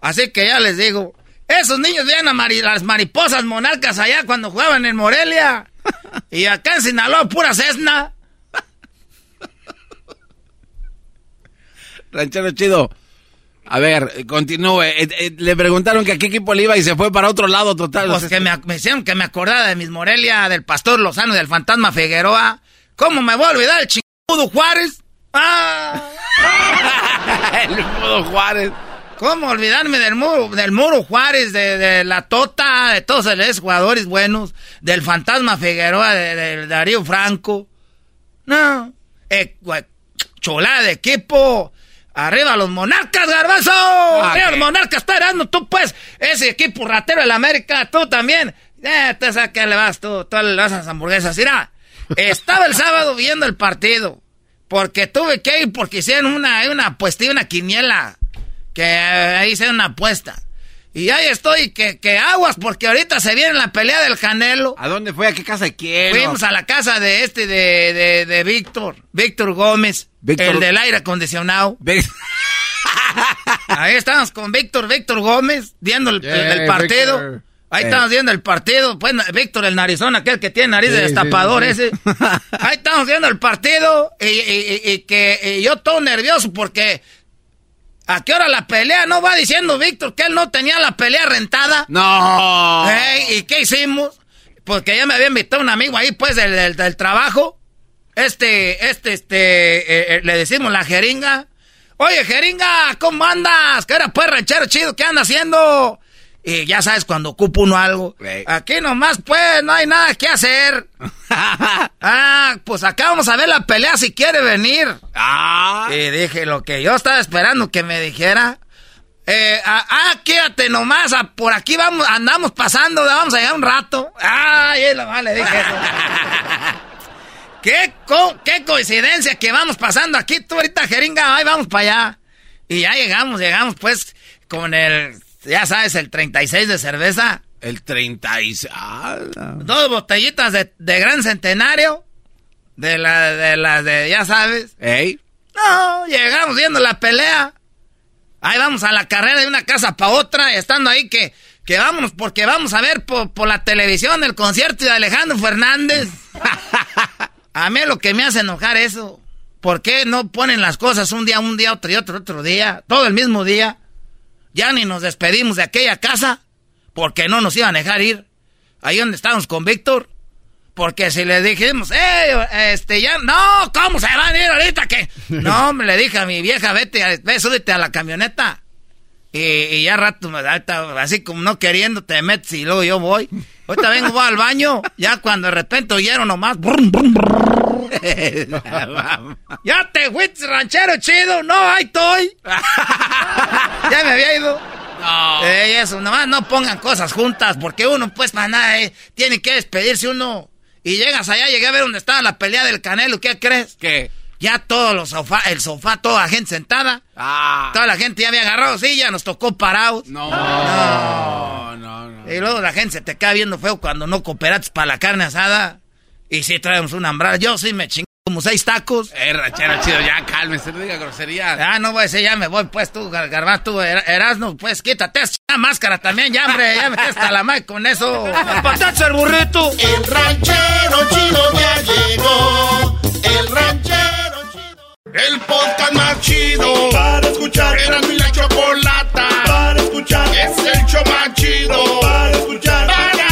Así que ya les digo. Esos niños veían a mari- las mariposas monarcas allá cuando jugaban en Morelia. Y acá en Sinaloa, pura cesna. Ranchero chido. A ver, continúe. Eh, eh, le preguntaron que a qué equipo le iba y se fue para otro lado total. Pues que me, me hicieron que me acordara de mis Morelia, del Pastor Lozano y del Fantasma Figueroa. ¿Cómo me voy a olvidar el chingudo Juárez? ¡Ah! el Mudo Juárez. ¿Cómo olvidarme del muro, del muro Juárez, de, de la Tota, de todos esos jugadores buenos, del fantasma Figueroa, de, de Darío Franco? No. Eh, chulada de equipo. Arriba los monarcas, garbazo. Arriba los monarcas, está erando tú, pues. Ese equipo ratero del América, tú también. Eh, te sabes le vas tú, tú le vas a las hamburguesas. Mira, estaba el sábado viendo el partido. Porque tuve que ir, porque hicieron una, una apuesta, una quiniela. Que ahí hicieron una apuesta. Y ahí estoy, que, que aguas, porque ahorita se viene la pelea del Canelo. ¿A dónde fue? ¿A qué casa de quién? Fuimos a la casa de este, de, de, de Víctor, Víctor Gómez, Víctor- el del aire acondicionado. Ahí estamos con Víctor, Víctor Gómez, viendo el, partido. Víctor. Ahí Eh. estamos viendo el partido. Pues Víctor, el narizón, aquel que tiene nariz de Sí, destapador sí. ese. Ahí estamos viendo el partido y, y- y- y que y yo todo nervioso porque ¿a qué hora la pelea? No va diciendo Víctor que él no tenía la pelea rentada. No. ¿Y qué hicimos? Porque ya me había invitado un amigo ahí, pues, del, del- del trabajo. Este, este, este, eh, eh, le decimos la jeringa. Oye, jeringa, ¿cómo andas? ¿Qué era, pues, ranchero chido? ¿Qué anda haciendo? Y ya sabes, cuando ocupa uno algo. Aquí nomás, pues, no hay nada que hacer. ah, pues acá vamos a ver la pelea si quiere venir. Ah. Y dije lo que yo estaba esperando que me dijera. Eh, ah, ah, quédate nomás, ah, por aquí vamos, andamos pasando, vamos a llegar un rato. Ah, y nomás le dije eso. ¿Qué, co- qué coincidencia que vamos pasando aquí, tú ahorita jeringa, ay, vamos para allá. Y ya llegamos, llegamos pues con el, ya sabes, el 36 de cerveza. El 36. Ah, Dos botellitas de, de gran centenario. De la, de las de, ya sabes. ¿Ey? No, llegamos viendo la pelea. Ahí vamos a la carrera de una casa para otra, estando ahí que, que vámonos porque vamos a ver por, por la televisión el concierto de Alejandro Fernández. a mí lo que me hace enojar eso. ¿Por qué no ponen las cosas un día, un día, otro y otro, otro día? Todo el mismo día. Ya ni nos despedimos de aquella casa porque no nos iban a dejar ir. Ahí donde estábamos con Víctor. Porque si le dijimos, eh, este, ya, no, ¿cómo se van a ir ahorita que? No, me le dije a mi vieja, vete, ve, súbete a la camioneta. Y, y ya rato, así como no queriendo, te metes y luego yo voy. Ahorita vengo, voy al baño, ya cuando de repente oyeron nomás. ya te fuiste, ranchero chido, no, ahí estoy. ya me había ido. No. Eh, eso, nomás no pongan cosas juntas, porque uno, pues, para nada, eh, tiene que despedirse uno. Y llegas allá, llegué a ver dónde estaba la pelea del Canelo, ¿qué crees? ¿Qué? Ya todos los sofá, el sofá, toda la gente sentada. Ah. Toda la gente ya había agarrado ya nos tocó parados. No. No, no, no. Y luego la gente se te queda viendo feo cuando no cooperates para la carne asada. Y si traemos una hambrada. Yo sí me chingo como seis tacos. Eh, rachero chido, ya cálmese, no diga grosería. Ah, no voy a decir, ya me voy, pues tú, Garbanzo, tú, Erasno, pues quítate esa máscara también, ya, hombre, ya me hasta la madre con eso. ¡Patacha el burrito! El ranchero chido ya llegó. El ranchero chido. El podcast más chido para escuchar. Era mi la chocolata para escuchar. Es el show más chido para escuchar. Para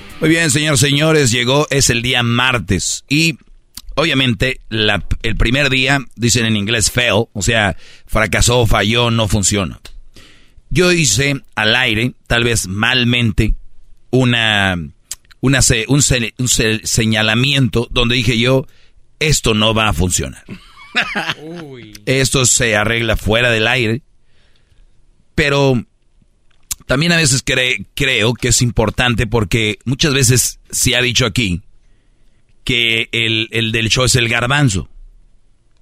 Muy bien, señores, señores, llegó, es el día martes y obviamente la- el primer día, dicen en inglés fail, o sea, fracasó, falló, no funciona. Yo hice al aire, tal vez malmente, una, una un, se- un se- señalamiento donde dije yo, esto no va a funcionar. Esto se arregla fuera del aire, pero también a veces cre- creo que es importante porque muchas veces se ha dicho aquí que el, el del show es el garbanzo.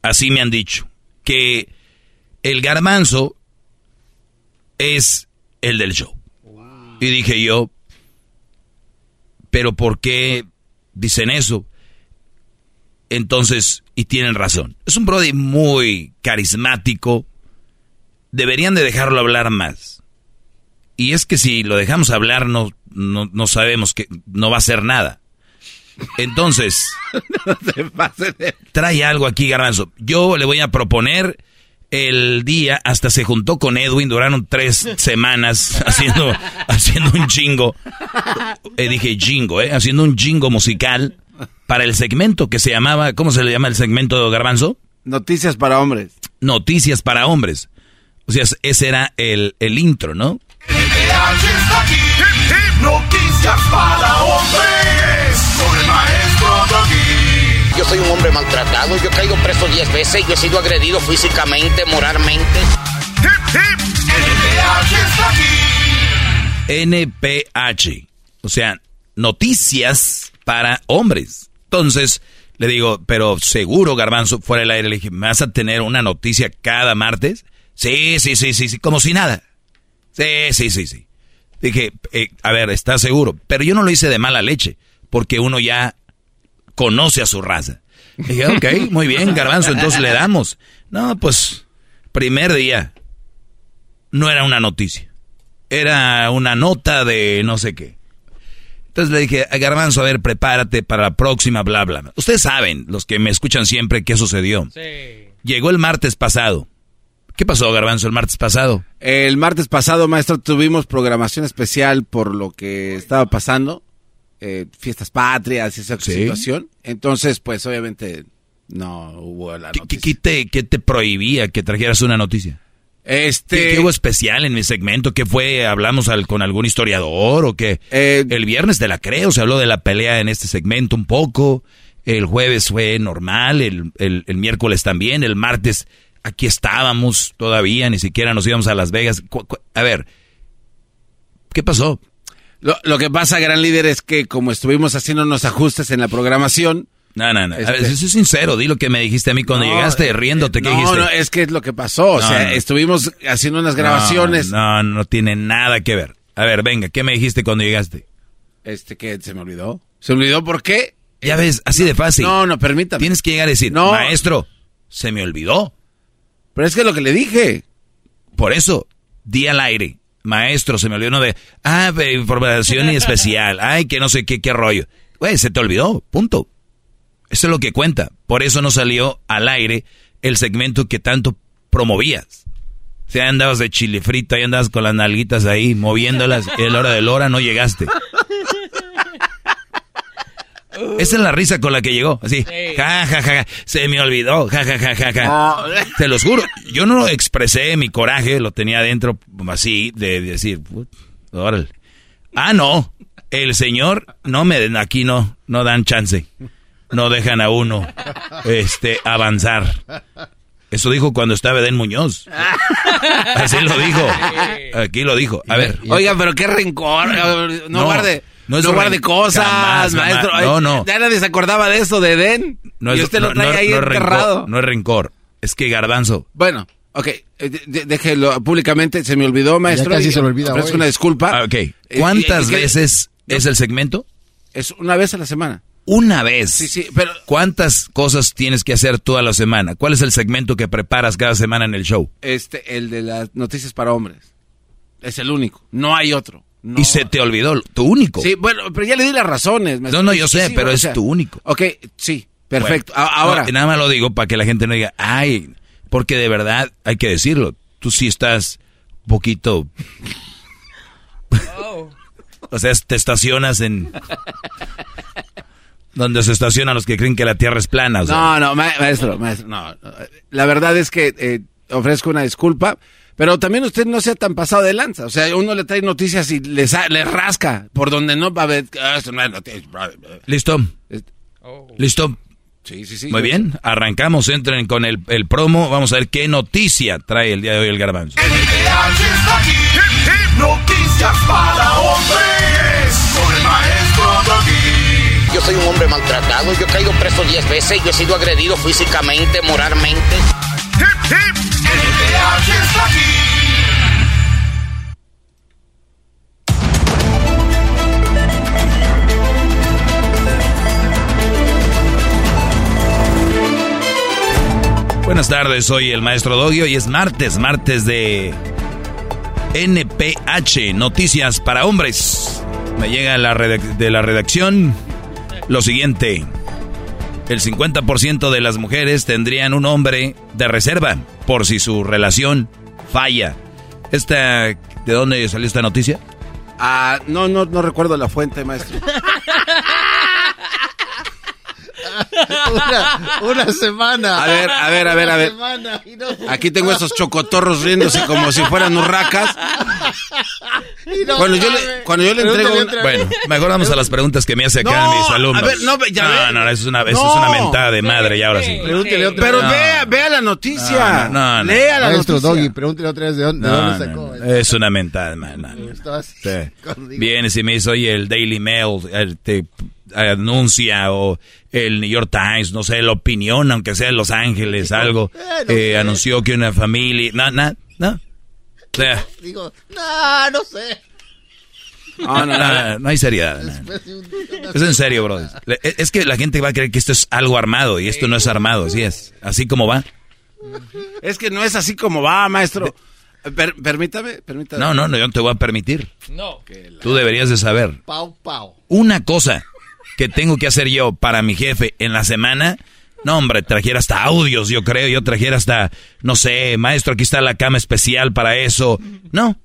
Así me han dicho. Que el garbanzo es el del show. Y dije yo, pero ¿por qué dicen eso? Entonces, y tienen razón. Es un Brody muy carismático. Deberían de dejarlo hablar más. Y es que si lo dejamos hablar, no, no, no sabemos que no va a hacer nada. Entonces, trae algo aquí, Garbanzo. Yo le voy a proponer el día, hasta se juntó con Edwin, duraron tres semanas haciendo, haciendo un jingo. Eh, dije jingo, ¿eh? Haciendo un jingo musical para el segmento que se llamaba, ¿cómo se le llama el segmento, Garbanzo? Noticias para hombres. Noticias para hombres. O sea, ese era el, el intro, ¿no? Está aquí. Noticias para hombres. Con el maestro Doggy. Yo soy un hombre maltratado, yo he caído preso 10 veces, yo he sido agredido físicamente, moralmente. está aquí. NPH. O sea, noticias para hombres. Entonces, le digo, pero seguro, Garbanzo, fuera del aire, le dije, ¿me vas a tener una noticia cada martes? Sí, sí, sí, sí, sí, como si nada. Sí, sí, sí, sí. Dije, eh, a ver, ¿estás seguro? Pero yo no lo hice de mala leche, porque uno ya conoce a su raza. Dije, ok, muy bien, Garbanzo, entonces le damos. No, pues, primer día, no era una noticia. Era una nota de no sé qué. Entonces le dije, a Garbanzo, a ver, prepárate para la próxima, bla, bla. bla. Ustedes saben, los que me escuchan siempre, qué sucedió. Llegó el martes pasado. ¿Qué pasó, Garbanzo, el martes pasado? El martes pasado, maestro, tuvimos programación especial por lo que estaba pasando. eh, fiestas patrias y esa Sí. situación. Entonces, pues, obviamente, no hubo la ¿Qué, noticia. qué- te, qué te prohibía que trajeras una noticia? Este... ¿Qué, hubo especial en mi segmento? ¿Qué fue? ¿Hablamos al- con algún historiador o qué? Eh, el viernes te la creo, se habló de la pelea en este segmento un poco. El jueves fue normal, el, el- el miércoles también, el martes aquí estábamos todavía, ni siquiera nos íbamos a Las Vegas. A ver, ¿qué pasó? Lo, lo que pasa, gran líder, es que como estuvimos haciendo unos ajustes en la programación, No, no, no. A ver, Este- eso es sincero. Di lo que me dijiste a mí cuando No, llegaste riéndote. ¿Qué no, dijiste? no, es que es lo que pasó. O No, sea, no. estuvimos haciendo unas grabaciones. No, no, no tiene nada que ver. A ver, venga, ¿qué me dijiste cuando llegaste? Este que se me olvidó. ¿Se me olvidó por qué? Ya ves, así de fácil. No, no, permítame. Tienes que llegar a decir, No. maestro, se me olvidó. Pero es que es lo que le dije. Por eso, di al aire. Maestro, se me olvidó no de, ah, información especial. Ay, que no sé qué, qué rollo. Güey, se te olvidó, punto. Eso es lo que cuenta. Por eso no salió al aire el segmento que tanto promovías. O sea, andabas de chile frito, ahí andabas con las nalguitas ahí, moviéndolas, y a la hora de la hora no llegaste. Esa es la risa con la que llegó, así, ja, ja, ja, ja, se me olvidó, ja, ja, ja, ja, ja. Te los juro, yo no expresé mi coraje, lo tenía adentro así, de, decir, "Put, órale. Ah, no, el señor, no me den, aquí no, no dan chance, no dejan a uno, este, avanzar. Eso dijo cuando estaba Eden Muñoz. Así lo dijo. Aquí lo dijo. A ver. Oiga, pero qué rencor. No, No, guarde. No No, es guarde ren- cosas, jamás, jamás. maestro. Ay, No, no. Ya nadie se acordaba de eso de Eden. No y es, usted no- lo trae no- ahí no es enterrado. rencor, no es rencor. Es que Garbanzo. Bueno, ok. eh, de- déjelo públicamente. Se me olvidó, maestro. casi y se lo olvida hoy. una disculpa. Ah, ok. Eh, ¿Cuántas y- y que- veces es el segmento? Es una vez a la semana. Una vez. Sí, sí, pero ¿Cuántas cosas tienes que hacer toda la semana? ¿Cuál es el segmento que preparas cada semana en el show? este, el de las noticias para hombres. Es el único. No hay otro. No. Y se te olvidó, tu único. Sí, bueno, pero ya le di las razones. maestro. No, no, yo sé, sí, pero o es tu único. Ok, sí, perfecto. Bueno, ahora. no, nada más lo digo para que la gente no diga, ay, porque de verdad hay que decirlo. Tú sí estás un poquito. o sea, te estacionas en. donde se estacionan los que creen que la tierra es plana. o sea. No, no, ma- maestro, maestro, no. no. La verdad es que eh, ofrezco una disculpa, pero también usted no sea tan pasado de lanza. O sea, uno le trae noticias y le, le rasca por donde no va a ver. ah, es noticia. ¿Listo? ¿Listo? Sí, sí, sí. Muy bien, arrancamos, entren con el, el promo. Vamos a ver qué noticia trae el día de hoy el garbanzo. Noticias para hombres con el maestro Doggy. Yo soy un hombre maltratado, yo he caído preso 10 veces, yo he sido agredido físicamente, moralmente. Buenas tardes, soy el maestro Dogio y es martes, martes de NPH, Noticias para Hombres. Me llega de la redacción lo siguiente. El 50% de las mujeres tendrían un hombre de reserva por si su relación falla. Esta, ¿De dónde salió esta noticia? Ah, no, no, no recuerdo la fuente, maestro. una, una semana. A ver, a ver, a ver, a ver. No- Aquí tengo estos chocotorros riéndose como si fueran urracas. y no Cuando yo le, cuando yo le entrego... Bueno, mejor vamos a las preguntas que me hace acá No, mis alumnos. a ver, no, ya no, no, eso es una, eso No. es una mentada de madre y ahora sí. Pregúntele otra Pero vez. vea, vea la noticia. No, no, no. Lea la Maestro noticia. Doggy, pregúntele otra vez de dónde, de sacó. no, es una mentada, man. Vienes y me dice, oye, el Daily Mail eh, te anuncia o el New York Times, no sé, la opinión, aunque sea de Los Ángeles, algo, Eh, no eh, sé. anunció que una familia, no, no, no. O sea, Digo, no, no sé. No, no, no. no, no hay seriedad. Es en serio, bro. Le- Es que la gente va a creer que esto es algo armado y esto no es armado, así es. Así como va. Es que no es así como va, maestro. Per- permítame, permítame. No, no, no, yo no te voy a permitir. No. Tú deberías de saber. Pau, pau. Una cosa que tengo que hacer yo para mi jefe en la semana, no, hombre, trajera hasta audios, yo creo, yo trajera hasta, no sé, maestro, aquí está la cama especial para eso. No.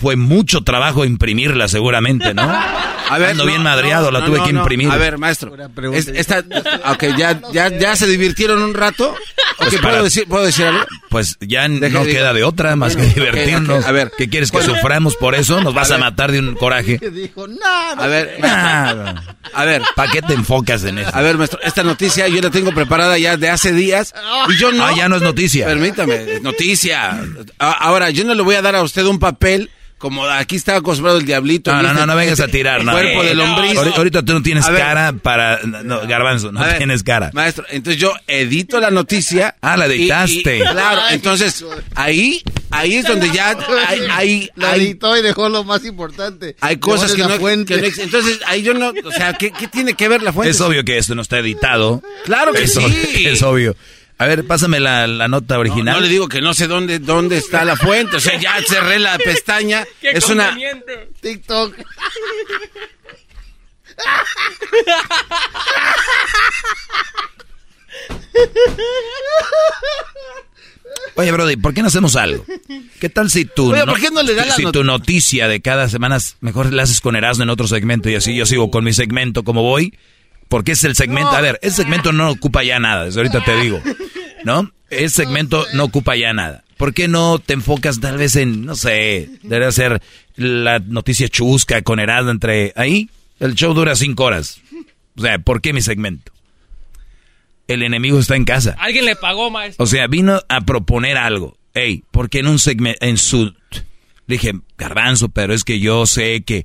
Fue mucho trabajo imprimirla, seguramente, ¿no? A ver, Ando no, bien madreado, no, la no, tuve no, que no. imprimir. A ver, maestro. Una pregunta. es- esta, ok, ya, ya, ya se divirtieron un rato. Pues para- ¿puedo, decir, ¿Puedo decir algo? Pues ya Deja- no queda de otra más que divertirnos. a ver. ¿Qué quieres que Bueno. suframos por eso? ¿Nos vas a, matar de un coraje? Dijo, no A ver, Ah, a ver, ¿Para qué te enfocas en eso? a ver, maestro. Esta noticia yo la tengo preparada ya de hace días. Y yo no. Ah, ya no es noticia. Permítame, es noticia. Ahora, yo no le voy a dar a usted un papel como aquí estaba acostumbrado el diablito. No, no, no, no vengas a tirar, El no. cuerpo de No, lombriz. ahori- Ahorita tú no tienes A ver, cara para... No, garbanzo, no ver, tienes cara. Maestro, entonces yo edito la noticia. Ah, la y- dictaste. y- claro, entonces ahí, ahí es donde ya hay, hay, La editó y dejó lo más importante. hay cosas que no, que no Entonces ahí yo no, o sea, ¿qué, qué tiene que ver la fuente? Es obvio que esto no está editado. Claro que es sí. obvio- es obvio. A ver, pásame la, la nota original. No le digo que no sé dónde, dónde está la fuente. O sea, ya cerré la pestaña. es una. TikTok. Oye, Brody, ¿por qué no hacemos algo? ¿Qué tal si tu, Oye, ¿por qué no le da la si not- tu noticia de cada semana mejor la haces con Erasmo en otro segmento y así yo sigo con mi segmento como voy? Porque es el segmento, a ver, ese segmento no ocupa ya nada, desde ahorita te digo, ¿no? Ese segmento no ocupa ya nada. ¿Por qué no te enfocas tal vez en, no sé, debería ser la noticia chusca con Erasmo entre ahí? El show dura cinco horas. O sea, ¿por qué mi segmento? El enemigo está en casa. Alguien le pagó, maestro. O sea, vino a proponer algo. Ey, porque en un segmento, en su... Le dije, garbanzo, pero es que yo sé que...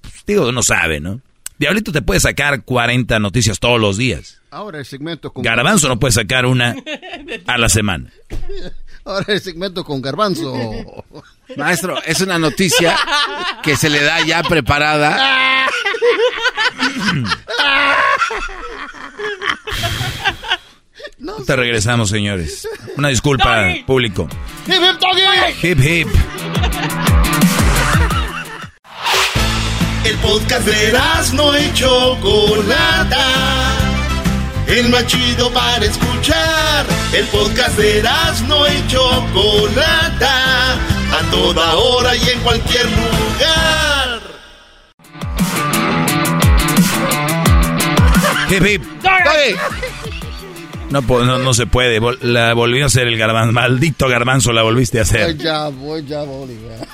pues, digo, no sabe, ¿no? Diablito te puede sacar 40 noticias todos los días. Ahora el segmento con Garbanzo no puede sacar una a la semana. Ahora el segmento con Garbanzo. Maestro, es una noticia que se le da ya preparada. Te regresamos, señores. Una disculpa, público. ¡Hip, hip, doggy! Hip, hip. El podcast de no y Chocolata. El más chido para escuchar. El podcast de no y Chocolata. A toda hora y en cualquier lugar. Hip, hip. No, no, no se puede. La volvió a hacer el garbanzo. Maldito garbanzo la volviste a hacer. Voy ya, voy ya, Bolívar.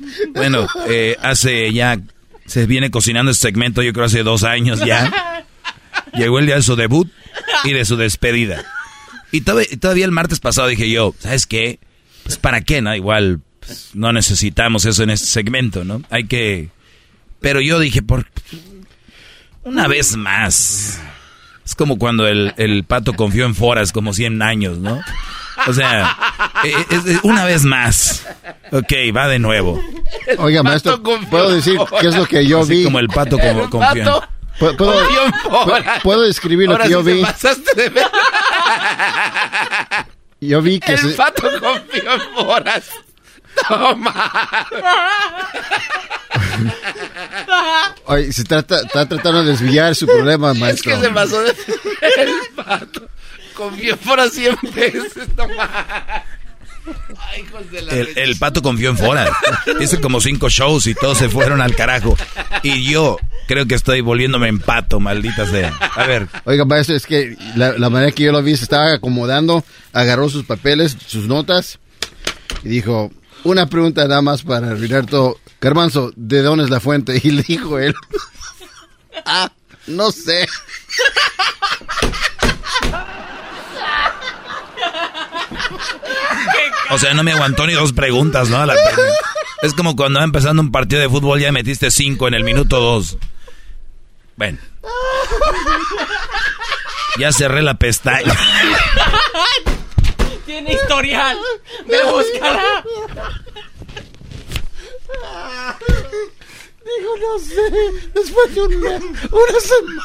Bueno, eh, hace ya, se viene cocinando este segmento, yo creo hace dos años ya. Llegó el día de su debut y de su despedida. Y todavía, todavía el martes pasado dije yo, ¿sabes qué? Pues para qué, ¿no? Igual pues, no necesitamos eso en este segmento, ¿no? Hay que... Pero yo dije, por... Una vez más. Es como cuando el, el pato confió en Foras como 100 años, ¿no? O sea, eh, es- es una vez más. Ok, va de nuevo. Oiga, maestro, ¿puedo decir qué es lo que yo Así vi? como el pato como confió. en- ¿Puedo, puedo, puedo describir lo Ahora que yo sí vi? pasaste de ver. Yo vi que El se... pato confió en Foras. Toma. Oye, se trata, está tratando de desviar su problema, Es maestro. que se pasó de el pato. Confió en Foras 100 veces. Toma. Ay, hijos de la El, el pato confió en Fora. Hice como cinco shows y todos se fueron al carajo. Y yo creo que estoy volviéndome en pato, maldita sea. A ver, Oiga, maestro, es que la, la manera que yo lo vi se estaba acomodando, agarró sus papeles, sus notas y dijo, una pregunta nada más para arruinar todo. Garbanzo, ¿de dónde es la fuente? Y le dijo él, ah, no sé. O sea, no me aguantó ni dos preguntas, ¿no? La- es como cuando va empezando un partido de fútbol ya metiste cinco en el minuto dos. Bueno. Ya cerré la pestaña. Tiene historial. Ve, búscala. Digo, no sé. Después de un mes, una semana.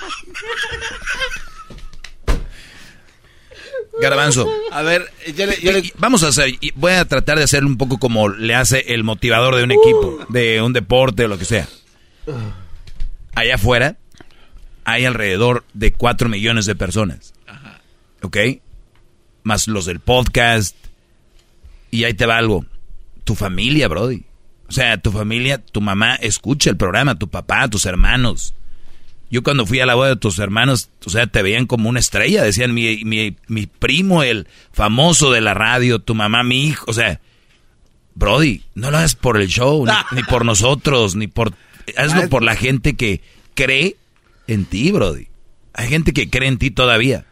Garbanzo. A ver, ya le- Vamos a hacer, voy a tratar de hacerlo un poco como le hace el motivador de un equipo, de un deporte o lo que sea. Allá afuera hay alrededor de 4 millones de personas. ¿Ok? Más los del podcast. Y ahí te va algo. Tu familia, Brody. O sea, tu familia, tu mamá escucha el programa, tu papá, tus hermanos. Yo cuando fui a la boda de tus hermanos, o sea, te veían como una estrella. Decían, mi, mi, mi primo, el famoso de la radio, tu mamá, mi hijo. O sea, Brody, no lo hagas por el show, ni, ni por nosotros, ni por... Hazlo por la gente que cree en ti, Brody. Hay gente que cree en ti todavía.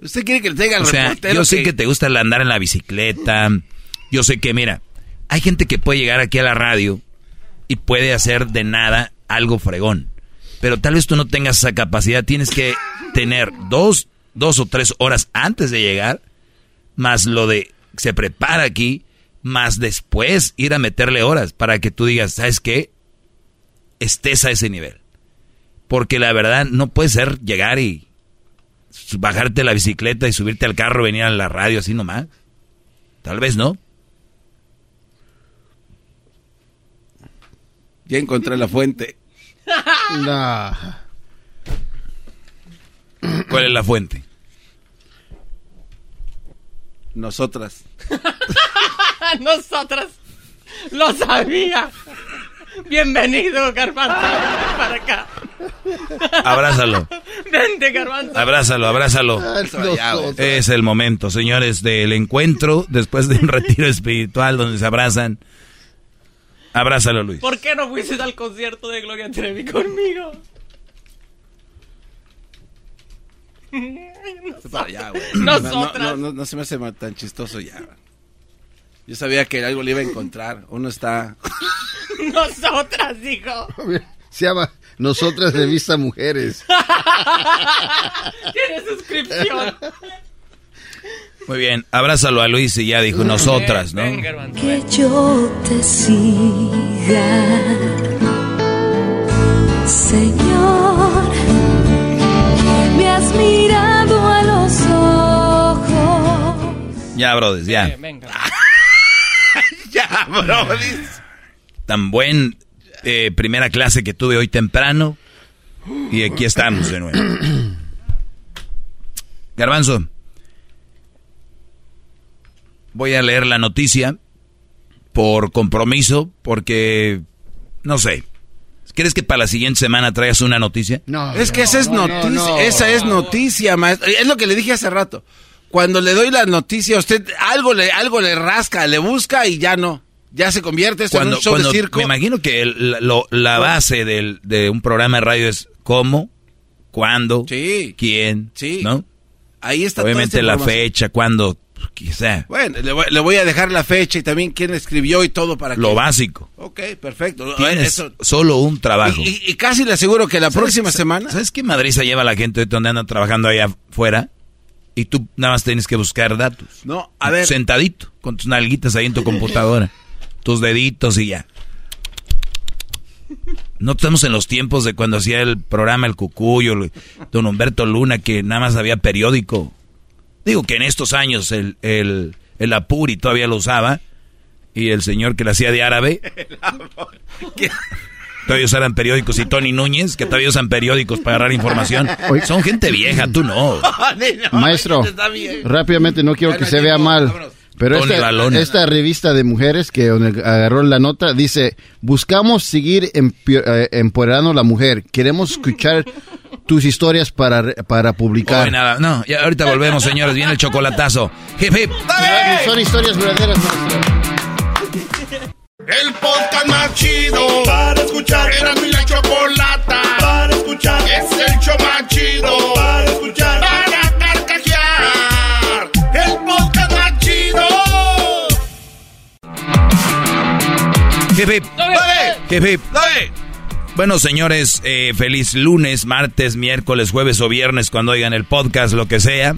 ¿Usted quiere que le traiga al O sea, yo sé que- que te gusta el andar en la bicicleta. Yo sé que, mira, hay gente que puede llegar aquí a la radio y puede hacer de nada algo fregón. Pero tal vez tú no tengas esa capacidad, tienes que tener dos, dos o tres horas antes de llegar, más lo de se prepara aquí, más después ir a meterle horas para que tú digas, ¿sabes qué? Estés a ese nivel. Porque la verdad no puede ser llegar y bajarte la bicicleta y subirte al carro, venir a la radio así nomás. Tal vez no. Ya encontré la fuente. ¿Cuál es la fuente? Nosotras. Nosotras. Lo sabía. Bienvenido, Garbanzo, para acá. Abrázalo. Vente, Garbanzo. Abrázalo, abrázalo. Es el momento, señores, del encuentro después de un retiro espiritual donde se abrazan. Abrázalo, Luis. ¿Por qué no fuiste al concierto de Gloria Trevi conmigo? Para allá, güey. Nosotras. No, no, no se me hace tan chistoso ya. Yo sabía que algo le iba a encontrar. Uno está. Nosotras, dijo. Se llama Nosotras Revista Mujeres. Tiene suscripción. Muy bien, abrázalo a Luis y ya dijo nosotras, ¿no? Que yo te siga, Señor. Me has mirado a los ojos. Ya, brothers, ya. ya, brothers. Tan buen eh, primera clase que tuve hoy temprano. Y aquí estamos de nuevo. Garbanzo. Voy a leer la noticia por compromiso, porque no sé. ¿Quieres que para la siguiente semana traigas una noticia? No. Es que esa es no, noticia. no, no. Esa es noticia, maestro. Es lo que le dije hace rato. Cuando le doy la noticia, usted algo le, algo le rasca, le busca y ya no. Ya se convierte esto en un show cuando- de circo. me imagino que el- lo- la base del- de un programa de radio es cómo, cuándo, quién, ¿no? Ahí está Obviamente la fecha, cuándo, quizá. Bueno, le voy, le voy a dejar la fecha y también quién escribió y todo para que... Lo básico. Ok, perfecto. Tienes Eso- solo un trabajo. Y, y- y casi le aseguro que la ¿Sabes- próxima semana... ¿Sabes qué Madrid se lleva a la gente ahorita donde andan trabajando allá afuera? Y tú nada más tienes que buscar datos. No, a ver... Sentadito, con tus nalguitas ahí en tu computadora. tus deditos y ya. No estamos en los tiempos de cuando hacía el programa El Cucuyo, don Humberto Luna, que nada más había periódico. Digo que en estos años el, el, el Apuri todavía lo usaba. Y el señor que le hacía de árabe. Todavía usaran periódicos. Y Tony Núñez, que todavía usan periódicos para agarrar información. Son gente vieja, tú no. Maestro, rápidamente, no quiero que se vea mal. Pero Tony esta, revista de mujeres que agarró la nota dice, buscamos seguir eh, empoderando a la mujer. Queremos escuchar tus historias para, para publicar. Hoy nada. No, ya ahorita volvemos, señores. Viene el chocolatazo. Hip, hip. Son historias verdaderas. El podcast más chido para escuchar. Era mi la chocolata para escuchar. Es el show más chido para escuchar. Para carcajear. El podcast más chido. Hip, hip. Hip, hip. Bueno, señores, eh, feliz lunes, martes, miércoles, jueves o viernes, cuando oigan el podcast, lo que sea.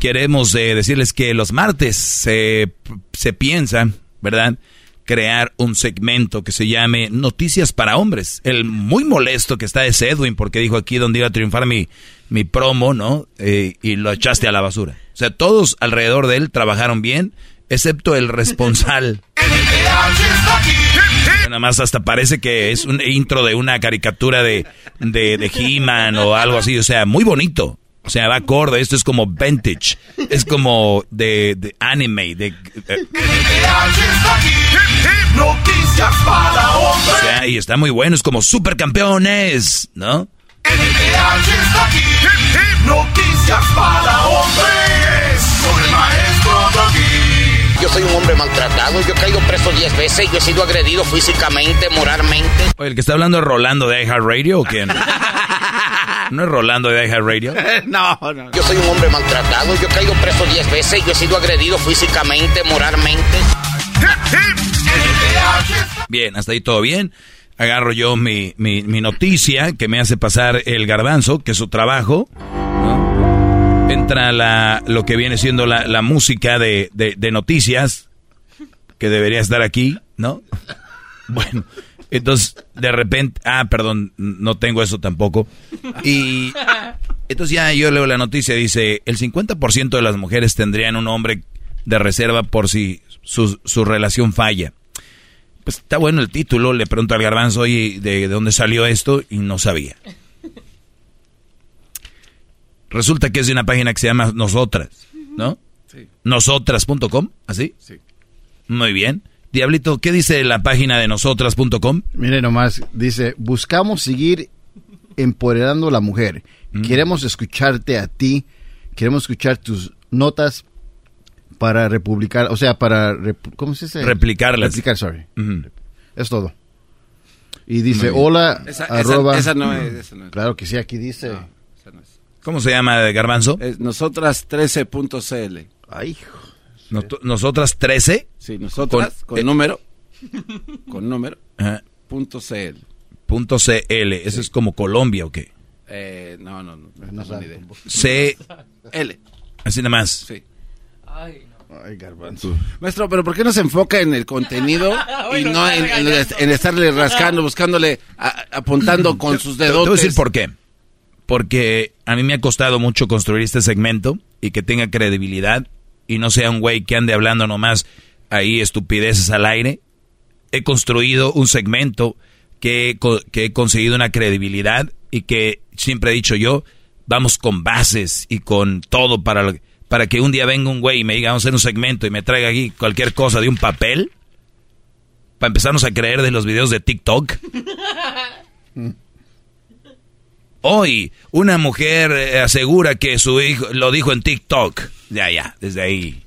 Queremos eh, decirles que los martes se, se piensa, ¿verdad? Crear un segmento que se llame Noticias para Hombres. El muy molesto que está es Edwin, porque dijo aquí donde iba a triunfar mi, mi promo, ¿no? Eh, y lo echaste a la basura. O sea, todos alrededor de él trabajaron bien, excepto el responsable. Nada más hasta parece que es un intro de una caricatura de, de, de He-Man o algo así. O sea, muy bonito. O sea, va acorde. Esto es como vintage. Es como de, de anime. De, eh, o sea, y está muy bueno. Es como supercampeones, ¿no? Noticias para hombres. Yo soy un hombre maltratado, yo he caído preso 10 veces, yo he sido agredido físicamente, moralmente. Oye, el que está hablando es Rolando de iHeartRadio o quién? ¿No es Rolando de iHeartRadio? No, no. Yo soy un hombre maltratado, yo he caído preso 10 veces, yo he sido agredido físicamente, moralmente. Bien, hasta ahí todo bien. Agarro yo mi, mi, mi noticia que me hace pasar el garbanzo, que es su trabajo. ¿no? Entra la, lo que viene siendo la, la música de, de, noticias, que debería estar aquí, ¿no? Bueno, entonces de repente, ah, perdón, no tengo eso tampoco. Y entonces ya yo leo la noticia, dice, el 50% de las mujeres tendrían un hombre de reserva por si su, su relación falla. Pues está bueno el título, le pregunto al garbanzo, oye, ¿de, de dónde salió esto? Y no sabía. Resulta que es de una página que se llama Nosotras, ¿no? Sí. Nosotras.com, ¿así? Sí. Muy bien. Diablito, ¿qué dice la página de nosotras.com? Mire nomás, dice, buscamos seguir empoderando a la mujer. Mm. Queremos escucharte a ti, queremos escuchar tus notas para republicar, o sea, para, rep- ¿cómo se dice? Replicarlas. Replicar, sorry. Es todo. Y dice, hola, Esa- esa- arroba. esa no es, esa no es. Claro que sí, aquí dice. ¿Cómo se llama, Garbanzo? Es nosotras 13.cl. Ay, Not- nosotras 13. Sí, nosotras con, eh, número. Con número. ajá, Punto CL. punto CL. ¿Eso es como Colombia o qué? Eh, no, no, no. No, ni idea. C. L. Así nada más. Sí. Ay, garbanzo. Maestro, pero ¿por qué no se enfoca en el contenido y Hoy nos no en, en- en estarle rascando, buscándole, a- apuntando con sus Te- te dedos? voy a decir por qué. Porque a mí me ha costado mucho construir este segmento y que tenga credibilidad y no sea un güey que ande hablando nomás ahí estupideces al aire. He construido un segmento que, que he conseguido una credibilidad y que siempre he dicho yo, vamos con bases y con todo para, lo- para que un día venga un güey y me diga, vamos a hacer un segmento y me traiga aquí cualquier cosa de un papel. Para empezarnos a creer de los videos de TikTok. Hoy, una mujer eh, asegura que su hijo lo dijo en TikTok. Ya, ya, desde ahí.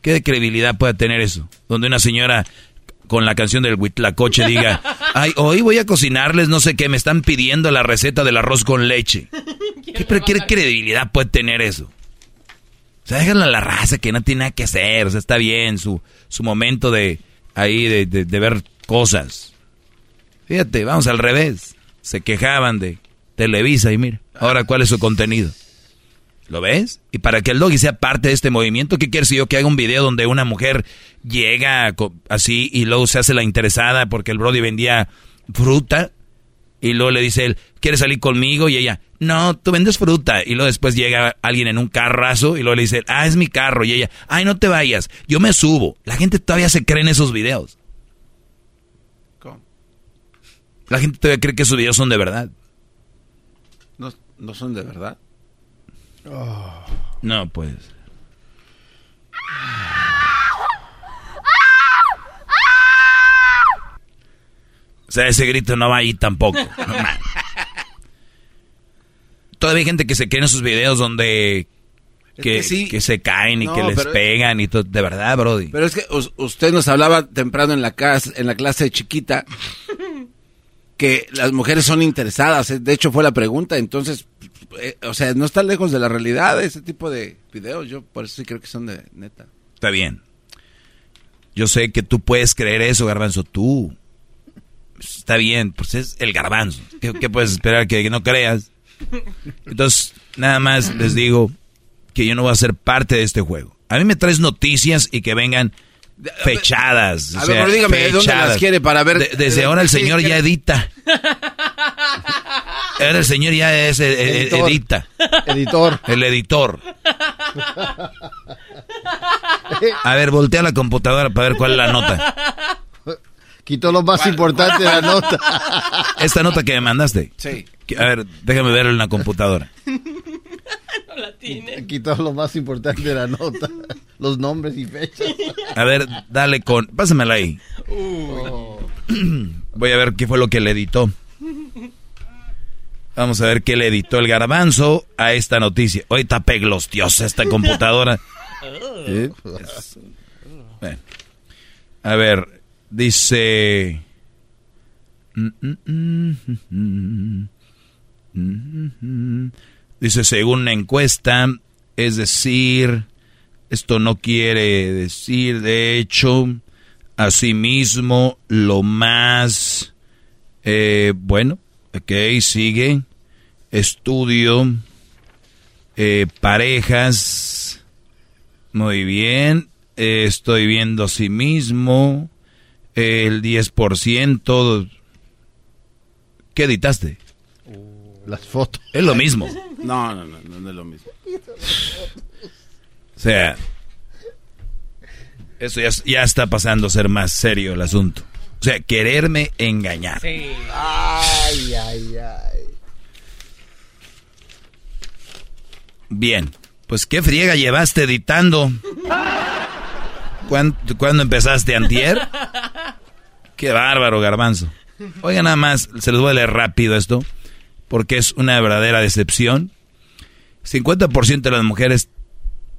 ¿Qué credibilidad puede tener eso? Donde una señora con la canción del Huitlacoche diga, ay, hoy voy a cocinarles no sé qué, me están pidiendo la receta del arroz con leche. ¿Qué, pero qué credibilidad puede tener eso? O sea, déjenla a la raza que no tiene nada que hacer. O sea, está bien su, su momento de ahí de, de- de ver cosas. Fíjate, vamos al revés. Se quejaban de Televisa y mira, ahora cuál es su contenido. ¿Lo ves? Y para que el doggy sea parte de este movimiento, ¿qué quieres si yo que haga un video donde una mujer llega así y luego se hace la interesada porque el Brody vendía fruta? Y luego le dice él, ¿quieres salir conmigo? Y ella, no, tú vendes fruta. Y luego después llega alguien en un carrazo y luego le dice, ah, es mi carro. Y ella, ay, no te vayas, yo me subo. La gente todavía se cree en esos videos. ¿Cómo? La gente todavía cree que esos videos son de verdad. No, son de verdad. No, pues. O sea, ese grito no va ahí tampoco. No. Todavía hay gente que se cree en esos videos donde Es que, sí. que se caen y No, que les pegan y todo. De verdad, Brody. Pero es que us- usted nos hablaba temprano en la, casa, en la clase chiquita que las mujeres son interesadas. eh, De hecho, fue la pregunta. Entonces, eh, o sea, no está lejos de la realidad ese tipo de videos. Yo por eso sí creo que son de neta. Está bien. Yo sé que tú puedes creer eso, garbanzo. Tú. Está bien, pues es el garbanzo. ¿Qué, puedes esperar que no creas? Entonces, nada más les digo que yo no voy a ser parte de este juego. A mí me traes noticias y que vengan fechadas. A ver, sea, pero dígame, ¿de dónde las quiere para ver? De- desde de- ahora el señor ya edita. Ahora el señor ya es eh, eh, Editor. edita. Editor. El editor. A ver, voltea la computadora para ver cuál es la nota. Quitó lo más importante de la nota. Esta nota que me mandaste. Sí. A ver, déjame verlo en la computadora. Quitó lo más importante de la nota. Los nombres y fechas. A ver, dale con... Pásamela ahí. Voy a ver qué fue lo que le editó. Vamos a ver qué le editó el garbanzo a esta noticia. Hoy está peglostiosa esta computadora. ¿Eh? Bueno. A ver, dice... Dice, según una encuesta, es decir, esto no quiere decir, de hecho, Asimismo, lo más eh, bueno, ok, sigue. Estudio, eh, parejas, muy bien. Eh, estoy viendo asimismo el 10%. ¿Qué editaste? Las fotos. Es lo mismo. No, no, no, no es lo mismo. O sea, eso ya, ya está pasando a ser más serio el asunto. O sea, quererme engañar. Ay, ay, ay. Bien, pues qué friega llevaste editando. ¿Cuándo, ¿cuándo empezaste, antier? Qué bárbaro, garbanzo. Oiga, nada más, se los voy a leer rápido esto, porque es una verdadera decepción. 50% de las mujeres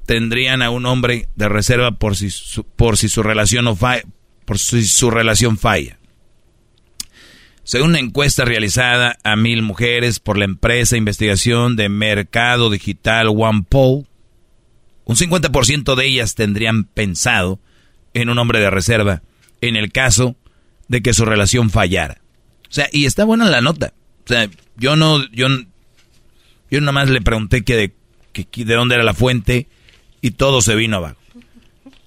tendrían a un hombre de reserva por si su, por si su relación no falla, por si su relación falla. Según una encuesta realizada a mil mujeres por la empresa de investigación de mercado digital OnePoll, un 50% de ellas tendrían pensado en un hombre de reserva en el caso de que su relación fallara. O sea, y está buena la nota. Yo no, yo, yo nomás le pregunté que de, que de dónde era la fuente y todo se vino abajo.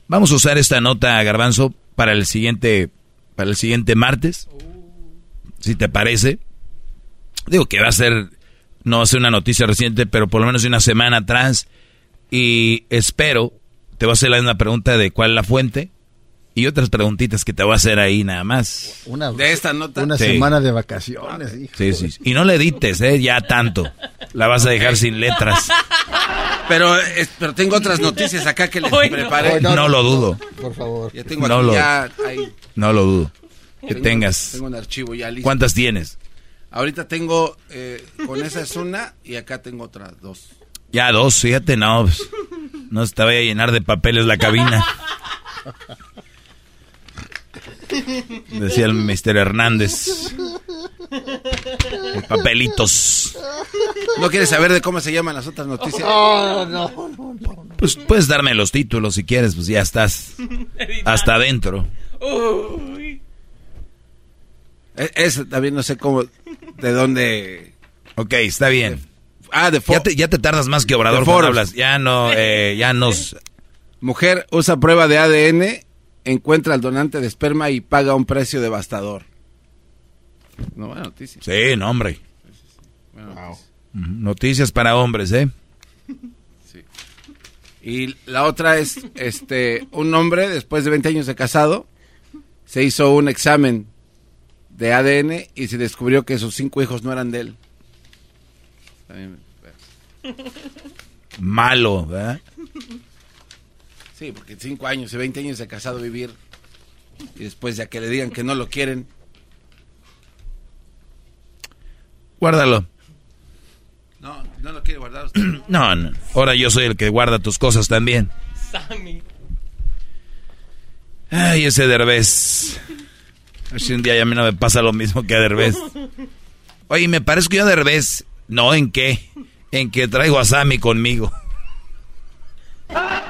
Vamos a usar esta nota, Garbanzo, para el siguiente, para el siguiente martes. Si te parece. Digo que va a ser, no va a ser una noticia reciente, pero por lo menos una semana atrás. Y espero, te voy a hacer la misma pregunta de cuál es la fuente. Y otras preguntitas que te voy a hacer ahí nada más. Una, De esta nota. una Sí. semana de vacaciones, hijo. Sí, sí. Y no le edites, ¿eh? Ya tanto. La vas a dejar sin letras. Pero, es- pero tengo otras noticias acá que les Hoy preparé. No. No lo dudo. Por favor. Ya tengo No aquí lo- ya ahí. No lo dudo. Que Tengo- tengas. Tengo un archivo ya listo. ¿Cuántas tienes? Ahorita tengo, eh, con esa es una y acá tengo otras dos. Ya dos, fíjate, no. pues, no se te vaya a llenar de papeles la cabina. Decía el Mr. Hernández. De papelitos. ¿No quieres saber de cómo se llaman las otras noticias? Oh, no, no, no. Pues puedes darme los títulos si quieres, pues ya estás hasta adentro. E- Ese también no sé cómo, de dónde... Ok, está bien. Ah, de Ya te, ya te tardas más que Obrador cuando hablas. Ya no, eh, ya nos... Mujer usa prueba de ADN, encuentra al donante de esperma y paga un precio devastador. No, buena noticia. Sí, no, hombre. Buena noticia. Ujú, Noticias para hombres, ¿eh? Y la otra es, este, un hombre después de 20 años de casado se hizo un examen de ADN y se descubrió que sus cinco hijos no eran de él. Malo, ¿verdad? Sí, porque cinco años y 20 años de casado vivir y después ya que le digan que no lo quieren. Guárdalo. No, no lo quiere guardar usted. No, no. Ahora yo soy el que guarda tus cosas también. Sammy. Ay, ese Derbez. A ver si un día ya a mí no me pasa lo mismo que a Derbez. Oye, me parezco yo a Derbez. No, ¿en qué? En que traigo a Sammy conmigo.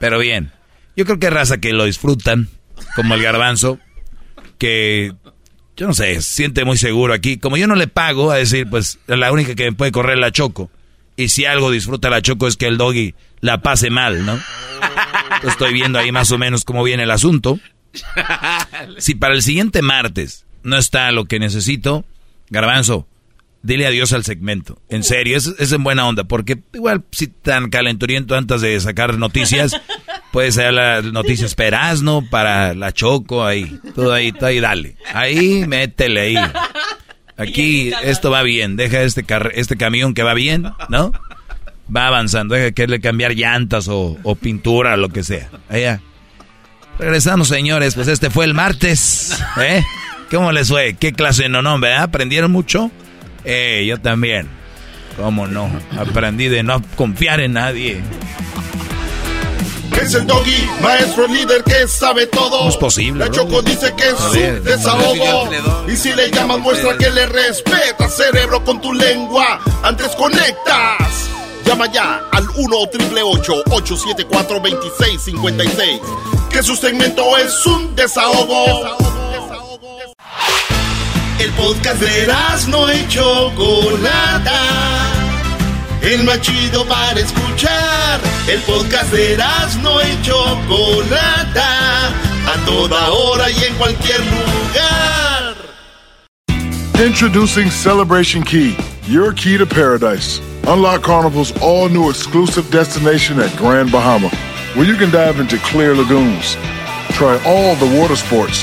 Pero bien. Yo creo que hay raza que lo disfrutan, como el garbanzo, que yo no sé, se siente muy seguro aquí. Como yo no le pago, a decir, pues la única que me puede correr la Choco. Y si algo disfruta la Choco es que el doggy la pase mal, ¿no? Entonces, Estoy viendo ahí más o menos cómo viene el asunto. Si para el siguiente martes no está lo que necesito, Garbanzo, dile adiós al segmento. En serio, es, es en buena onda, porque igual si tan calenturiento antes de sacar noticias, puede ser las noticias Perazno para la Choco, ahí, todo ahí, todo ahí, dale. Ahí, métele ahí. Aquí esto va bien, deja este, car- este camión que va bien, ¿no? Va avanzando, deja que le cambiar llantas o, o pintura, lo que sea. Allá. Regresamos, señores, pues este fue el martes, ¿eh? ¿Cómo les fue? ¿Qué clase no, no, verdad? ¿Aprendieron mucho? Eh, yo también. ¿Cómo no? Aprendí de no confiar en nadie. Es el doggy, maestro líder que sabe todo. ¿Cómo es posible, La bro? Choco dice que es su desahogo. Y si le llamas, muestra que le respeta, cerebro, con tu lengua. Antes conectas. Llama ya al 1-888-874-2656. Que su segmento es un desahogo. El podcast de no y Chocolata. El más chido para escuchar. El podcast de no y Chocolata. A toda hora y en cualquier lugar. Introducing Celebration Key, your key to paradise. Unlock Carnival's all new exclusive destination at Grand Bahama, where you can dive into clear lagoons, try all the water sports,